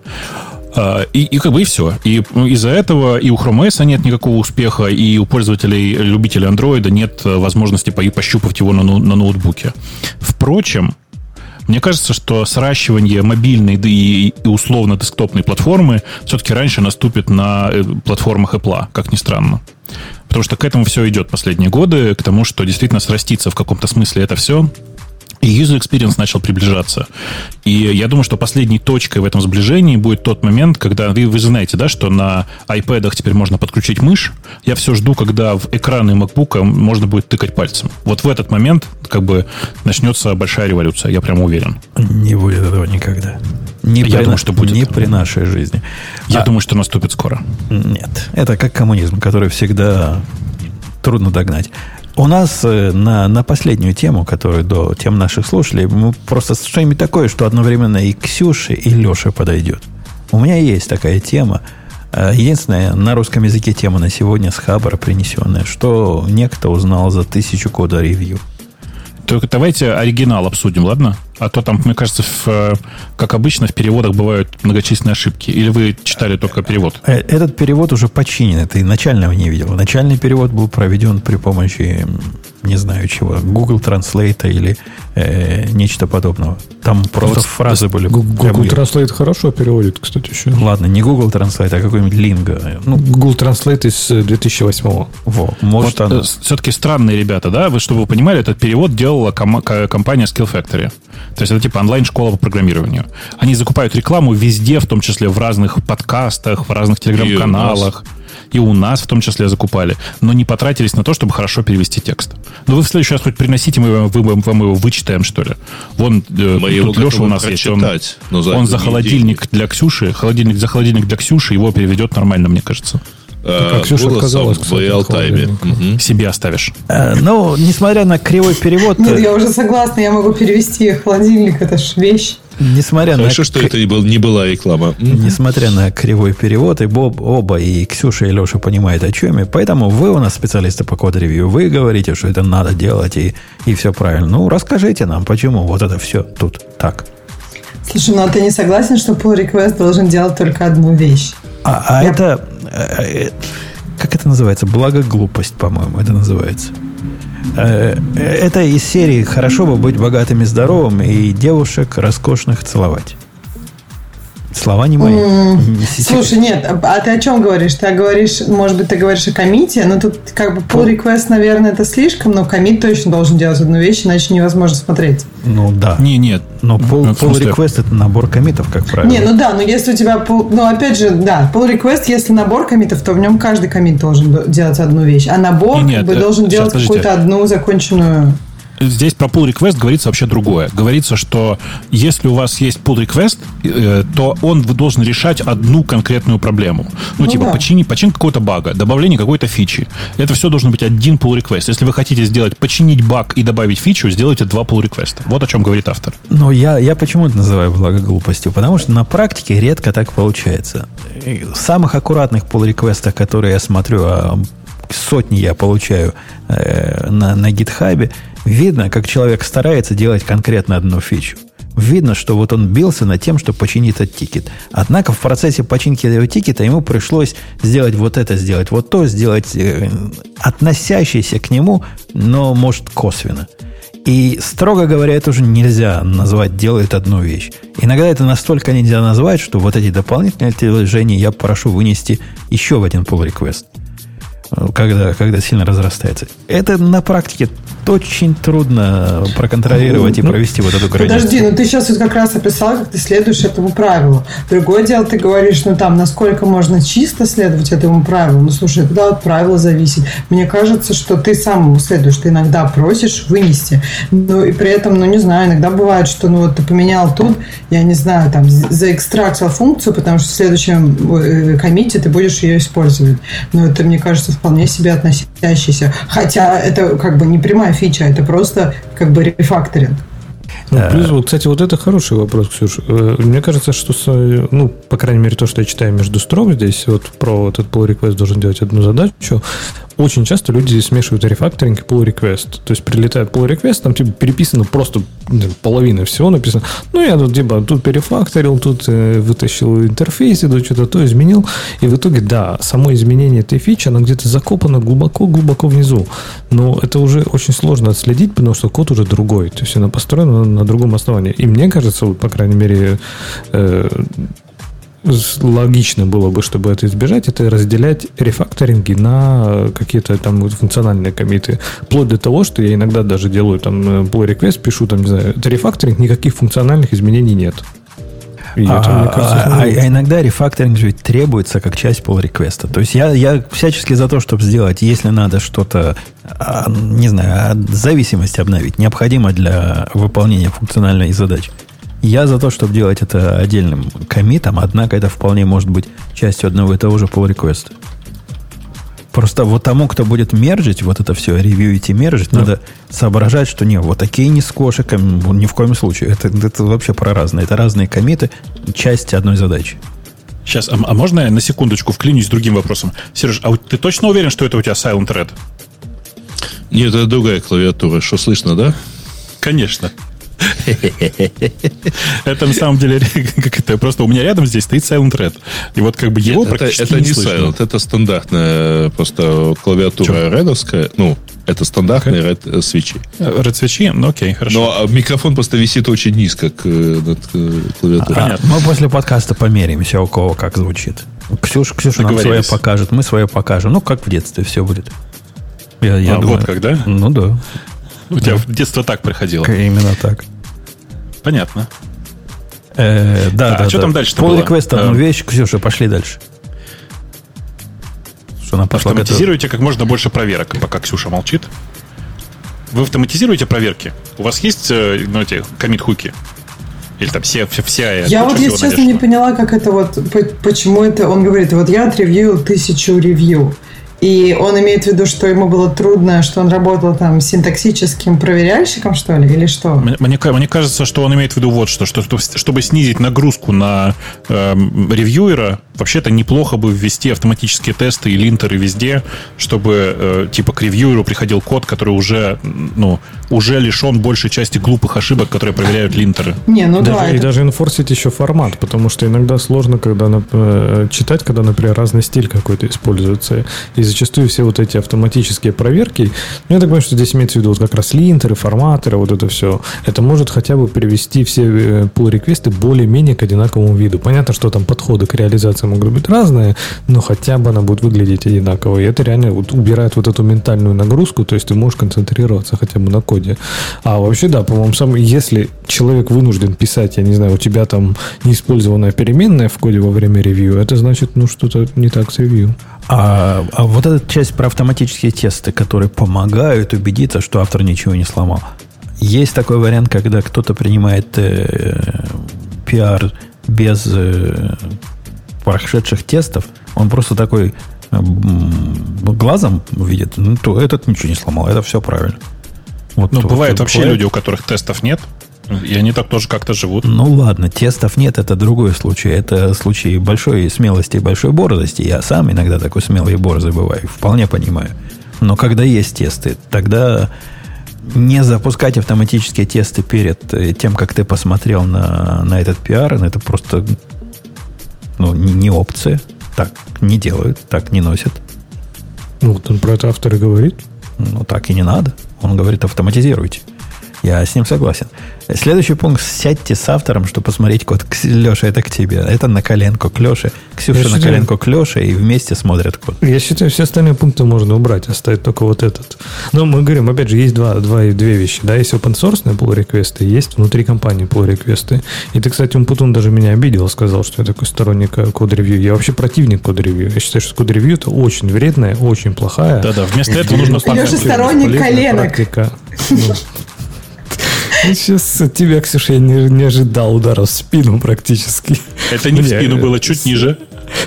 А, и, и как бы и все. И из-за этого и у Chrome OS нет никакого успеха, и у пользователей, любителей Android нет возможности пощупать его на, на ноутбуке. Впрочем, мне кажется, что сращивание мобильной да и условно десктопной платформы все-таки раньше наступит на э, платформах Apple, как ни странно. Потому что к этому все идет последние годы, к тому, что действительно срастится в каком-то смысле это все. И user experience начал приближаться. И я думаю, что последней точкой в этом сближении будет тот момент, когда вы, вы знаете, да, что на iPad теперь можно подключить мышь. Я все жду, когда в экраны MacBook можно будет тыкать пальцем. Вот в этот момент как бы начнется большая революция, я прямо уверен. Не будет этого никогда. Не Я при, думаю, что будет. Не при нашей жизни. Я А- думаю, что наступит скоро. Нет, это как коммунизм, который всегда трудно догнать. У нас э, на, на последнюю тему, которую до тем наших слушателей, мы просто что-нибудь такое, что одновременно и Ксюше, и Леше подойдет. У меня есть такая тема. Э, Единственная на русском языке тема на сегодня с Хабара принесенная, что некто узнал за тысячу кода ревью. Только давайте оригинал обсудим, ладно? А то там, мне кажется, в, э, как обычно, в переводах бывают многочисленные ошибки. Или вы читали только перевод? Э, Этот перевод уже починен, ты начального не видел. Начальный перевод был проведен при помощи, не знаю чего, Google Translate или э, нечто подобного. Там просто вот фразы были. Google Translate хорошо переводит, кстати, еще. Ладно, не Google Translate, а какой-нибудь Lingo. Ну, Google Translate из э, 2008 во, может оно. все-таки странные ребята, да? Вы, чтобы вы понимали, этот перевод делала кома- ко- компания Skill Factory. То есть это типа онлайн-школа по программированию. Они закупают рекламу везде, в том числе в разных подкастах, в разных телеграм-каналах. И у нас в том числе закупали, но не потратились на то, чтобы хорошо перевести текст. Но вы в следующий раз хоть приносите, мы вам, вы- вам его вычитаем, что ли. Вон э, Мы его тут Леша у нас есть. Он, но за он за холодильник для Ксюши, холодильник за холодильник для Ксюши, его переведет нормально, мне кажется. Как Ксюша отказалась, в кстати, реал-тайме. холодильника. Мгм. Себе оставишь. Э, ну, несмотря на кривой перевод, Нет, я уже согласна, я могу перевести холодильник, это ж вещь. Несмотря на Хорошо, что к- это не, был, не была реклама. Несмотря на кривой перевод, и Боб, оба, и Ксюша, и Леша понимают, о чем я. Поэтому вы у нас специалисты по код-ревью. Вы говорите, что это надо делать, и, и все правильно. Ну, расскажите нам, почему вот это все тут так. Слушай, ну а ты не согласен, что pull request должен делать только одну вещь? А, а Я- это... э, э, Как это называется? Благоглупость, по-моему, это называется. Э, э, Это из серии «Хорошо бы быть богатым и здоровым и девушек роскошных целовать». Слова не мои. Сейчас- Слушай, нет, а а ты о чем говоришь? Ты говоришь, может быть, ты говоришь о комите, но тут как бы pull request, наверное, это слишком, но комит точно должен делать одну вещь, иначе невозможно смотреть. Ну да. Не, нет. Но pull, Ну, pull смысле? request это набор комитов, как правило. Не, ну да, но если у тебя, pull- ну опять же, да, pull request, если набор комитов, то в нем каждый комит должен до- делать одну вещь, а набор Не, нет, как бы э, должен сейчас, делать какую-то одну законченную. Здесь про pull request говорится вообще другое. Говорится, что если у вас есть pull request, э, то он должен решать одну конкретную проблему. Ну, Ну типа, да. почини, почин какого-то бага, добавление какой-то фичи. Это все должен быть один pull request. Если вы хотите сделать, починить баг и добавить фичу, сделайте два pull request. Вот о чем говорит автор. Но я, я почему это называю благоглупостью? Потому что на практике редко так получается. В самых аккуратных pull-реквестах, которые я смотрю, а сотни я получаю э, на, на гитхабе, видно, как человек старается делать конкретно одну фичу. Видно, что вот он бился над тем, что починить этот тикет. Однако в процессе починки этого тикета ему пришлось сделать вот это, сделать вот то, сделать э, относящееся к нему, но, может, косвенно. И, строго говоря, это уже нельзя назвать «делает одну вещь». Иногда это настолько нельзя назвать, что вот эти дополнительные телодвижения я прошу вынести еще в один pull request, когда, когда сильно разрастается. Это на практике очень трудно проконтролировать и провести вот эту границу. Подожди, ну ты сейчас вот как раз описал, как ты следуешь этому правилу. Другое дело, ты говоришь, ну там, насколько можно чисто следовать этому правилу. Ну слушай, куда от правила зависит. Мне кажется, что ты сам следуешь, ты иногда просишь вынести. Ну и при этом, ну не знаю, иногда бывает, что ну вот ты поменял тут, я не знаю, там, заэкстрактил функцию, потому что в следующем э, комите ты будешь ее использовать. Но это, мне кажется, вполне себе относящийся. Хотя это как бы не прямая фича, это просто как бы рефакторинг. Ну, плюс, вот, кстати, вот это хороший вопрос, Ксюш. Э, Мне кажется, что, ну, по крайней мере, то, что я читаю между строк здесь, вот про вот этот pull request должен делать одну задачу, очень часто люди смешивают рефакторинг и pull request. То есть прилетает pull request, там типа переписано просто знаю, половина всего написано. Ну, я тут типа тут перефакторил, тут э, вытащил интерфейс, тут что-то то изменил. И в итоге, да, само изменение этой фичи, оно где-то закопано глубоко-глубоко внизу. Но это уже очень сложно отследить, потому что код уже другой. То есть она построена на, на другом основании. И мне кажется, вот, по крайней мере, э, логично было бы, чтобы это избежать, это разделять рефакторинги на какие-то там функциональные комиты. Вплоть до того, что я иногда даже делаю там э, pull request, пишу там, не знаю, это рефакторинг, никаких функциональных изменений нет. И А, это, мне кажется, а- а- иногда рефакторинг же ведь требуется как часть pull реквеста То есть я, я всячески за то, чтобы сделать, если надо что-то, а, не знаю, а, зависимость обновить, необходимо для выполнения функциональной задачи. Я за то, чтобы делать это отдельным комитом, однако это вполне может быть частью одного и того же pull request. Просто вот тому, кто будет мержить, вот это все, ревьюить и мержить, да. надо соображать, что не, вот такие не с кошиком, ни в коем случае. Это, это вообще про разные. Это разные комиты, части одной задачи. Сейчас, а, а можно я на секундочку вклинюсь с другим вопросом? Сереж, а ты точно уверен, что это у тебя Silent Red? Нет, это другая клавиатура. Что слышно, да? Конечно. Это на самом деле, как это, просто у меня рядом здесь стоит Silent Red. И вот как бы его Нет, практически это, это не, не Silent, это стандартная просто клавиатура редовская. Ну, это стандартные Red э, свечи. Red свечи? Ну, окей, хорошо. Но а, микрофон просто висит очень низко к, э, над э, клавиатурой. А, мы после подкаста померимся, у кого как звучит. Ксюша, Ксюша нам свое покажет, мы свое покажем. Ну, как в детстве все будет. Я, я а, думаю, вот когда? Ну да. У тебя в детство так проходило? Именно так. Понятно. Э, да, а, да, что да. там дальше Пол реквест одну вещь. Ксюша, пошли дальше. Что она пошла Автоматизируйте как можно больше проверок, пока Ксюша молчит. Вы автоматизируете проверки? У вас есть э, ну, эти комит-хуки? Или там все, все, все Я вот, если честно, не поняла, как это вот, почему это он говорит, вот я отревьюил тысячу ревью. И он имеет в виду, что ему было трудно, что он работал там синтаксическим проверяльщиком, что ли, или что? Мне, мне кажется, что он имеет в виду вот что, что чтобы снизить нагрузку на э, ревьюера, вообще-то неплохо бы ввести автоматические тесты и линтеры везде, чтобы э, типа к ревьюеру приходил код, который уже, ну, уже лишен большей части глупых ошибок, которые проверяют линтеры. Не, ну даже, да. И это... даже инфорсить еще формат, потому что иногда сложно, когда э, читать, когда, например, разный стиль какой-то используется. И зачастую все вот эти автоматические проверки, ну, я так понимаю, что здесь имеется в виду вот как раз линтеры, форматоры, вот это все, это может хотя бы привести все э, pull-реквесты более-менее к одинаковому виду. Понятно, что там подходы к реализации могут быть разные, но хотя бы она будет выглядеть одинаково. И это реально вот убирает вот эту ментальную нагрузку, то есть ты можешь концентрироваться хотя бы на коде. А вообще, да, по-моему, сам, если человек вынужден писать, я не знаю, у тебя там неиспользованная переменная в коде во время ревью, это значит, ну, что-то не так с ревью. А, а вот эта часть про автоматические тесты, которые помогают убедиться, что автор ничего не сломал. Есть такой вариант, когда кто-то принимает э, пиар без э, прошедших тестов, он просто такой э, глазом видит, ну, то этот ничего не сломал, это все правильно. Вот, ну, бывают вообще бывает. люди, у которых тестов нет, и они так тоже как-то живут. Ну ладно, тестов нет, это другой случай. Это случай большой смелости и большой борзости. Я сам иногда такой смелый и борзый бываю, вполне понимаю. Но когда есть тесты, тогда не запускать автоматические тесты перед э, тем, как ты посмотрел на, на этот пиар, это просто ну, не, не опция. Так не делают, так не носят. Ну, вот он про это автор и говорит. Ну, так и не надо. Он говорит, автоматизируйте. Я с ним согласен. Следующий пункт. Сядьте с автором, чтобы посмотреть код. Леша, это к тебе. Это на коленку к Леше. Ксюша я на считаю, коленку к Леше и вместе смотрят код. Я считаю, все остальные пункты можно убрать, оставить только вот этот. Но мы говорим, опять же, есть два, два, две вещи. Да, есть open source pull реквесты есть внутри компании pull реквесты И ты, кстати, Умпутун даже меня обидел, сказал, что я такой сторонник э, код-ревью. Я вообще противник код-ревью. Я считаю, что код-ревью это очень вредная, очень плохая. Да-да, вместо этого нужно... Леша сторонник коленок. Практика. Ну, Сейчас от тебя, Ксюша, я не, не ожидал удара в спину практически. Это не в спину было, чуть ниже.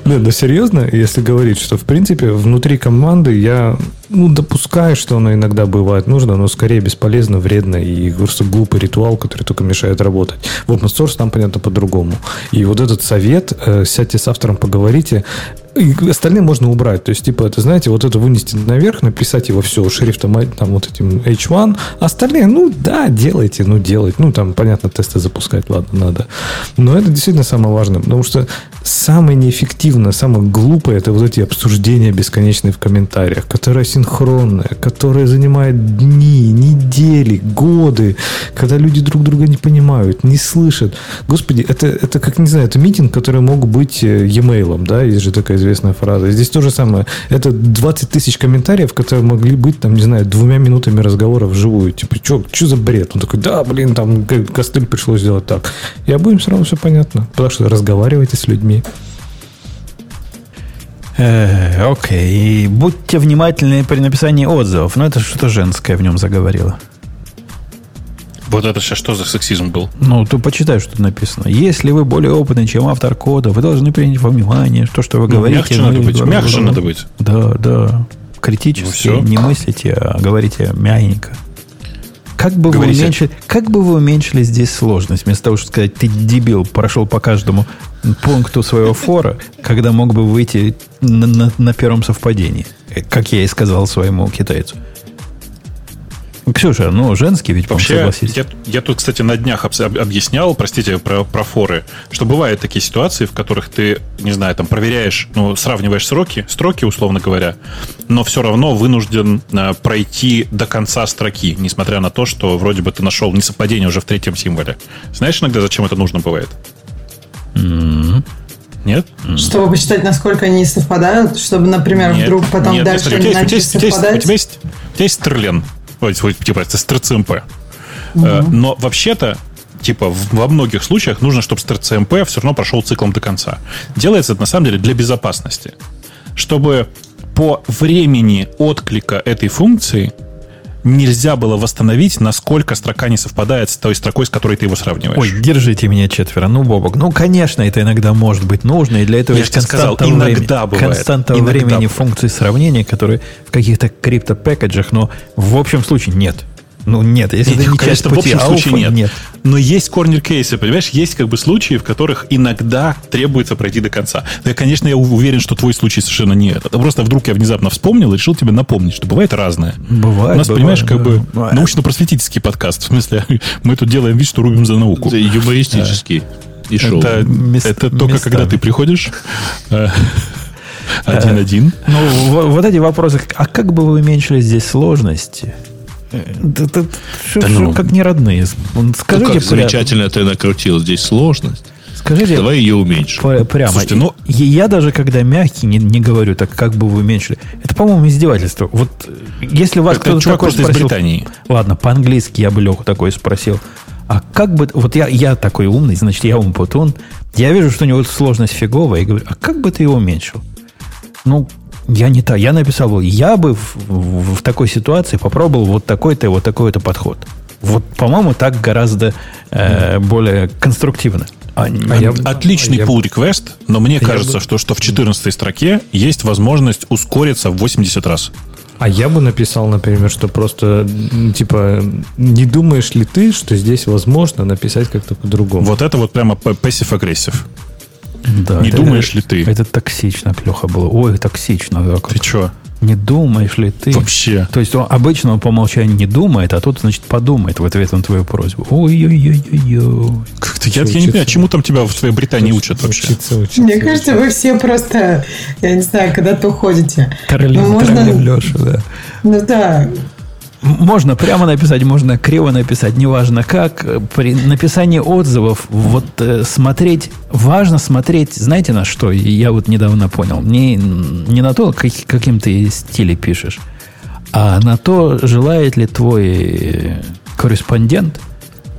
Да, но серьезно, если говорить, что в принципе внутри команды я ну, допускаю, что оно иногда бывает нужно, но скорее бесполезно, вредно и просто глупый ритуал, который только мешает работать. В open source там, понятно, по-другому. И вот этот совет, э, сядьте с автором, поговорите, и остальные можно убрать. То есть, типа, это, знаете, вот это вынести наверх, написать его все шрифтом там вот этим H1. А остальные, ну, да, делайте, ну, делайте. Ну, там, понятно, тесты запускать, ладно, надо. Но это действительно самое важное, потому что самое неэффективное, самое глупое, это вот эти обсуждения бесконечные в комментариях, которые синхронные, которые занимают дни, недели, годы, когда люди друг друга не понимают, не слышат. Господи, это, это как, не знаю, это митинг, который мог быть э, e-mail, да, есть же такая известная фраза. Здесь то же самое. Это 20 тысяч комментариев, которые могли быть, там, не знаю, двумя минутами разговора вживую. Типа, что что за бред? Он такой, да, блин, там костыль пришлось сделать так. И обоим сразу все понятно. Потому что разговаривайте с людьми. Э, окей. Будьте внимательны при написании отзывов. Но ну, это что-то женское в нем заговорило. Вот это сейчас что за сексизм был? Ну, ты почитай, что тут написано. Если вы более опытный, чем автор кода, вы должны принять во внимание то, что вы Ну, говорите. мягче надо быть, мягче надо быть. Да, да. Критически Ну, всё. не мыслите, а говорите мягенько. Как бы, вы уменьшили, как бы вы уменьшили здесь сложность, вместо того, чтобы сказать, ты дебил, прошел по каждому пункту своего фора, когда мог бы выйти на, на- на первом совпадении, как я и сказал своему китайцу. Ксюша, ну, женский ведь, Вообще, согласись. я, я тут, кстати, на днях об- объяснял, простите, про, про форы, что бывают такие ситуации, в которых ты, не знаю, там проверяешь, ну, сравниваешь сроки, строки, условно говоря, но все равно вынужден э, пройти до конца строки, несмотря на то, что вроде бы ты нашел несовпадение уже в третьем символе. Знаешь иногда, зачем это нужно бывает? Нет? Чтобы посчитать, насколько они совпадают, чтобы, например, Нет, вдруг потом нет, дальше смотри, они у тебя начали есть- у тебя есть- у тебя совпадать. есть- у тебя есть ой, типа это СТРЦМП. Э, Но вообще-то, типа, во многих случаях нужно, чтобы СТРЦМП все равно прошел циклом до конца. Делается это на самом деле для безопасности. Чтобы по времени отклика этой функции нельзя было восстановить, насколько строка не совпадает с той строкой, с которой ты его сравниваешь. Ой, держите меня четверо. Ну, Бобок, ну, конечно, это иногда может быть нужно, и для этого Я есть сказал, времени. иногда бывает. Константа Иногда времени бывает. функции сравнения, которые в каких-то крипто-пэкэджах, но в общем случае нет. Ну, нет, если Нет, это не конечно, часть в пути общем случае алфа, нет. Но есть корнер-кейсы, понимаешь? Есть как бы случаи, в которых иногда требуется пройти до конца. Да, я, конечно, я уверен, что твой случай совершенно не этот. А просто вдруг я внезапно вспомнил и решил тебе напомнить, что бывает разное. Бывает, У нас, бывает, понимаешь, как да. бы Бывает. научно-просветительский подкаст. В смысле, мы тут делаем вид, что рубим за науку. Это юмористический. И шоу. Это, Мест- это только местами. когда ты приходишь э, один-один. Ну, во- вот эти вопросы, а как бы вы уменьшили здесь сложности? Да, ну. как не родные. Ну, Скажите, как пря- замечательно ты накрутил здесь сложность. скажите Давай ее уменьшим. Прямо. Слушайте, ну- я даже когда мягкий не, не говорю, так как бы вы уменьшили. Это, по-моему, издевательство. Вот э, если вас кто-то чувак такой просто из спросил, Британии. Ладно, по-английски я бы Леху такой спросил. А как бы... Вот я, я такой умный, значит, я умпутун. Я вижу, что у него сложность фиговая, и говорю, а как бы ты его уменьшил? Ну, я не так. Я написал, бы, я бы в, в- в такой ситуации попробовал вот такой-то и вот такой-то подход. Вот, по-моему, так гораздо э, более конструктивно. А, А я- Отличный а pull request, но мне кажется, бы- что, что в 14 строке есть возможность ускориться в 80 раз. А я бы написал, например, что просто, типа, не думаешь ли ты, что здесь возможно написать как-то по-другому? Вот это вот прямо passive-aggressive. Да, Не это- думаешь ли ты? Это токсично, Леха, было. Ой, токсично. да. Ты что? Не думаешь ли ты? Вообще. То есть он, обычно он по умолчанию не думает, а тут, значит, подумает в ответ на твою просьбу. Ой-ой-ой-ой-ой. Как-то я, я не учиться. понимаю, чему там тебя в твоей Британии учат вообще? Учиться, учиться, Мне кажется, вы все просто, я не знаю, когда-то уходите. Королев, Ну, можно- королев Леша, да. Ну да, Можно прямо написать, можно криво написать, неважно как. При написании отзывов вот э, смотреть, важно смотреть, знаете на что? Я вот недавно понял. Не, не на то, как- каким ты стиле пишешь, а на то, желает ли твой э, корреспондент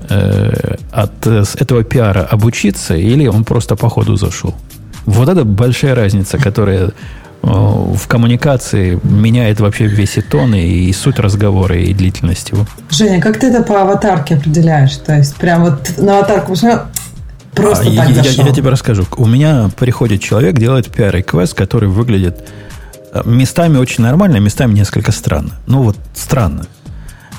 э, от э, этого пиара обучиться, или он просто по ходу зашел. Вот это большая разница, которая в коммуникации меняет вообще весь и тон, и, и суть разговора, и длительность его. Женя, как ты это по аватарке определяешь? То есть прям вот на аватарку посмотрел, просто А, так я, я- зашел. я тебе расскажу. У меня приходит человек, делает PR-реквест, который выглядит э, местами очень нормально, местами несколько странно. Ну вот странно.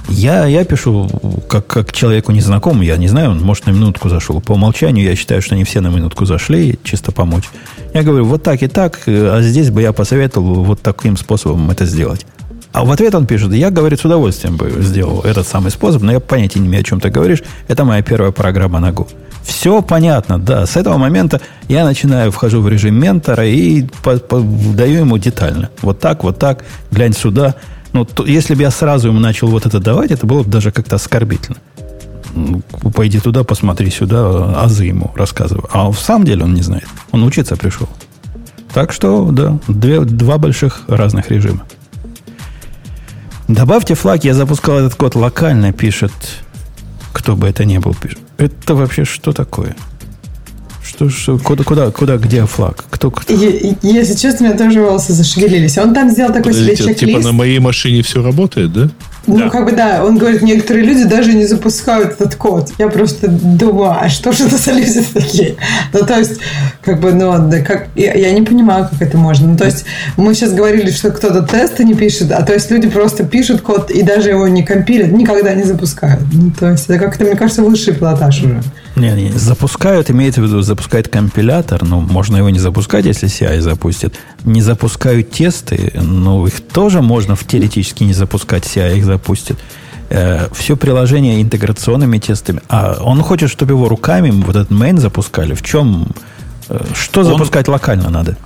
Я, я пишу, как, как человеку незнакомому, я не знаю, он, может, на минутку зашел. По умолчанию я считаю, что не все на минутку зашли, чисто помочь. Я говорю, вот так и так, э, а здесь бы я посоветовал вот таким способом это сделать. А в ответ он пишет, я, говорит, с удовольствием бы сделал этот самый способ, но я понятия не имею, о чем ты говоришь. Это моя первая программа на Go. Все понятно, да. С этого момента я начинаю, вхожу в режим ментора и по- по- даю ему детально. Вот так, вот так, глянь сюда. Ну, то- если бы я сразу ему начал вот это давать, это было бы даже как-то оскорбительно. Ну, Пойди туда, посмотри сюда, азы ему рассказываю. А в самом деле он не знает. Он учиться пришел. Так что, да, две, два больших разных режима. Добавьте флаг, я запускал этот код локально, пишет, кто бы это ни был, пишет. Это вообще что такое? Что, что, куда, куда, куда, где флаг? Кто, кто? И- Если честно, у меня тоже волосы зашевелились. Он там сделал такой себе Подождите, типа чек-лист. на моей машине все работает, да? Ну, Да. как бы да, он говорит, некоторые люди даже не запускают этот код. Я просто думаю, а что же это за люди такие? Ну, то есть, как бы, ну, да, как, я, я не понимаю, как это можно. Ну, то есть, мы сейчас говорили, что кто-то тесты не пишет, а то есть люди просто пишут код и даже его не компилят, никогда не запускают. Ну, то есть, это как-то, мне кажется, высший пилотаж уже. Не, не, запускают, имеется в виду, запускает компилятор, ну, можно его не запускать, если CI запустит. Не запускают тесты, ну, их тоже можно в- теоретически не запускать, CI их запустит. все приложение интеграционными тестами. А он хочет, чтобы его руками вот этот main запускали. В чем... э, Что Он- запускать локально надо?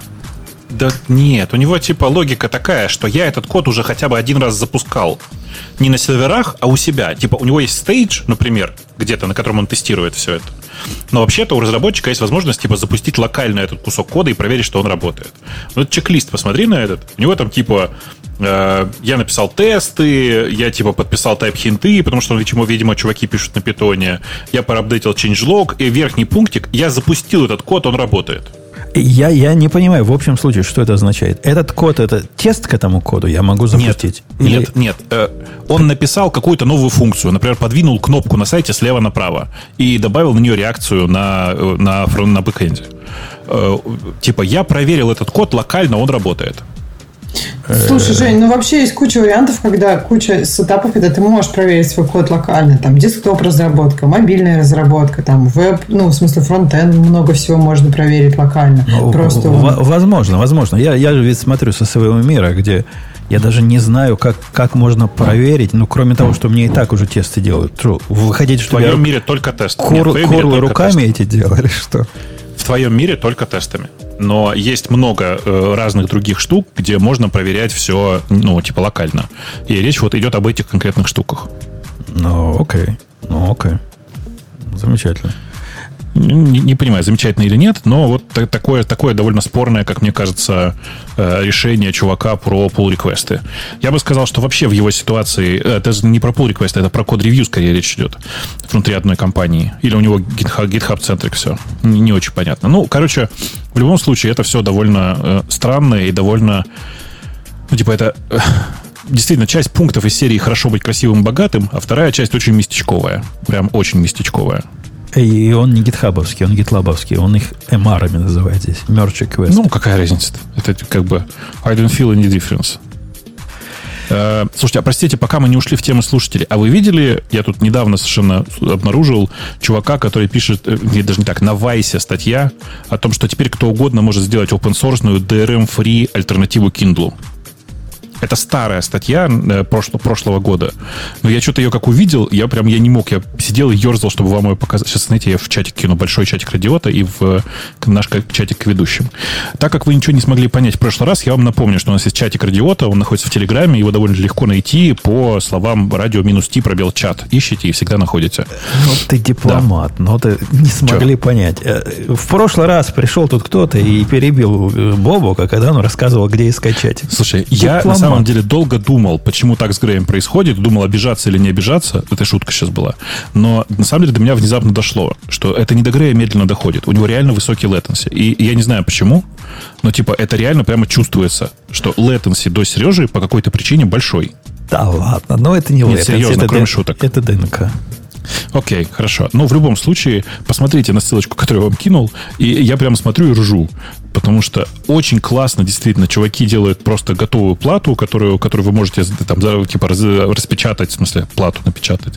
Да нет, у него типа логика такая, что я этот код уже хотя бы один раз запускал. Не на серверах, а у себя. Типа у него есть стейдж, например, где-то, на котором он тестирует все это. Но вообще-то у разработчика есть возможность типа запустить локально этот кусок кода и проверить, что он работает. Ну, это чек-лист, посмотри на этот. У него там типа э, я написал тесты, я типа подписал тайп-хинты, потому что, видимо, видимо, чуваки пишут на питоне. Я проапдейтил changelog, и верхний пунктик, я запустил этот код, он работает. Я, я не понимаю, в общем случае, что это означает. Этот код, это тест к этому коду я могу запустить? Нет, Или- нет, нет. Э, Он написал какую-то новую функцию. Например, подвинул кнопку на сайте слева направо и добавил на нее реакцию на, э, на, фрон- на бэкэнде. Э, Типа, я проверил этот код локально, он работает. Слушай, Жень, ну вообще есть куча вариантов, когда куча сетапов, когда ты можешь проверить свой код локально. Там десктоп-разработка, мобильная разработка, там веб, ну, в смысле фронтенд, много всего можно проверить локально. Ну, Просто... в- возможно, возможно. Я, я же ведь смотрю со своего мира, где я даже не знаю, как, как можно проверить, ну, кроме того, что мне и так уже тесты делают. True. Вы хотите, В чтобы я твоем мире только тест. Нет, в кур- мире курлы только руками тест. эти делали, что? Твоем мире только тестами. Но есть много э, разных других штук, где можно проверять все, ну, типа локально. И речь вот идет об этих конкретных штуках. Ну, окей. Ну, окей. Замечательно. Не, не понимаю, замечательно или нет, но вот та- такое, такое довольно спорное, как мне кажется, э, решение чувака про pull реквесты Я бы сказал, что вообще в его ситуации э, это не про pull реквесты это про код ревью скорее речь идет внутри одной компании. Или у него GitHub, GitHub все. Не, не очень понятно. Ну, короче, в любом случае это все довольно э, странно и довольно ну, типа, это действительно часть пунктов из серии «Хорошо быть красивым и богатым», а вторая часть очень местечковая. Прям очень местечковая. И он не гитхабовский, он гитлабовский. Он их MR называет здесь. Merge Request. Ну, какая разница Это как бы I don't feel any difference. Э, Слушайте, а простите, пока мы не ушли в тему слушателей, а вы видели, я тут недавно совершенно обнаружил чувака, который пишет, э, нет, даже не так, на Вайсе статья о том, что теперь кто угодно может сделать open-source DRM-free альтернативу Kindle. Это старая статья э, прошло- прошлого года. Но я что-то ее как увидел, я прям я не мог. Я сидел и ерзал, чтобы вам ее показать. Сейчас, знаете, я в чатик кину большой чатик радиота и в э, наш чатик к ведущим. Так как вы ничего не смогли понять в прошлый раз, я вам напомню, что у нас есть чатик радиота, он находится в Телеграме, его довольно легко найти по словам радио минус ти пробел чат. Ищите и всегда находите. Ну, ты дипломат, но ты не смогли понять. Э, В прошлый раз пришел тут кто-то и перебил Бобока, когда он рассказывал, где искать чатик. Слушай, я на Дипломат. Самом деле долго думал, почему так с Греем происходит, думал, обижаться или не обижаться. Это шутка сейчас была. Но на самом деле до меня внезапно дошло, что это не до Грея медленно доходит. У него реально высокий latency. И я не знаю почему, но типа это реально прямо чувствуется, что latency до Сережи по какой-то причине большой. Да ладно, но это не Нет, latency, серьезно, это кроме д- шуток. Это ДНК. Окей, хорошо. Но в любом случае, посмотрите на ссылочку, которую я вам кинул, и я прямо смотрю и ржу. Потому что очень классно, действительно, чуваки делают просто готовую плату, которую, которую вы можете там, типа, распечатать, в смысле, плату напечатать,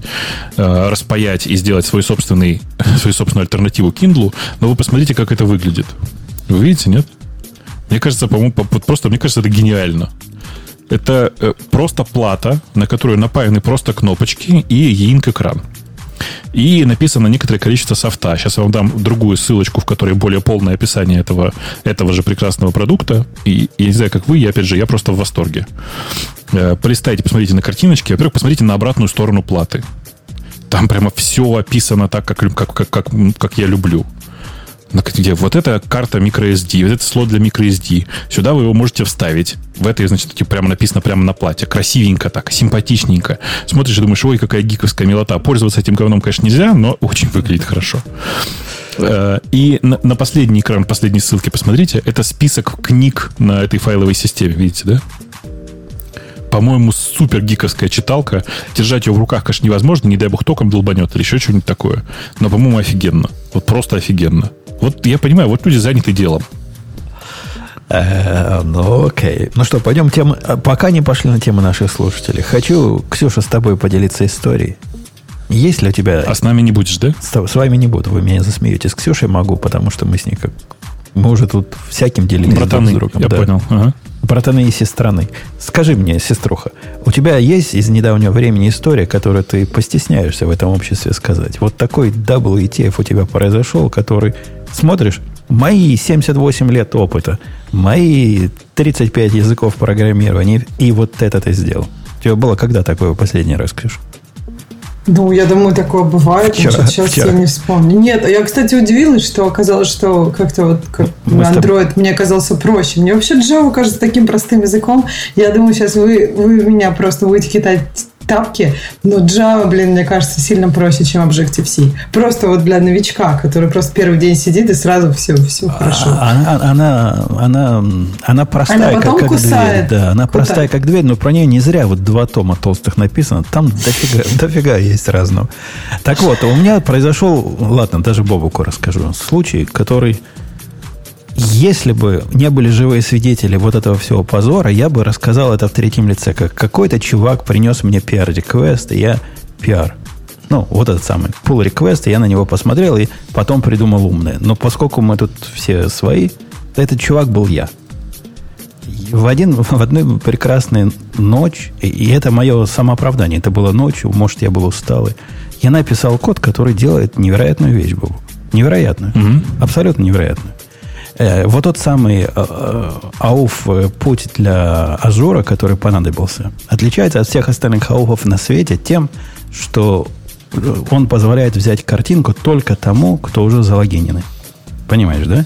э, распаять и сделать свой собственный, свою собственную альтернативу Kindle. Но вы посмотрите, как это выглядит. Вы видите, нет? Мне кажется, по-моему, по- просто, мне кажется, это гениально. Это э, просто плата, на которую напаяны просто кнопочки и яинк экран. И написано некоторое количество софта. Сейчас я вам дам другую ссылочку, в которой более полное описание этого, этого же прекрасного продукта. И я не знаю, как вы, я опять же, я просто в восторге. Э, Полистайте, посмотрите на картиночки. Во-первых, посмотрите на обратную сторону платы. Там прямо все описано так, как, как, как, как, как я люблю. Где вот эта карта microSD, вот это слот для microSD. Сюда вы его можете вставить. В этой, значит, типа, прямо написано прямо на плате. Красивенько так, симпатичненько. Смотришь и думаешь, ой, какая гиковская милота. Пользоваться этим говном, конечно, нельзя, но очень выглядит хорошо. Э, И на, на последний экран, последней ссылки посмотрите. Это список книг на этой файловой системе, видите, да? по-моему, супер гиковская читалка. Держать ее в руках, конечно, невозможно. Не дай бог током долбанет или еще что-нибудь такое. Но, по-моему, офигенно. Вот просто офигенно. Вот я понимаю, вот люди заняты делом. Э, ну, окей. Ну что, пойдем тем... Пока не пошли на тему наших слушателей. Хочу, Ксюша, с тобой поделиться историей. Есть ли у тебя... А с нами не будешь, да? С, с вами не буду. Вы меня засмеете. С Ксюшей могу, потому что мы с ней как... Мы уже тут всяким делились Братаны, друг с другом. я да. понял. Ага. Братаны и сестраны. Скажи мне, сеструха, у тебя есть из недавнего времени история, которую ты постесняешься в этом обществе сказать? Вот такой WTF у тебя произошел, который смотришь, мои 78 лет опыта, мои 35 языков программирования, и вот это ты сделал. У тебя было когда такое последний раз? Ну, я думаю, такое бывает. Вчера, Значит, сейчас вчера. я не вспомню. Нет, я, кстати, удивилась, что оказалось, что как-то вот как Мы с тобой- Android мне казался проще. Мне вообще Java кажется таким простым языком. Я думаю, сейчас вы, вы меня просто будете кидать тапки, но Java, блин, мне кажется, сильно проще, чем Objective-C. Просто вот для новичка, который просто первый день сидит и сразу все, все хорошо. А- Она, она, она, она простая, Она как, как кусает. дверь. Да, она Кусает. простая, как дверь, но про нее не зря вот два тома толстых написано. Там дофига, дофига есть разного. Так вот, у меня произошел, ладно, даже Бобуку расскажу, случай, который, если бы не были живые свидетели вот этого всего позора, я бы рассказал это в третьем лице, как какой-то чувак принес мне пиар-реквест, и я пиар. Ну, вот этот самый pull request, я на него посмотрел и потом придумал умное. Но поскольку мы тут все свои, то этот чувак был я. В, один, в одну прекрасную ночь, и, это мое самооправдание, это было ночью, может, я был усталый, я написал код, который делает невероятную вещь, Богу. Невероятную. Абсолютно невероятную. Э, вот тот самый э, э, ауф путь для Azure а, который понадобился, отличается от всех остальных ауфов на свете тем, что он позволяет взять картинку только тому, кто уже залогиненный. Понимаешь, да?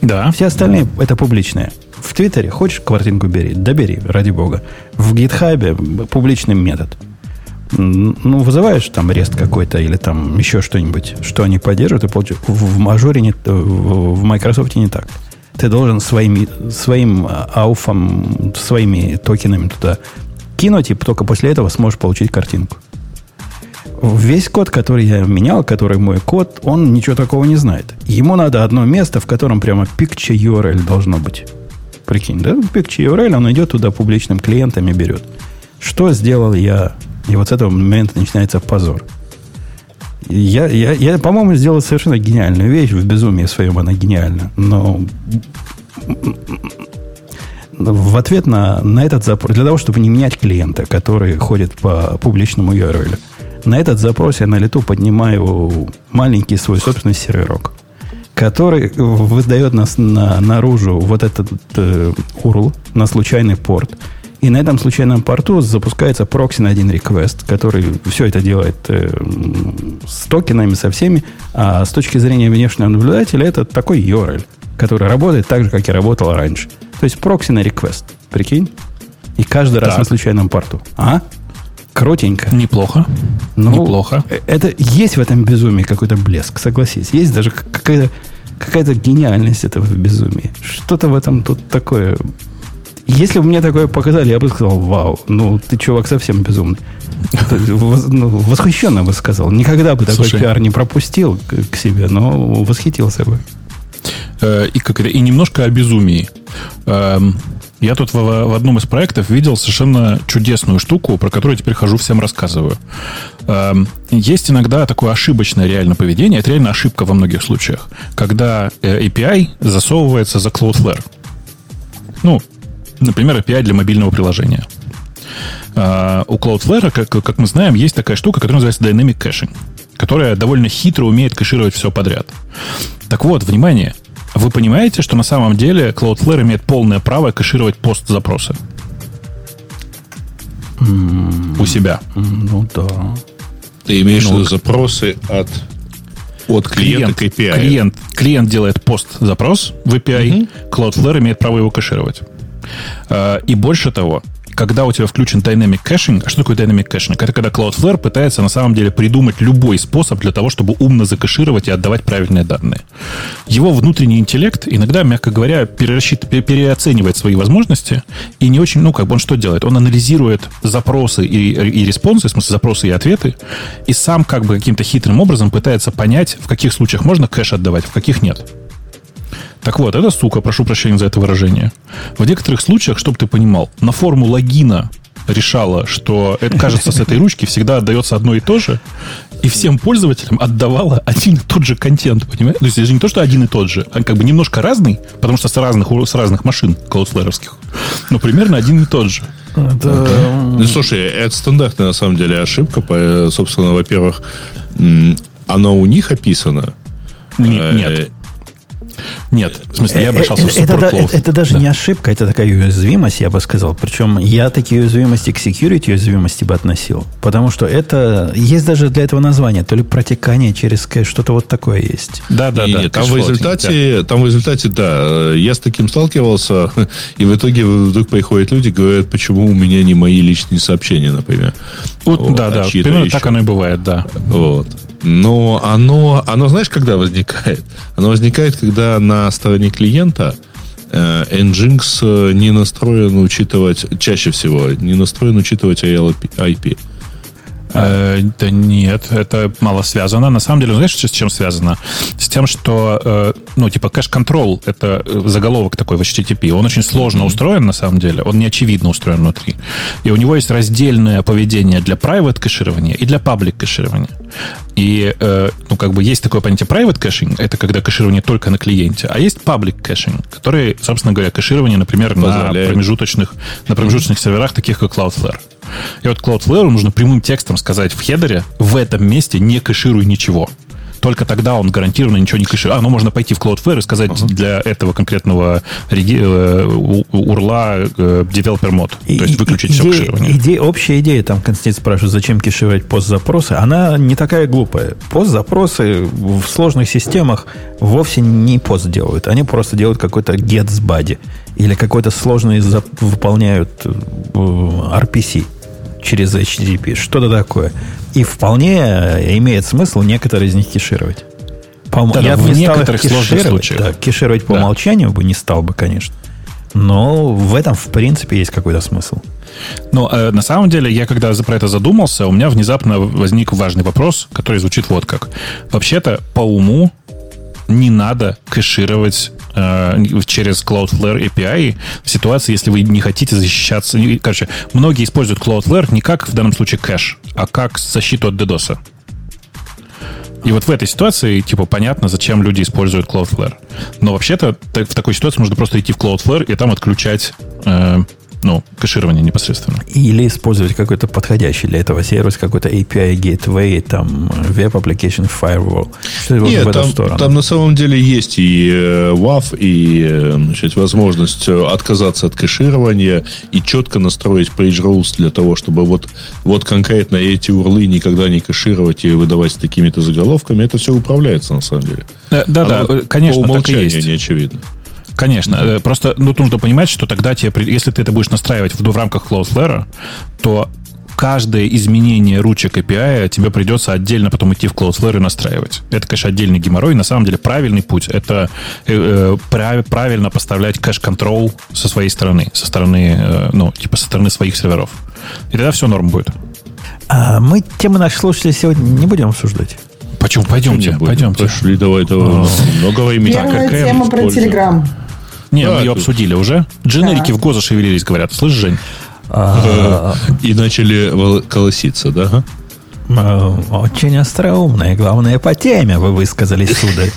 Да. Все остальные это публичные. В Твиттере хочешь картинку бери, добери, ради бога. В гитхабе публичный метод. Ну, вызываешь там рест какой-то или там еще что-нибудь, что они поддерживают, и получишь. В, мажоре не, в, в Microsoft не так. Ты должен своим, своим а, ауфом, своими токенами туда кинуть, и только после этого сможешь получить картинку. Весь код, который я менял, который мой код, он ничего такого не знает. Ему надо одно место, в котором прямо picture URL должно быть. Прикинь, да? Picture URL, он идет туда публичным клиентам и берет. Что сделал я? И вот с этого момента начинается позор. Я, я, я по-моему, сделал совершенно гениальную вещь. В безумии своем она гениальна. Но в ответ на, на этот запрос, для того, чтобы не менять клиента, который ходит по публичному URL, на этот запрос я на лету поднимаю маленький свой собственный серверок, который выдает нас на, наружу вот этот э, URL на случайный порт. И на этом случайном порту запускается прокси на один request, который все это делает э, с токенами, со всеми. А с точки зрения внешнего наблюдателя это такой URL, который работает так же, как и работал раньше. То есть прокси на request. Прикинь? И каждый раз Так. на случайном порту. А? Крутенько. Неплохо. Ну, Неплохо. э, Это есть в этом безумии какой-то блеск, согласись. Есть даже какая-то какая гениальность этого безумия. Что-то в этом тут такое. Если бы мне такое показали, я бы сказал, вау, ну ты чувак совсем безумный. Ну, восхищенно бы сказал. Никогда бы такой пиар не пропустил к, к себе, но восхитился бы. Э, и, как это, и немножко о безумии. Эм, Я тут в, в одном из проектов видел совершенно чудесную штуку, про которую теперь хожу, всем рассказываю. Эм, Есть иногда такое ошибочное реально поведение, это реально ошибка во многих случаях, когда э, API засовывается за Cloudflare. Ну, например, API для мобильного приложения. А, У Cloudflare, как, как мы знаем, есть такая штука, которая называется Dynamic Caching, которая довольно хитро умеет кэшировать все подряд. Так вот, внимание, вы понимаете, что на самом деле Cloudflare имеет полное право кэшировать пост-запросы? У себя. М, Ну да. Ты имеешь в Ну, виду запросы от, от клиента Клиент, к API. клиент, клиент делает пост-запрос в API, Cloudflare имеет право его кэшировать. А, И больше того, когда у тебя включен Dynamic Caching, а что такое Dynamic Caching? Это когда Cloudflare пытается на самом деле придумать любой способ для того, чтобы умно закэшировать и отдавать правильные данные. Его внутренний интеллект иногда, мягко говоря, переоценивает свои возможности и не очень, ну, как бы он что делает? Он анализирует запросы и, и респонсы, в смысле запросы и ответы, и сам как бы каким-то хитрым образом пытается понять, в каких случаях можно кэш отдавать, в каких нет. Так вот, это сука, прошу прощения за это выражение. В некоторых случаях, чтобы ты понимал, на форму логина решала, что это, кажется, с этой ручки всегда отдается одно и то же, и всем пользователям отдавала один и тот же контент, понимаешь? То есть это не то, что один и тот же, а как бы немножко разный, потому что с разных, с разных машин клаудфлэровских, но примерно один и тот же. Это... Ну, слушай, это стандартная, на самом деле, ошибка. Собственно, во-первых, оно у них описано. Нет. Нет, в смысле, я обращался это, в это, это, это даже да. не ошибка, это такая уязвимость, я бы сказал. Причем я такие уязвимости к security уязвимости бы относил. Потому что это... Есть даже для этого название. То ли протекание через кэш, что-то вот такое есть. Да, да, да. Там в, результате, да. там в результате, да, я с таким сталкивался, и в итоге вдруг приходят люди, говорят, почему у меня не мои личные сообщения, например. Вот, вот, да, а да, примерно так оно и бывает, да. Вот. Но оно, оно, знаешь, когда возникает? Оно возникает, когда на стороне клиента э, Nginx э, не настроен учитывать, чаще всего, не настроен учитывать IP. Э, да нет, это мало связано. На самом деле, знаешь, с чем связано? С тем, что, э, ну, типа, кэш-контрол — это э, заголовок такой в HTTP. Он очень сложно mm-hmm. устроен, на самом деле. Он не очевидно устроен внутри. И у него есть раздельное поведение для private кэширования и для public кэширования. И, э, ну, как бы есть такое понятие private caching, это когда кэширование только на клиенте, а есть public caching, который, собственно говоря, кэширование, например, на промежуточных, на промежуточных серверах, таких как Cloudflare. И вот Cloudflare нужно прямым текстом сказать в хедере, в этом месте не кэшируй ничего только тогда он гарантированно ничего не кэширует. А, ну можно пойти в Cloudflare и сказать uh-huh. для этого конкретного реги, э, урла э, developer мод. И, то есть выключить идея, все кэширование. Идея, общая идея, там Константин спрашивает, зачем кэшировать пост-запросы, она не такая глупая. Пост-запросы в сложных системах вовсе не пост делают. Они просто делают какой-то get с body. Или какой-то сложный выполняют э, RPC через HTTP, что-то такое. И вполне имеет смысл некоторые из них кешировать. По, да, я в не некоторых сложных случаях. Да, кешировать по да. умолчанию бы не стал бы, конечно. Но в этом, в принципе, есть какой-то смысл. Но э, на самом деле, я когда про это задумался, у меня внезапно возник важный вопрос, который звучит вот как. Вообще-то, по уму не надо кэшировать э, через Cloudflare API в ситуации, если вы не хотите защищаться. Короче, многие используют Cloudflare не как в данном случае кэш, а как защиту от DDoS. И вот в этой ситуации, типа, понятно, зачем люди используют Cloudflare. Но вообще-то в такой ситуации можно просто идти в Cloudflare и там отключать э, ну, кэширование непосредственно. Или использовать какой-то подходящий для этого сервис, какой-то API Gateway, там, Web Application Firewall. Что Нет, в эту там, сторону. там на самом деле есть и э, WAF, и э, значит, возможность э, отказаться от кэширования и четко настроить page rules для того, чтобы вот, вот конкретно эти урлы никогда не кэшировать и выдавать с такими-то заголовками. Это все управляется на самом деле. Да, да, да конечно, по умолчанию так и есть. не очевидно. Конечно. Mm-hmm. Просто ну, нужно понимать, что тогда тебе, если ты это будешь настраивать в, в рамках Cloudflare, то каждое изменение ручек API тебе придется отдельно потом идти в Cloudflare и настраивать. Это, конечно, отдельный геморрой. На самом деле правильный путь — это э, э правильно поставлять кэш-контрол со своей стороны, со стороны, э, ну, типа со стороны своих серверов. И тогда все норм будет. А мы темы наших слушателей сегодня не будем обсуждать. Почему? Пойдемте, пойдемте. Пошли, давай, давай. Много времени. Первая тема про Телеграм. Не, мы ее обсудили уже. Дженерики в ГО зашевелились, говорят. Слышь, Жень? А, и начали колоситься, да? А, очень остроумно. И главное, по теме вы высказались, сударь.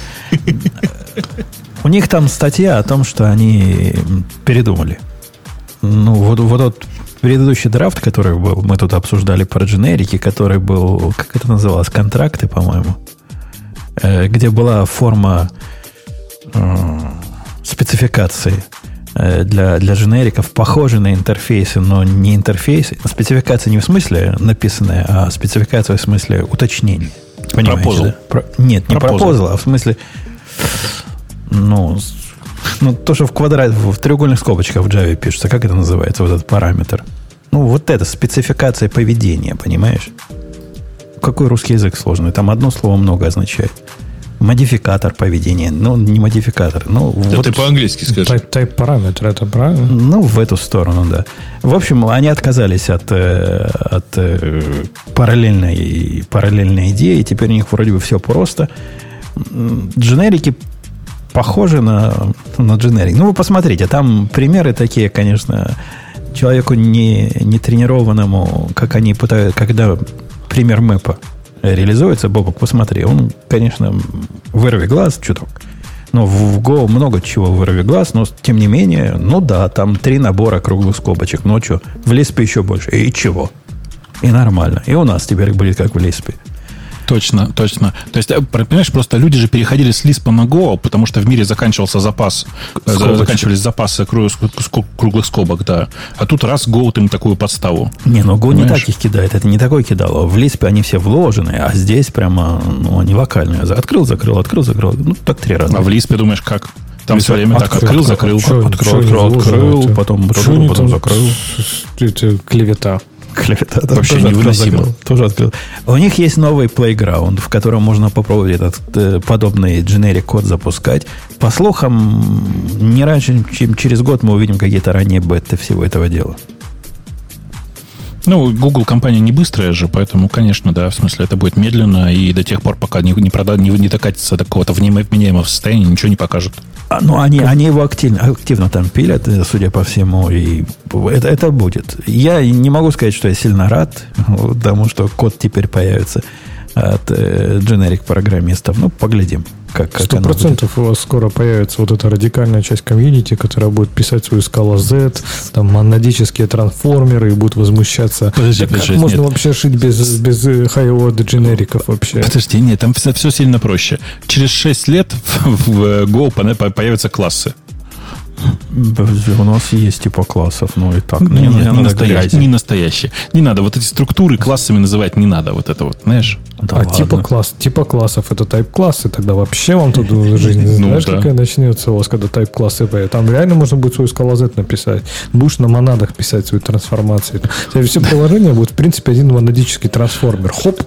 У них там статья о том, что они передумали. Ну, вот, вот тот предыдущий драфт, который был, мы тут обсуждали про дженерики, который был, как это называлось, контракты, по-моему, э, где была форма э, спецификации э, для, для дженериков, похожие на интерфейсы, но не интерфейсы. Спецификация не в смысле написанная, а спецификация в смысле уточнений. Понимаете, да? Про, нет, не пропозал, а в смысле ну, ну, то, что в квадрат, в треугольных скобочках в Java пишется, как это называется, вот этот параметр? Ну, вот это спецификация поведения, понимаешь? Какой русский язык сложный? Там одно слово много означает. Модификатор поведения. Ну, не модификатор. Ну, Да вот ты по-английски скажи. Type, type параметр, это правильно? Ну, в эту сторону, да. В общем, они отказались от, э, от э, параллельной, параллельной идеи. Теперь у них вроде бы все просто. Дженерики похожи на, на дженерик. Ну, вы посмотрите, там примеры такие, конечно, человеку не, не тренированному, как они пытаются, когда пример мэпа реализуется, Бобок, посмотри, он, конечно, вырви глаз чуток. Но в, в Go много чего вырви глаз, но тем не менее, ну да, там три набора круглых скобочек. Ну что, в Лиспе еще больше. И чего? И нормально. И у нас теперь будет как в Лиспе. Точно, точно. То есть, э, понимаешь, просто люди же переходили с Lisp на Go, потому что в мире заканчивался запас, э, Скобочек. заканчивались запасы круглых скобок, да. А тут раз Go им такую подставу. Не, ну Go не Понимаешь? так их кидает. Это не такой кидало. В Лиспе они все вложенные, а здесь прямо, ну, они локальные. Открыл, закрыл, открыл, закрыл. Ну, так три раза. А в Lisp думаешь как? Там все время так Открыл, закрыл. Открыл, открыл, вложены, открыл, потом потом закрыл. Это клевета. Клевета. да, Вообще тоже открыл, невыносимо. закрыл, Тоже открыл. У них есть новый playground, в котором можно попробовать этот э, подобный generic код запускать. По слухам, не раньше, чем через год мы увидим какие-то ранние беты всего этого дела. Ну, Google компания не быстрая же, поэтому, конечно, да, в смысле, это будет медленно, и до тех пор, пока не, не, прода- не, не докатится до какого-то вменяемого состояния, ничего не покажут. А, ну, они, они его активно, активно там пилят, э, судя по всему, и это, это будет. Я не могу сказать, что я сильно рад, потому что код теперь появится от э, generic программистов. Ну, поглядим, как, как Сто оно будет. процентов у вас скоро появится вот эта радикальная часть комьюнити, которая будет писать свою скала Z, там монадические трансформеры и будут возмущаться. Подожди, Да как подожди, можно нет. вообще шить без, без high-order дженериков вообще? Подожди, нет, там все, сильно проще. Через 6 лет в, в Go пона- по- появятся классы. Подожди, У нас есть типа классов, ну и так. Не, не, настоящие, грязи. не настоящие. Не надо вот эти структуры классами называть, не надо вот это вот, знаешь? Да а ладно. типа класс, типа классов это тайп классы, тогда вообще вам тут жизнь Ну, знаешь, да. какая начнется у вас, когда тайп классы появятся. Там реально можно будет свою скала Z написать. Будешь на монадах писать свою трансформацию. У тебя все приложение будет, в принципе, один монадический трансформер. Хоп,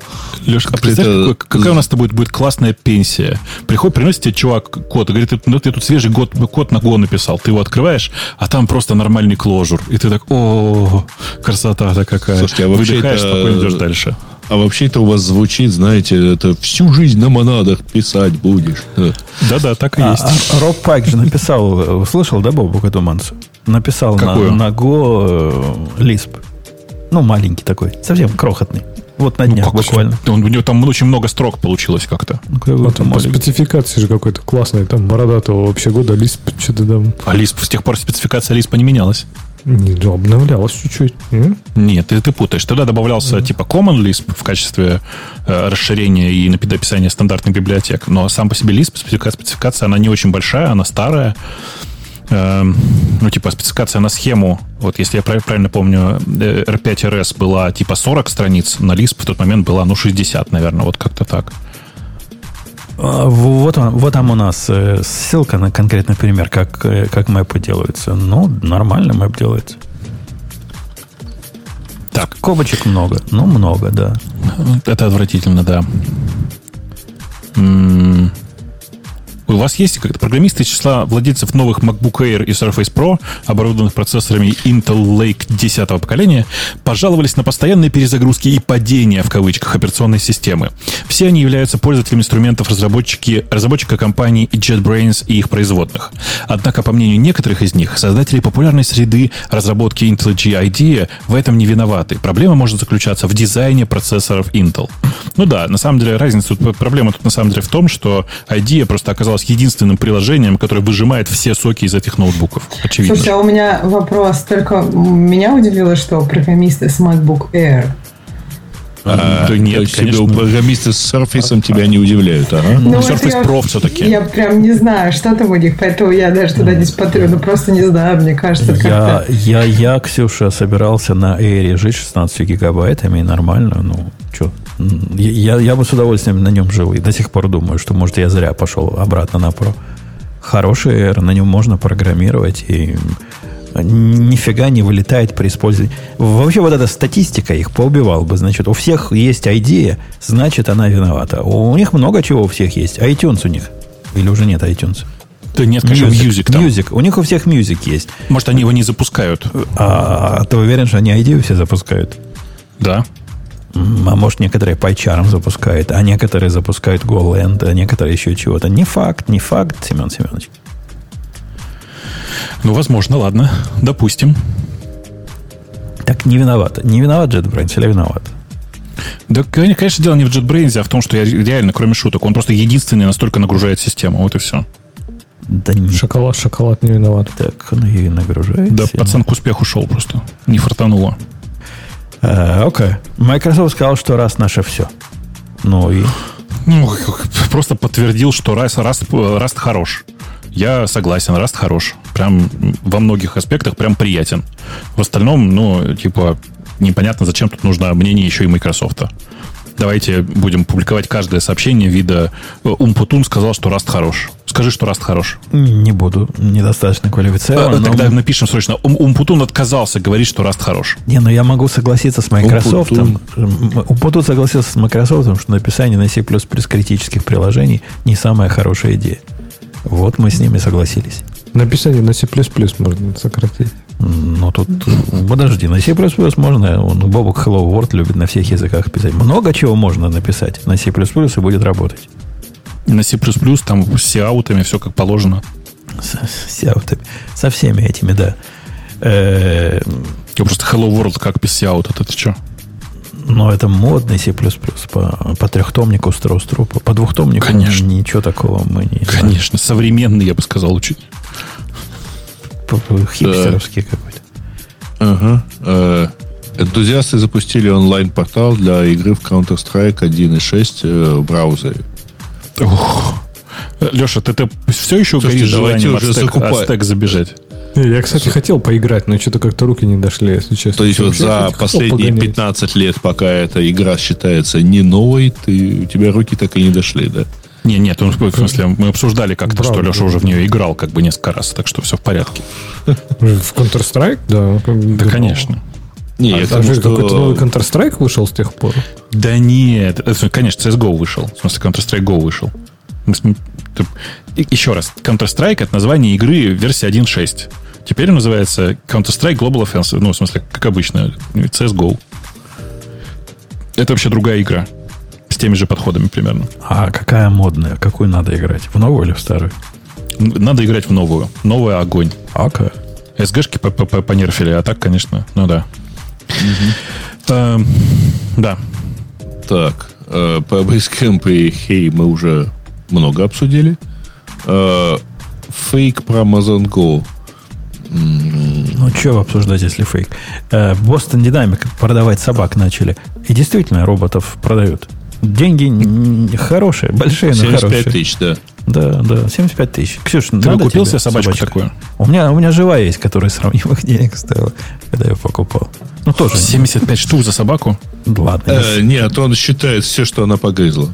Лешка, а представь, какая у нас с тобой будет классная пенсия. Приходит, приносит тебе чувак код и говорит, «Ты- ну ты тут свежий год, код на Go написал. Ты его открываешь, а там просто нормальный кложур. И ты так, о, красота-то какая. Слушайте, а вообще Выдыхаешь, это- спокойно идешь дальше. А вообще-то у вас звучит, знаете, это всю жизнь на монадах писать будешь. Да-да, так и А, есть. а Роб Пайк же написал, услышал, да, Бобу эту мансу? Написал на, Какую? на Go э, Lisp. Ну, маленький такой, совсем крохотный. Вот на днях Как буквально. Он- у него там очень много строк получилось как-то. Ну, Вот там по спецификации же какой-то классный, там бородатого вообще года, лист что-то там А Lisp, с тех пор спецификация Lisp не менялась. не, ну, обновлялось чуть-чуть. М? Нет, ты, ты путаешь. Тогда добавлялся типа Common Lisp в качестве э, расширения и напи- написания стандартных библиотек. Но сам по себе Lisp, специфика- спецификация, она не очень большая, она старая. Эм, ну, типа, спецификация на схему, вот если я прав- правильно помню, э, R5RS была типа 40 страниц, на Lisp в тот момент была, ну, 60, наверное, вот как-то так. А, Вот, он, вот там у нас э, ссылка на конкретный пример, как, э, как мэпы делаются. Ну, нормально мэп делается. Так, Кобочек много. Ну, много, да. это отвратительно, да. М, У вас есть как-то программисты числа владельцев новых MacBook Air и Surface Pro, оборудованных процессорами Intel Lake 10 поколения, пожаловались на постоянные перезагрузки и падения, в кавычках, операционной системы. Все они являются пользователями инструментов разработчики, разработчика компаний JetBrains и их производных. Однако, по мнению некоторых из них, создатели популярной среды разработки IntelliJ IDEA в этом не виноваты. Проблема может заключаться в дизайне процессоров Intel. Ну да, на самом деле разница, проблема тут на самом деле в том, что IDEA просто оказалась единственным приложением, которое выжимает все соки из этих ноутбуков. Очевидно. Слушай, а у меня вопрос. Только меня удивило, что программисты с MacBook Air. А, да нет, то конечно. тебя программисты с Surface тебя не удивляют, ага. Ну, вот Surface я- Pro все-таки. Я прям не знаю, что там у них, поэтому я даже туда не смотрю. Ну, просто не знаю, мне кажется, Я, как-то... я, я, Ксюша, собирался на Air жить 16 гигабайтами, и нормально, ну, что. Я, я бы с удовольствием на нем жил, и до сих пор думаю, что, может, я зря пошел обратно на Pro. Хороший Air, на нем можно программировать, и нифига не вылетает при использовании. Вообще вот эта статистика их поубивала бы. Значит, у всех есть идея, значит, она виновата. У них много чего у всех есть. iTunes у них. Или уже нет iTunes? Да нет, конечно, Music, Music там. Music. У них у всех Music есть. Может, они его не запускают. А ты уверен, что они идею все запускают? Да. А может, некоторые PyCharm запускают, а некоторые запускают GoLand, а некоторые еще чего-то. Не факт, не факт, Семен Семенович. Ну, возможно, ладно. Допустим. Так не виноват. Не виноват JetBrains или виноват? Да, кон- конечно, дело не в JetBrains, а в том, что я реально, кроме шуток, он просто единственный настолько нагружает систему. Вот и все. Да не Шоколад, шоколад не виноват. так он ее и нагружает. Да, пацан к успеху шел просто. Не фартануло. Э, Окей. Microsoft сказал, что раз наше все. Ну и Ну, просто подтвердил, что Rust, Rust, Rust хорош. Я согласен, Rust хорош. Прям во многих аспектах прям приятен. В остальном, ну, типа, непонятно, зачем тут нужно мнение еще и Microsoft. Давайте будем публиковать каждое сообщение вида э, Умпутун сказал, что Rust хорош. Скажи, что Rust хорош. не буду. Недостаточно квалифицирован. Э, но- Тогда напишем срочно. Ум- Умпутун отказался говорить, что Rust хорош. Не, ну я могу согласиться с Microsoft. Умпутун согласился с Microsoft, что написание на C++ критических приложений не самая хорошая идея. Вот мы с ними согласились. Написание на C++ можно сократить. Ну, тут, подожди, на C++ можно, он, Бобок Hello World любит на всех языках писать. Много чего можно написать на C++ и будет работать. На C++ там с аутами все как положено. С- с аутами. Со всеми этими, да. Э, Я просто Hello World как без сиаута, это что? Но это модный C++. По, по трехтомнику стру по, по двухтомнику Конечно. ничего такого мы не знаем. Конечно, современный, я бы сказал, учить. П- п- Хипстеровский какой-то. Ага. Э, Энтузиасты запустили онлайн-портал для игры в Counter-Strike 1.6 э, в браузере. Леша, ты, ты все еще Слушайте, горишь давайте желанием уже Ацтек, закупай. Ацтек забежать? Я, кстати, хотел поиграть, но что-то как-то руки не дошли, если честно. То есть вот за последние погонять. 15 лет, пока эта игра считается не новой, ты, у тебя руки так и не дошли, да? Не, нет, ну, в смысле, мы обсуждали как-то, что. Леша уже в нее играл как бы несколько раз, так что все в порядке. В Counter-Strike? Да. Да, конечно. Не, А я к там тому, же что- какой-то новый Counter-Strike вышел с тех пор? Да нет, это, конечно, CSGO вышел. В смысле, Counter-Strike Go вышел. Еще раз, Counter-Strike это название игры версии 1.6. Теперь он называется Counter-Strike Global Offensive. Ну, в смысле, как обычно, CSGO. Это вообще другая игра. Теми же подходами примерно. А какая модная? Какую надо играть? В новую или в старую? Надо играть в новую. Новая огонь. Окей. СГшки по- по- по- понерфили, а так, конечно, ну да. Эм, Да. Так, э, по Basecamp и Hey мы уже много обсудили. Э, Фейк про Amazon Go. Ну, что обсуждать, если фейк? Э, Бостон Динамик продавать собак начали. И действительно, роботов продают. Деньги хорошие, большие, но 75 хорошие. тысяч, да. Да, да, 75 тысяч. Ксюш, Ты надо купил тебе себе собачку такую? У меня, у меня живая есть, которая сравнимых денег стоила, когда я покупал. Ну, тоже. 75 штук за собаку? Ладно. Э, нет, он считает все, что она погрызла.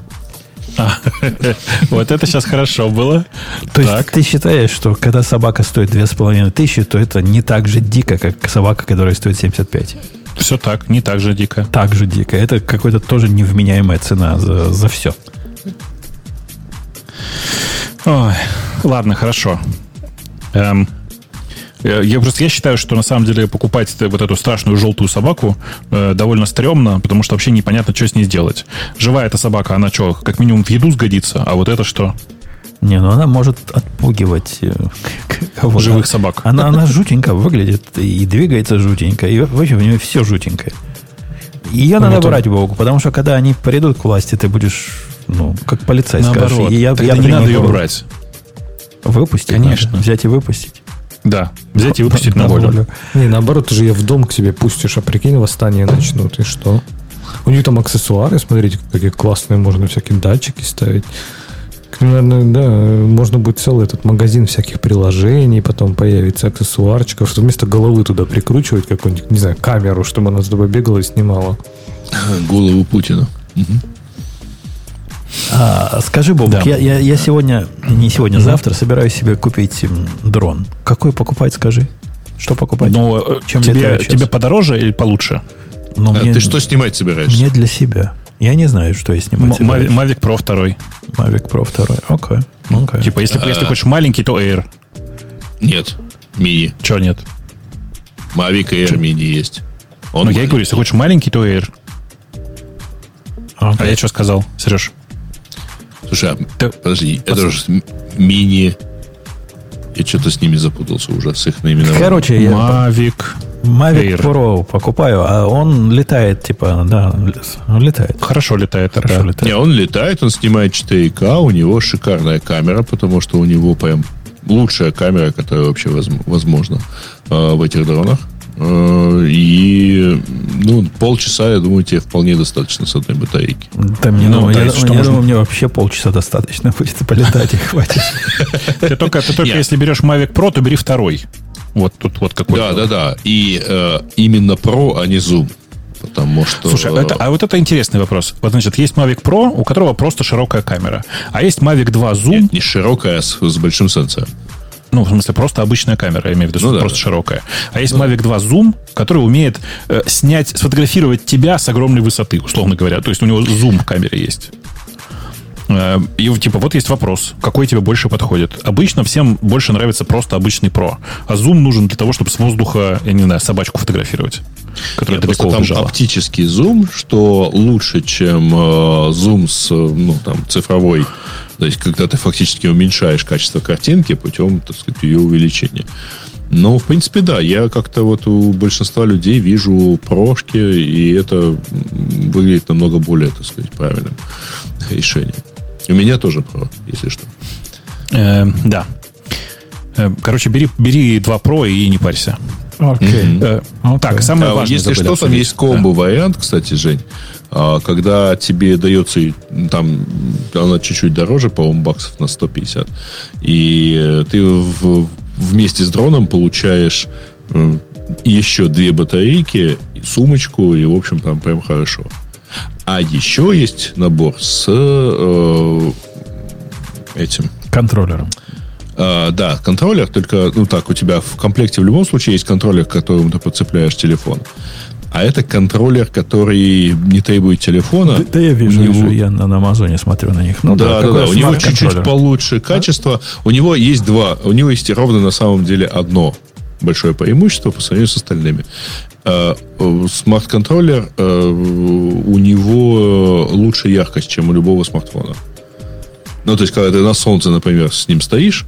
Вот это сейчас хорошо было. То есть ты считаешь, что когда собака стоит 2500, то это не так же дико, как собака, которая стоит 75? Все так, не так же дико. Так же дико. Это какой-то тоже невменяемая цена за, за все. Ой, ладно, хорошо. Эм, э, я просто я считаю, что на самом деле покупать вот эту страшную желтую собаку э, довольно стрёмно, потому что вообще непонятно, что с ней сделать. Живая эта собака, она что, как минимум в еду сгодится, а вот это что? Не, ну она может отпугивать э. Живых собак. Она, она жутенько выглядит и двигается жутенько. И вообще у нее все жутенькое. Ее надо это- брать Богу, потому что когда они придут к власти, ты будешь, ну, как полицай скажешь. Наоборот, «И я, тогда я не надо ее брать. Выпустить Конечно. надо. Взять и выпустить. Да, взять и выпустить на волю. Не, наоборот, ты же ее в дом к себе пустишь, а прикинь, восстание начнут, и что? У них там аксессуары, смотрите, какие классные, можно всякие датчики ставить. Наверное, да, можно будет целый этот магазин всяких приложений, потом появится аксессуарчиков, что вместо головы туда прикручивать какую-нибудь, не знаю, камеру, чтобы она с тобой бегала и снимала. Голову Путина. А, скажи, Боб, Да. я, я, я сегодня, не сегодня, завтра собираюсь себе купить дрон. Какой покупать, скажи? Что покупать? Но э, Чем тебе, тебе подороже или получше? Ну, А мне- ты что снимать собираешься? Мне для себя. Я не знаю, что я снимать. Mavic Pro 2. Mavic Pro 2. Окей. окей. Типа, если, если хочешь маленький, то Air. Нет. Мини. Чего нет? Mavic Air мини есть. Он ну, я и говорю, если хочешь маленький, то Air. А Окей. я что сказал, Сереж? Слушай, а, Ты- подожди, это же мини... Я что-то с ними запутался уже, с их наименованием. Короче, я Mavic. Mavic Air. Pro покупаю, а он летает, типа, да, он летает. Хорошо летает. Хорошо да. летает. Не, он летает, он снимает 4К, у него шикарная камера, потому что у него прям лучшая камера, которая вообще возм- возможна э, в этих дронах. Э, И ну, полчаса, я думаю, тебе вполне достаточно с одной батарейки. Да, мне, Ну, думаю, да, я, если что, я можно- думаю, мне вообще полчаса достаточно будет полетать и хватит. Ты только, ты только если берешь Mavic Pro, то бери второй. Вот тут вот какой Да, да, да. И э, именно Pro, а не Zoom. Потому что... Слушай, это, а вот это интересный вопрос. Вот, значит, есть Mavic Pro, у которого просто широкая камера. А есть Mavic 2 Zoom, Нет, не широкая, а с, с большим сенсором. Ну, в смысле, просто обычная камера, я имею в виду, Ну что да. просто широкая. А есть Mavic 2 Zoom, который умеет э, снять, сфотографировать тебя с огромной высоты, условно говоря. То есть у него зум в камере есть. Э, И типа вот есть вопрос, какой тебе больше подходит. Обычно всем больше нравится просто обычный Pro, а зум нужен для того, чтобы с воздуха, я не знаю, собачку фотографировать, которая Нет, далеко просто там убежала. оптический зум, что лучше, чем э, зум с, ну, там, цифровой. То есть, когда ты фактически уменьшаешь качество картинки путем, так сказать, ее увеличения. Но, в принципе, да, я как-то вот у большинства людей вижу прошки, и это выглядит намного более, так сказать, правильным решением. У меня тоже про, если что. Э, да. Э, Короче, бери, бери 2 Pro и не парься. Окей. Э, Окей. Так, самое А, важное. Если что, там обсудить. есть комбо-вариант, кстати, Жень. А, Когда тебе дается, там, она чуть-чуть дороже, по-моему, баксов на 150. И э, ты в- вместе с дроном получаешь еще две батарейки, сумочку, и, в общем, там прям хорошо. А еще есть набор с э, этим, Контроллером. А, да, контроллер, только, ну так, у тебя в комплекте в любом случае есть контроллер, к которому ты подцепляешь телефон. А это контроллер, который не требует телефона. Да, да я вижу, него- вижу, я на, на Амазоне смотрю на них. Ну, да, да, да. У него чуть-чуть получше качество. У него есть два. У него есть ровно на самом деле одно большое преимущество по сравнению с остальными. Э, э, Смарт-контроллер, э, у него лучше яркость, чем у любого смартфона. Ну, то есть, когда ты на солнце, например, с ним стоишь,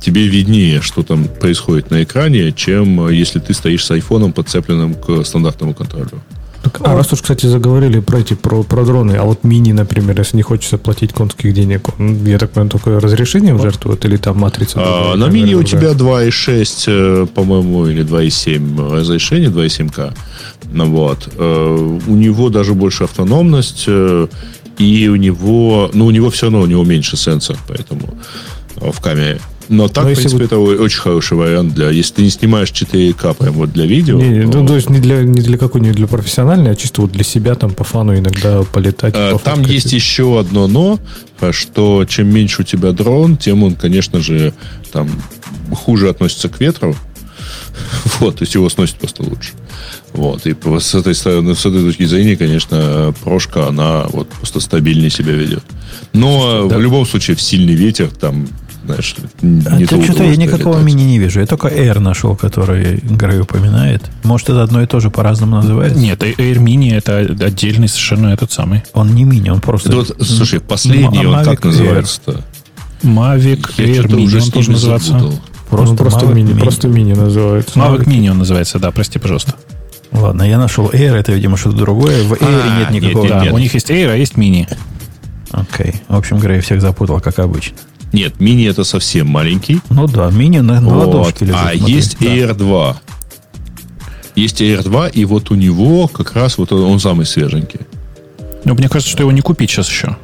тебе виднее, что там происходит на экране, чем э, если ты стоишь с айфоном, подцепленным к стандартному контроллеру. Так, а раз уж, кстати, заговорили про эти про, про дроны, а вот мини, например, если не хочется платить конских денег, он, я так понимаю, только разрешением жертвует или там матрица? А, на мини у тебя 2.6, э, по-моему, или 2.7 разрешение, 2.7К. Ну, вот. Э, У него даже больше автономность, э, и у него, ну, у него все равно, у него меньше сенсор, поэтому э, в камере. Но так, Но в принципе, вы- это очень хороший вариант для, если ты не снимаешь 4К прям вот для видео. Не, то- ну, то есть не для, не для какой, не для профессиональной, а чисто вот для себя там по фану иногда полетать. Э, Там есть еще одно но, что чем меньше у тебя дрон, тем он, конечно же, там хуже относится к ветру. Вот, то есть его сносит просто лучше. Вот, и с этой стороны, с этой точки зрения, конечно, прошка, она вот просто стабильнее себя ведет. Но э, в любом случае в сильный ветер там, знаешь, А не ты то что-то я никакого мини не вижу. Я только Air нашел, который Грей упоминает. Может, это одно и то же по-разному называется? Нет, Air Mini это отдельный совершенно этот самый. Он не мини, он просто... Вот, слушай, последний, он как Mavic называется-то? Mavic Я Air что-то Mini уже он тоже называется. Просто, просто, Mavic мини, Mini. просто мини называется. Mavic Mini он называется, да, прости, пожалуйста. Ладно, я нашел Air, это, видимо, что-то другое. В Air А, нет нет, никакого... нет, Да, нет. у них есть Air, а есть Mini. Окей. В общем, Грей всех запутал, как обычно. Нет, мини это совсем маленький. Ну да, мини на, на Вот. ладошке лежит. А смотри. есть Да. Air 2. Есть Air 2, и вот у него как раз вот он, он самый свеженький. Но мне кажется, что его не купить сейчас еще.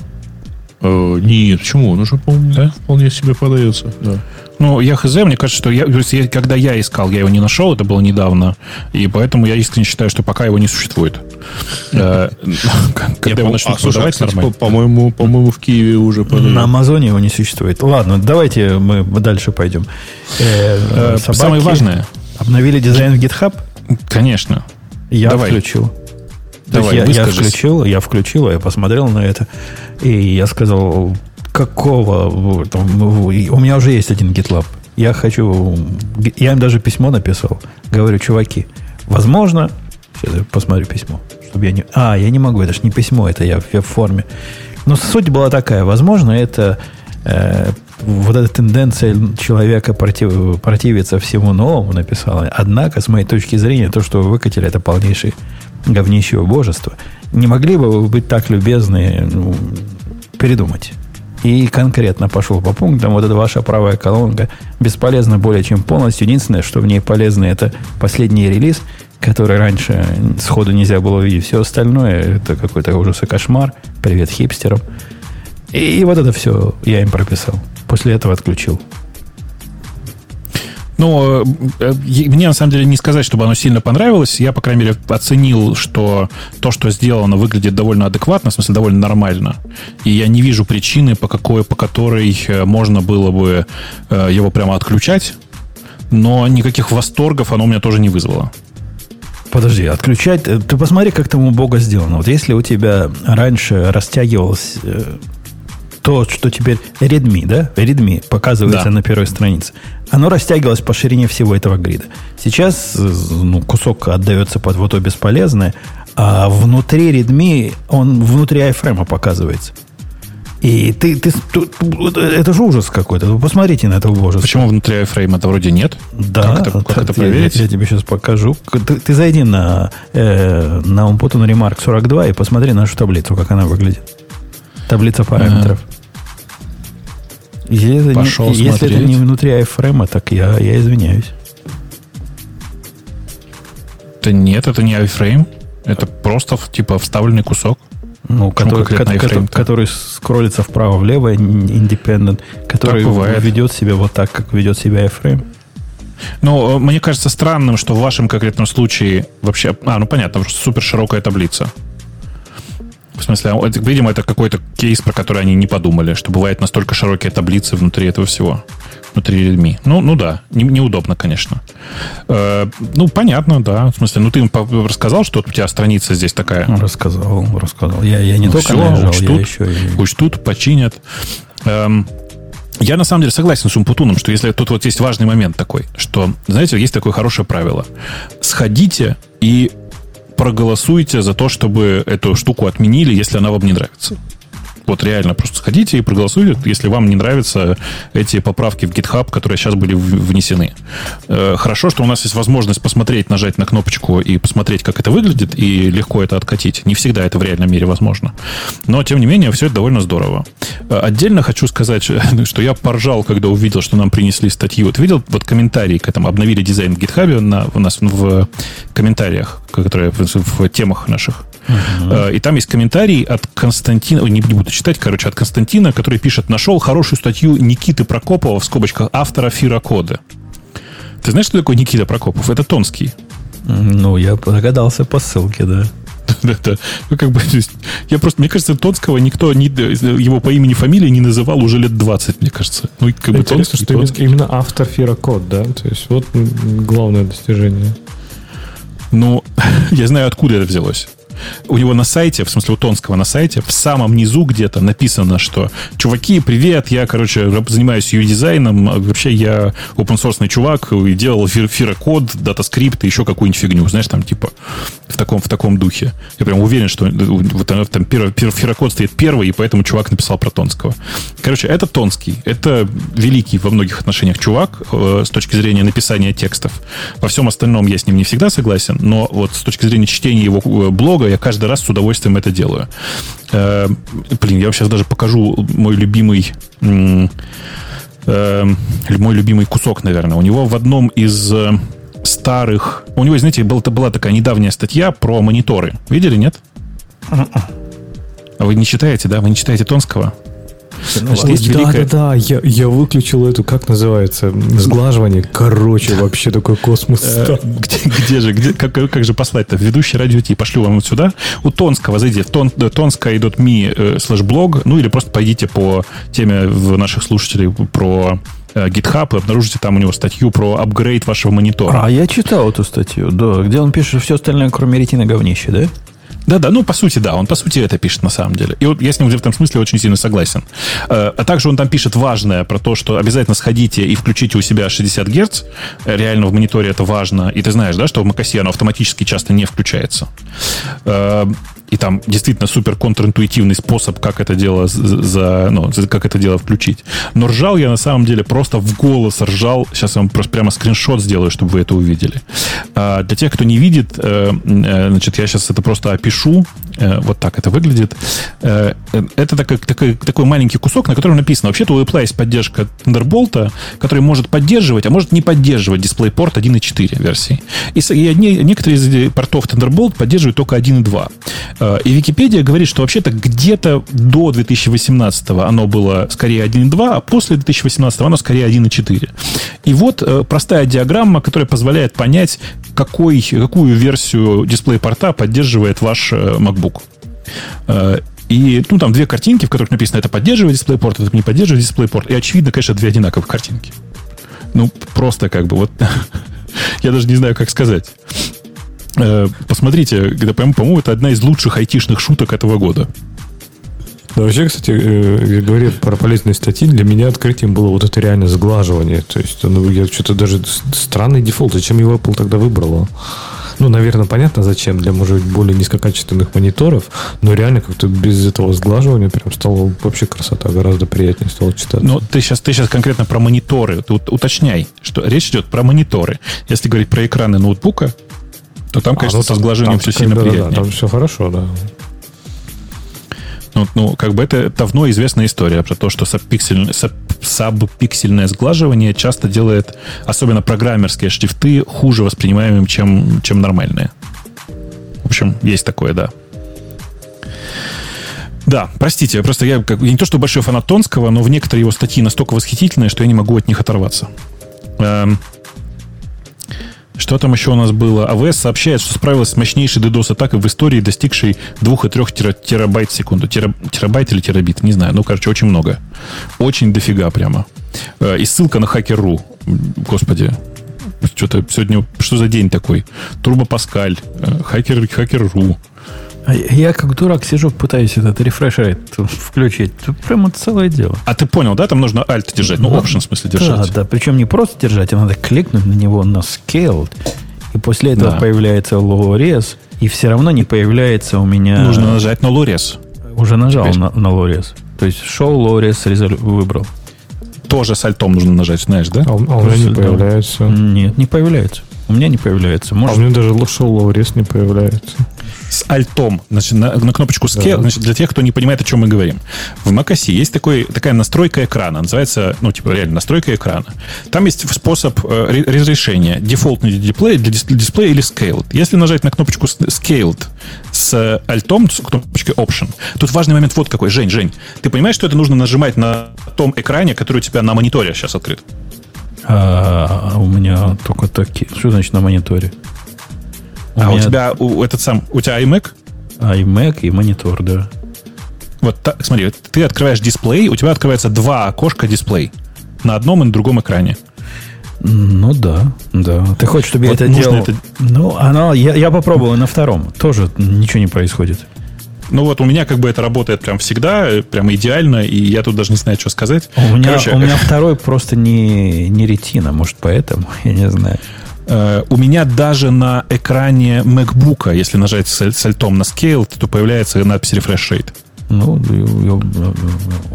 Э, нет, почему? Он уже, по-моему, Да? вполне себе продается. Да. Ну, я хз, мне кажется, что я, когда я искал, я его не нашел, это было недавно, и поэтому я искренне считаю, что пока его не существует. Э, Когда Не, его начнут а, продавать нормально. по- по-моему, по-моему, в Киеве уже На. Амазоне его не существует. Ладно, давайте мы дальше пойдем. Э, Э, Самое важное. Обновили дизайн в GitHub? Конечно. Я включил. Давай, я, я включил, я включил, я посмотрел на это, и я сказал, какого там, у меня уже есть один GitLab. Я хочу, я им даже письмо написал. Говорю, чуваки, возможно, сейчас я посмотрю письмо, чтобы я не, а, я не могу, это же не письмо, это я, в- форме. Но суть была такая, возможно, это э, вот эта тенденция человека против- противиться всему новому написала. Однако, с моей точки зрения, то, что вы выкатили, это полнейший говнище божество. Не могли бы вы быть так любезны ну, передумать? И конкретно пошел по пунктам. Вот эта ваша правая колонка бесполезна более чем полностью. Единственное, что в ней полезно, это последний релиз, который раньше сходу нельзя было увидеть. Все остальное это какой-то ужас и кошмар. Привет хипстерам. И, вот это все я им прописал. После этого отключил. Ну, э, мне на самом деле не сказать, чтобы оно сильно понравилось. Я, по крайней мере, оценил, что то, что сделано, выглядит довольно адекватно, в смысле, довольно нормально. И я не вижу причины, по, какой, по которой э, можно было бы э, его прямо отключать. Но никаких восторгов оно у меня тоже не вызвало. Подожди, отключать... Ты посмотри, как там у Бога сделано. Вот если у тебя раньше растягивалось то, что теперь Redmi, да? Redmi показывается Да. на первой странице. Оно растягивалось по ширине всего этого грида. Сейчас э, ну, кусок отдается под вот то бесполезное, а внутри Redmi он внутри iFrame показывается. И ты, ты, тут- это же ужас какой-то. Вы посмотрите на это убожество. Почему внутри iFrame это вроде нет? Да, Как это, как это проверить? Я, я тебе сейчас покажу. Ты, ты зайди на, э, на Umputon Remark 42 и посмотри нашу таблицу, как она выглядит. Таблица параметров. Если, это, Пошел не, если это не внутри iFrame, так я, я извиняюсь. Это нет, это не iFrame. Это просто типа вставленный кусок. Ну, который, конкретно ко- iFrame-то? который скроллится вправо-влево, independent, который ведет себя вот так, как ведет себя iFrame. Ну, э, мне кажется странным, что в вашем конкретном случае вообще... А, ну понятно, супер широкая таблица. В смысле, а, это, видимо, это какой-то кейс, про который они не подумали, что бывает настолько широкие таблицы внутри этого всего. Внутри Redmi. Ну, ну да, не- неудобно, конечно. Э, ну, понятно, да. В смысле, ну ты им рассказал, что вот у тебя страница здесь такая. Рассказал, рассказал. Я, я не Ну, только всё, наезжал, учтут. я еще и... Учтут, починят. Эм, я на самом деле согласен с Умпутуном, что если тут вот есть важный момент такой, что, знаете, есть такое хорошее правило. Сходите и проголосуйте за то, чтобы эту штуку отменили, если она вам не нравится. Вот реально, просто сходите и проголосуйте, если вам не нравятся эти поправки в GitHub, которые сейчас были внесены. Э, Хорошо, что у нас есть возможность посмотреть, нажать на кнопочку и посмотреть, как это выглядит, и легко это откатить. Не всегда это в реальном мире возможно. Но, тем не менее, все это довольно здорово. Э, Отдельно хочу сказать, что я поржал, когда увидел, что нам принесли статью. Вот видел вот комментарии к этому, обновили дизайн в GitHub на, у нас в комментариях, которые в, в темах наших. Э, И там есть комментарий от Константина, ой, не буду читать, короче, от Константина, который пишет, нашел хорошую статью Никиты Прокопова, в скобочках, автора Фирокода. Ты знаешь, что такое Никита Прокопов? Это Тонский. Ну, я догадался по ссылке, да. Это, ну, как бы, я просто, мне кажется, Тонского никто не, его по имени, фамилии не называл уже лет 20, мне кажется. Ну, как бы Интересно, Тонский, что именно, Тонский. именно автор Fira Code, да? То есть вот главное достижение. Ну, я знаю, откуда это взялось. У него на сайте, в смысле у Тонского на сайте, в самом низу где-то написано, что «Чуваки, привет, я, короче, занимаюсь UI-дизайном, а вообще я open source чувак и делал Fira- Fira Code, DataScript и еще какую-нибудь фигню». Знаешь, там типа в таком, в таком духе. Я прям уверен, что вот оно там первый, первый фирокод стоит первый, и поэтому чувак написал про Тонского. Короче, это Тонский. Это великий во многих отношениях чувак э, с точки зрения написания текстов. Во всем остальном я с ним не всегда согласен, но вот с точки зрения чтения его э, блога я каждый раз с удовольствием это делаю. Э, блин, я вам сейчас даже покажу мой любимый... э, мой любимый кусок, наверное. У него в одном из э, старых... У него, знаете, был, была такая недавняя статья про мониторы. Видели, нет? А вы не читаете, да? Вы не читаете Тонского? Значит, есть да, великая- да, да, я, я выключил эту, как называется, сглаживание. Короче, вообще такой космос. Э. Где, где же, где, как, как же послать-то? Ведущий радио Ти. Пошлю вам вот сюда. У Тонского зайди в тон, tonska.me э, слэш блог, ну или просто пойдите по теме в наших слушателей про э, GitHub и обнаружите там у него статью про апгрейд вашего монитора. А я читал эту статью, да, где он пишет все остальное, кроме ретина говнище, да? Да-да, ну, по сути, да, он по сути это пишет на самом деле. И вот я с ним в этом смысле очень сильно согласен. Э, а также он там пишет важное про то, что обязательно сходите и включите у себя 60 Гц. Реально в мониторе это важно. И ты знаешь, да, что в macOS оно автоматически часто не включается. И там действительно супер контринтуитивный способ, как это дело за, ну, как это дело включить. Но ржал я на самом деле просто в голос ржал. Сейчас я вам просто прямо скриншот сделаю, чтобы вы это увидели. А для тех, кто не видит, э, э, значит, я сейчас это просто опишу. Э, вот так это выглядит. Это такой, такой, маленький кусок, на котором написано, вообще-то у Apple есть поддержка Thunderbolt, который может поддерживать, а может не поддерживать DisplayPort 1.4 версии. И, некоторые из портов Thunderbolt поддерживают только 1.2. Э, и Википедия говорит, что вообще-то где-то до 2018 оно было скорее 1.2, а после 2018 оно скорее 1.4. И вот э, простая диаграмма, которая позволяет понять, какой, какую версию дисплей-порта поддерживает ваш э, MacBook. И ну, там две картинки, в которых написано, это поддерживает DisplayPort, это не поддерживает DisplayPort. И очевидно, конечно, две одинаковых картинки. Ну, просто как бы вот... Я даже не знаю, как сказать. Э, посмотрите, GDPM, по-моему, это одна из лучших айтишных шуток этого года. Да, вообще, кстати, э, говоря про полезные статьи, для меня открытием было вот это реальное сглаживание. То есть, ну, я что-то даже странный дефолт. Зачем его Apple тогда выбрала? Ну, наверное, понятно, зачем для, может быть, более низкокачественных мониторов, но реально как-то без этого сглаживания прям стало вообще красота, гораздо приятнее стало читать. Но ты сейчас, ты сейчас конкретно про мониторы. Ты уточняй, что речь идет про мониторы. Если говорить про экраны ноутбука, то там, конечно, а, ну, со сглаживанием все сильно да, приятнее. Да, там все хорошо, да. Ну, ну, как бы это давно известная история про то, что сабпиксельное, сабпиксельное сглаживание часто делает, особенно программерские шрифты, хуже воспринимаемым, чем, чем нормальные. В общем, есть такое, да. Да, простите, просто я, как, я не то что большой фанат Тонского, но в некоторые его статьи настолько восхитительные, что я не могу от них оторваться. Эм, что там еще у нас было? АВС сообщает, что справилась с мощнейшей DDoS-атакой в истории, достигшей 2,3 терабайт в секунду. терабайт или терабит, не знаю. Ну, короче, очень много. Очень дофига прямо. Э, и ссылка на хакер.ру. Господи, что-то сегодня... Что за день такой? Турбо Паскаль, э, хакер, хакер.ру. А я как дурак сижу, пытаюсь этот рефреш включить. Тут прямо целое дело. А ты понял, да? Там нужно Alt держать. Ну, Option, в смысле, держать. Да, да. Причем не просто держать, а надо кликнуть на него на Scaled. И после этого да. появляется res. И все равно не появляется у меня... Нужно нажать на res. Уже нажал на, на res. То есть шел low res, резолю... выбрал. Тоже с альтом нужно нажать, знаешь, да? А, а у меня не появляется. Нет, не появляется. У меня не появляется. Может... А у меня даже low res не появляется с альтом, значит, на, на кнопочку Scale, да. значит, для тех, кто не понимает, о чем мы говорим. В macOS есть такой, такая настройка экрана, называется, ну, типа, реально, настройка экрана. Там есть способ э, разрешения, дефолтный дисплей, для дисплея или Scaled. Если нажать на кнопочку Scaled с альтом, с кнопочкой Option, тут важный момент вот какой. Жень, Жень, ты понимаешь, что это нужно нажимать на том экране, который у тебя на мониторе сейчас открыт? А, у меня только такие. Что значит на мониторе? У а меня... у тебя у, этот сам, у тебя iMac? iMac и монитор, да. Вот так, смотри, ты открываешь дисплей, у тебя открывается два окошка дисплей на одном и на другом экране. Ну да, да. Ты хочешь, чтобы вот я это делал? Это... Ну, оно, я, я попробовал на втором. Тоже ничего не происходит. Ну вот у меня как бы это работает прям всегда, прям идеально, и я тут даже не знаю, что сказать. У меня, Короче, у меня второй просто не, не ретина, может, поэтому, я не знаю. Э, у меня даже на экране MacBook, если нажать с, с альтом на Scale, то появляется надпись Refresh Rate. Ну,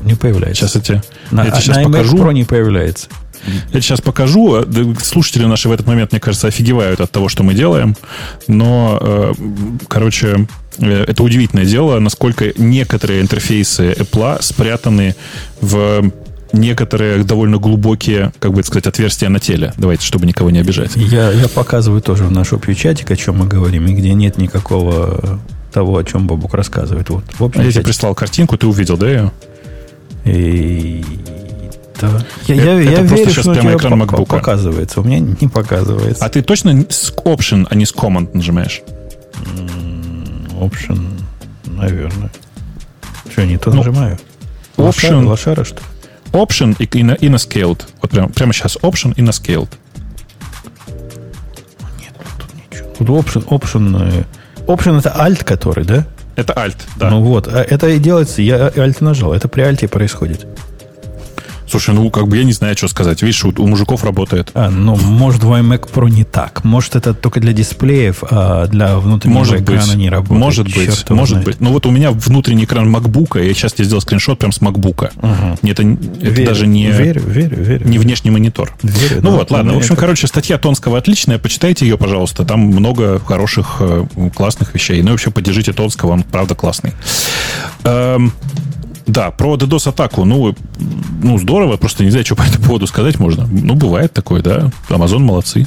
не появляется. Сейчас я тебе, на, я тебе сейчас на покажу. Pro не появляется. Я сейчас покажу. Э, слушатели наши в этот момент, мне кажется, офигевают от того, что мы делаем. Но, э, короче, это удивительное дело, насколько некоторые интерфейсы Apple спрятаны в некоторые довольно глубокие, как бы сказать, отверстия на теле. Давайте, чтобы никого не обижать. Я, я показываю тоже в наш общий чатик, о чем мы говорим, и где нет никакого того, о чем Бабук рассказывает. Вот, в общем, а я тебе прислал картинку, ты увидел, да, ее? И... Да. Я, это, я, это я верю, сейчас что прямо экран MacBook. показывается. У меня не показывается. А ты точно с Option, а не с Command нажимаешь? Option, наверное. Что, не то ну, нажимаю? Option. Лошара, лошара, что? Option и и на- и на scaled. Вот прямо, прямо сейчас Option и на scaled. Тут option, option, э, option это alt, который, да? Это Alt, да. Ну вот, а это и делается, я alt нажал, это при альте происходит. Слушай, ну как бы я не знаю, что сказать. Видишь, у, у мужиков работает. А, ну, может, в iMac Pro не так. Может, это только для дисплеев, а для внутреннего Может экрана быть, не работает. может быть, Черт его может знает. быть. Ну вот у меня внутренний экран MacBook, я сейчас тебе сделал скриншот прям с MacBook. Это, это Верю, даже не, Верю, верю, верю. не внешний монитор. Верю, Ну да. вот, ладно. В общем, это- короче, статья Тонского отличная. Почитайте ее, пожалуйста. Там много хороших, э, классных вещей. Ну и вообще поддержите Тонского, он правда классный. Да, про DDoS-атаку. Ну, ну, здорово, просто не знаю, что по этому поводу сказать можно. Ну, бывает такое, да. Amazon молодцы.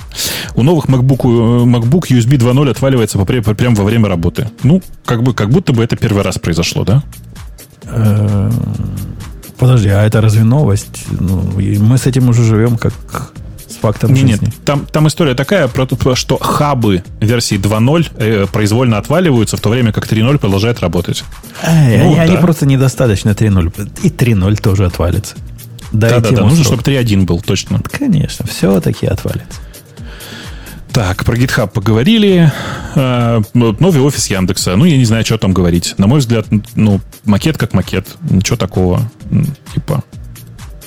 У новых MacBook, э, MacBook USB 2.0 отваливается попре- прямо во время работы. Ну, как, бы, как будто бы это первый раз произошло, да? Э, Подожди, а это разве новость? Ну, мы с этим уже живем как с фактом Не, нет, жизни. там, там история такая, про то, что хабы версии 2.0 э, произвольно отваливаются, в то время как 3.0 продолжает работать. Эй, Ну, они, они да. просто недостаточно 3.0. И 3.0 тоже отвалится. Дайте Да-да-да, ему нужно, срок. чтобы 3.1 был, точно. Конечно, все-таки отвалится. Так, про GitHub поговорили. Э, новый офис Яндекса. Ну, я не знаю, что там говорить. На мой взгляд, ну, макет как макет. Ничего такого. Типа,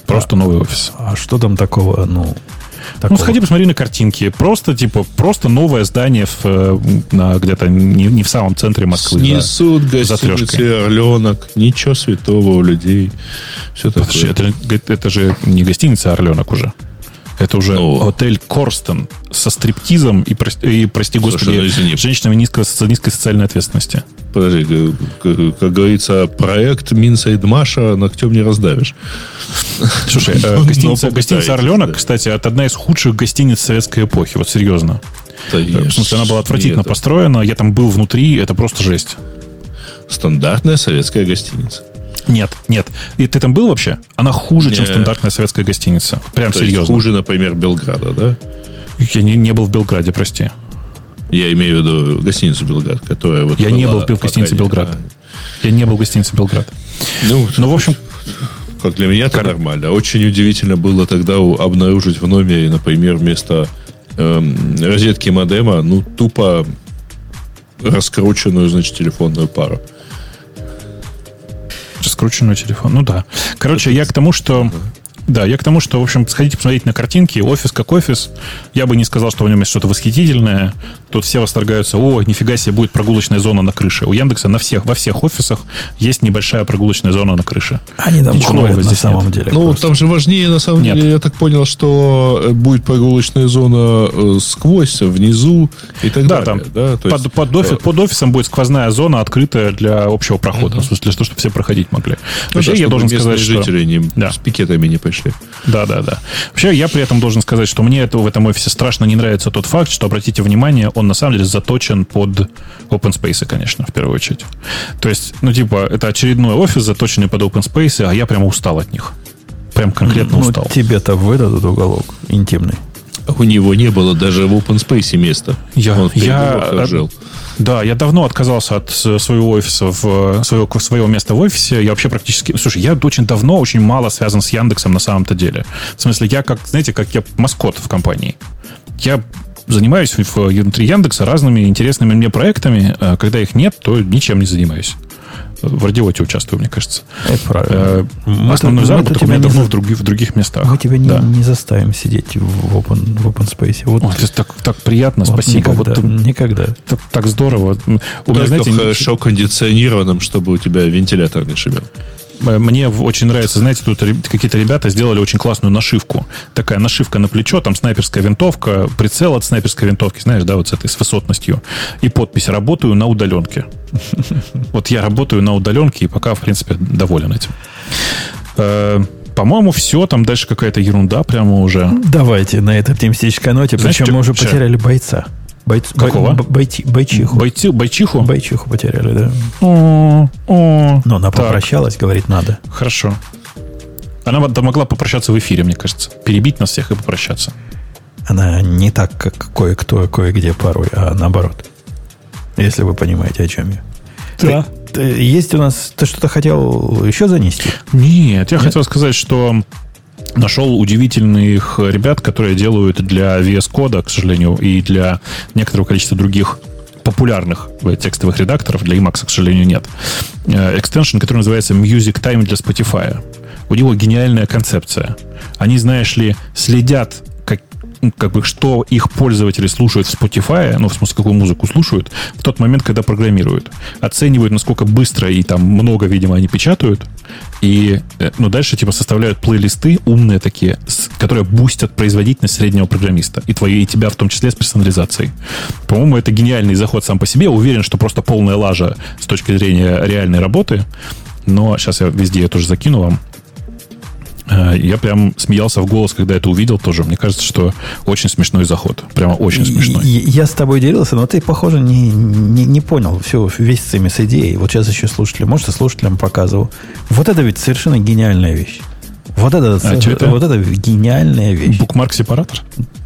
просто новый офис. А что там такого, ну... Ну, такого? сходи, посмотри на картинки. Просто, типа, просто новое здание в, э, на, где-то не, не в самом центре Москвы. да. Снесут За гостиницы. Орленок. Ничего святого у людей. Все Подожди, такое. это, это же не гостиница «Орленок» уже. Это уже Ну. отель Корстен со стриптизом и, прос- и прости Слушай, господи, ну, извини. женщинами низкой, с низкой социальной ответственности. Подожди, как, как- говорится, проект Минсайд Маша ногтем не раздавишь. Слушай, э, гостиница, ну, гостиница попытайтесь, «Орленок», да. кстати, это одна из худших гостиниц советской эпохи. Вот серьезно. Да, В смысле, она была отвратительно нет, построена. Я там был внутри, это просто жесть. Стандартная советская гостиница. Нет, нет. И ты там был вообще? Она хуже, чем Не. стандартная советская гостиница. Прям То есть серьезно. хуже, например, Белграда, да? Я не, не был в Белграде, прости. Я имею в виду гостиницу Белград, которая вот Я не был в гостинице Белград. А, Я не был в гостинице Белград. Ну, Ну, в общем, как для меня это нормально. Очень удивительно было тогда обнаружить в номере, например, вместо эм, розетки модема, ну, тупо раскрученную, значит, телефонную пару. Раскрученный телефон. Ну да. Короче, я к тому, что... Да, я к тому, что, в общем, сходите посмотреть на картинки. Офис как офис. Я бы не сказал, что в нем есть что-то восхитительное. Тут все восторгаются. О, нифига себе, будет прогулочная зона на крыше. У Яндекса на всех, во всех офисах есть небольшая прогулочная зона на крыше. Они там Ничего ходят нового на здесь самом нет. деле. Ну, просто. там же важнее, на самом Нет. деле, я так понял, что э, будет прогулочная зона э, сквозь, внизу и так Да, далее. там да, то под, под офи- э, под офисом будет сквозная зона, открытая для общего прохода. В смысле, для того, чтобы все проходить могли. ну, Вообще, да, я должен сказать, что... жители не, Да. с пикетами не пришли. Да, да, да. Вообще, я при этом должен сказать, что мне это в этом офисе страшно не нравится тот факт, что, обратите внимание, он на самом деле заточен под open space, конечно, в первую очередь. То есть, ну, типа, это очередной офис, заточенный под open space, а я прямо устал от них. Прям конкретно Ну, устал. тебе-то выдадут уголок интимный. У него не было даже в open space места. Я, Он в я, жил. да, я давно отказался от своего офиса, в, своего, своего места в офисе. Я вообще практически... Слушай, я очень давно, очень мало связан с Яндексом на самом-то деле. В смысле, я как, знаете, как я маскот в компании. Я занимаюсь в- внутри Яндекса разными интересными мне проектами. Э, Когда их нет, то ничем не занимаюсь. В радиоте участвую, мне кажется. Это правильно. Э, Мы Основной тут- мы заработок у меня давно за- в, других, в других местах. Мы тебя не, Да. не заставим сидеть в open, в open space. Вот, Ой, это так, так приятно, вот спасибо. Никогда, Вот, никогда. так, так здорово. У меня, Только знаете, в хорошо кондиционированном, чтобы у тебя вентилятор не шумел. Мне очень нравится, знаете, тут какие-то ребята сделали очень классную нашивку. Такая нашивка на плечо, там снайперская винтовка, прицел от снайперской винтовки, знаешь, да, вот с этой, с высотностью. И подпись «Работаю на удаленке». Вот я работаю на удаленке и пока, в принципе, доволен этим. Э, По-моему, все, там дальше какая-то ерунда прямо уже. Давайте на этой оптимистической ноте. Знаешь, Причем мы уже потеряли бойца. Бой- Какого? б- бойти- бойчиху. Бойти, бойчиху? Бойчиху потеряли, да. О, о. Но она Так. попрощалась, говорит, надо. Хорошо. Она могла попрощаться в эфире, мне кажется. Перебить нас всех и попрощаться. Она не так, как кое-кто, кое-где порой, а наоборот. Если вы понимаете, о чем я. Да. Ты- Есть у нас... Ты что-то хотел еще занести? Нет, я хотел сказать, что нашел удивительных ребят, которые делают для VS Code, к сожалению, и для некоторого количества других популярных э, текстовых редакторов, для Emacs, к сожалению, нет. Э, Экстеншн, который называется Music Time для Spotify. У него гениальная концепция. Они, знаешь ли, следят как, бы, что их пользователи слушают в Spotify, ну, в смысле, какую музыку слушают, в тот момент, когда программируют. Оценивают, насколько быстро и там много, видимо, они печатают. И, э, ну, дальше, типа, составляют плейлисты умные такие, которые бустят производительность среднего программиста. И твои, и тебя в том числе с персонализацией. По-моему, это гениальный заход сам по себе. Уверен, что просто полная лажа с точки зрения реальной работы. Но сейчас я везде я тоже закину вам. Э, Я прям смеялся в голос, когда это увидел тоже. Мне кажется, что очень смешной заход. Прямо очень смешной. Я с тобой делился, но ты, похоже, не, не, не понял всю весь цимис идеи. Вот сейчас еще слушатели, может, и слушателям показывал. Вот это ведь совершенно гениальная вещь. Вот это, А чё это? вот это гениальная вещь. Букмарк-сепаратор?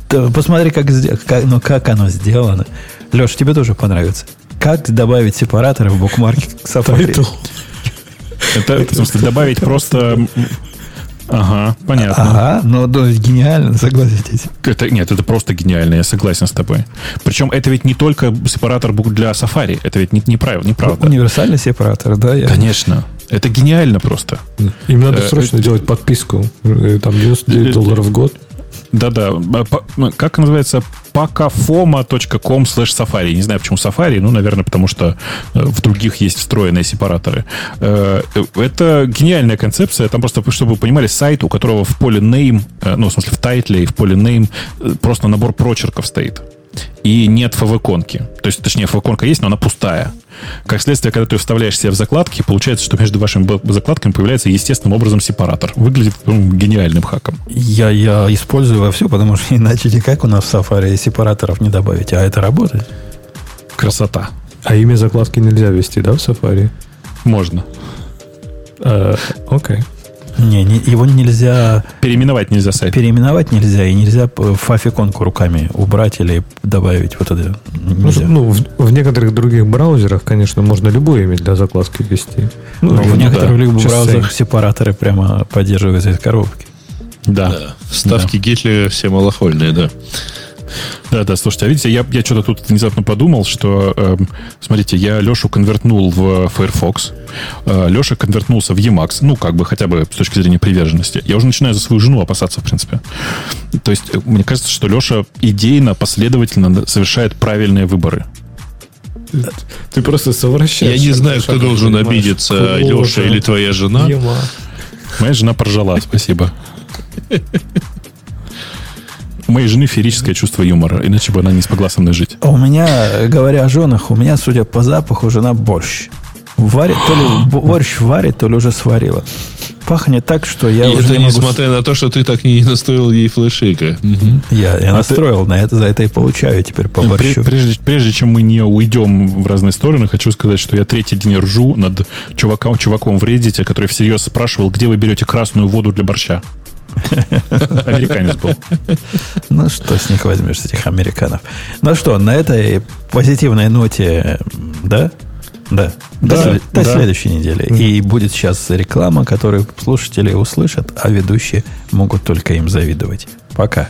Да, посмотри, как, как, ну, как оно сделано. Леш, тебе тоже понравится. Как добавить сепараторы в букмарке к Safari? Это, в смысле, добавить просто... Ага, понятно. Ага, ну да, гениально, согласитесь. Это, нет, это просто гениально, я согласен с тобой. Причем это ведь не только сепаратор для Safari, это ведь не, неправильно, неправда. Универсальный сепаратор, да? Я... Конечно. Это гениально просто. Им надо Э, срочно делать подписку. Э, Там 99 долларов в год. Да-да. А, по- Как называется? pakafoma.com slash safari. Не знаю, почему Safari. Ну, наверное, потому что э, в других есть встроенные сепараторы. Э, Это гениальная концепция. Там просто, чтобы вы понимали, сайт, у которого в поле name, э, ну, в смысле, в тайтле и в поле name э, просто набор прочерков стоит. И нет favicon-ки. То есть, точнее, favicon есть, но она пустая. Как следствие, когда ты ее вставляешь себе в закладки, получается, что между вашими закладками появляется естественным образом сепаратор. Выглядит ну, гениальным хаком. Я, я использую во все, потому что иначе никак у нас в Safari сепараторов не добавить. А это работает. Красота. А имя закладки нельзя ввести, да, в Safari? Можно. Э, Окей. Не, не- его нельзя Переименовать нельзя сайт. переименовать нельзя, и нельзя фафиконку руками убрать или добавить вот это. Ну, Нельзя. ну, в, в некоторых других браузерах, конечно, можно любое имя для закладки ввести. Но Ну, в некоторых да, любых just браузерах сепараторы прямо поддерживаются из коробки. Да. Да. Ставки Гитлера все малохольные, да. Да, да, слушайте, а видите, я, я что-то тут внезапно подумал, что, эм, смотрите, я Лешу конвертнул в Firefox, э, Леша конвертнулся в Emacs, ну, как бы хотя бы с точки зрения приверженности. Я уже начинаю за свою жену опасаться, в принципе. То есть, э, мне кажется, что Леша идейно, последовательно совершает правильные выборы. Ты просто совращаешь. Я не знаю, кто должен обидеться. Леша или твоя жена. Ема. Моя жена поржала, спасибо. У моей жены феерическое чувство юмора, иначе бы она не смогла со мной жить. А У меня, говоря о женах, у меня, судя по запаху, жена борщ. Варит, то ли бо- борщ варит, то ли уже сварила. Пахнет так, что я И уже это не могу... несмотря на то, что ты так не настроил ей флешика. Я, я настроил на это, за это и получаю теперь по борщу. Прежде, прежде чем мы не уйдем в разные стороны, хочу сказать, что я третий день ржу над чуваком, чуваком в Reddit, который всерьез спрашивал, где вы берете красную воду для борща. Американец был. Ну, что с них возьмешь, с этих американцев? Ну что, на этой позитивной ноте, да? Да. До, Да, до да. следующей недели. И будет сейчас реклама, которую слушатели услышат, а ведущие могут только им завидовать. Пока.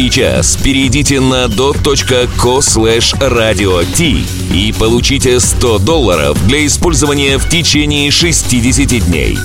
сейчас. Перейдите на dot.co slash radio T и получите 100 долларов для использования в течение 60 дней.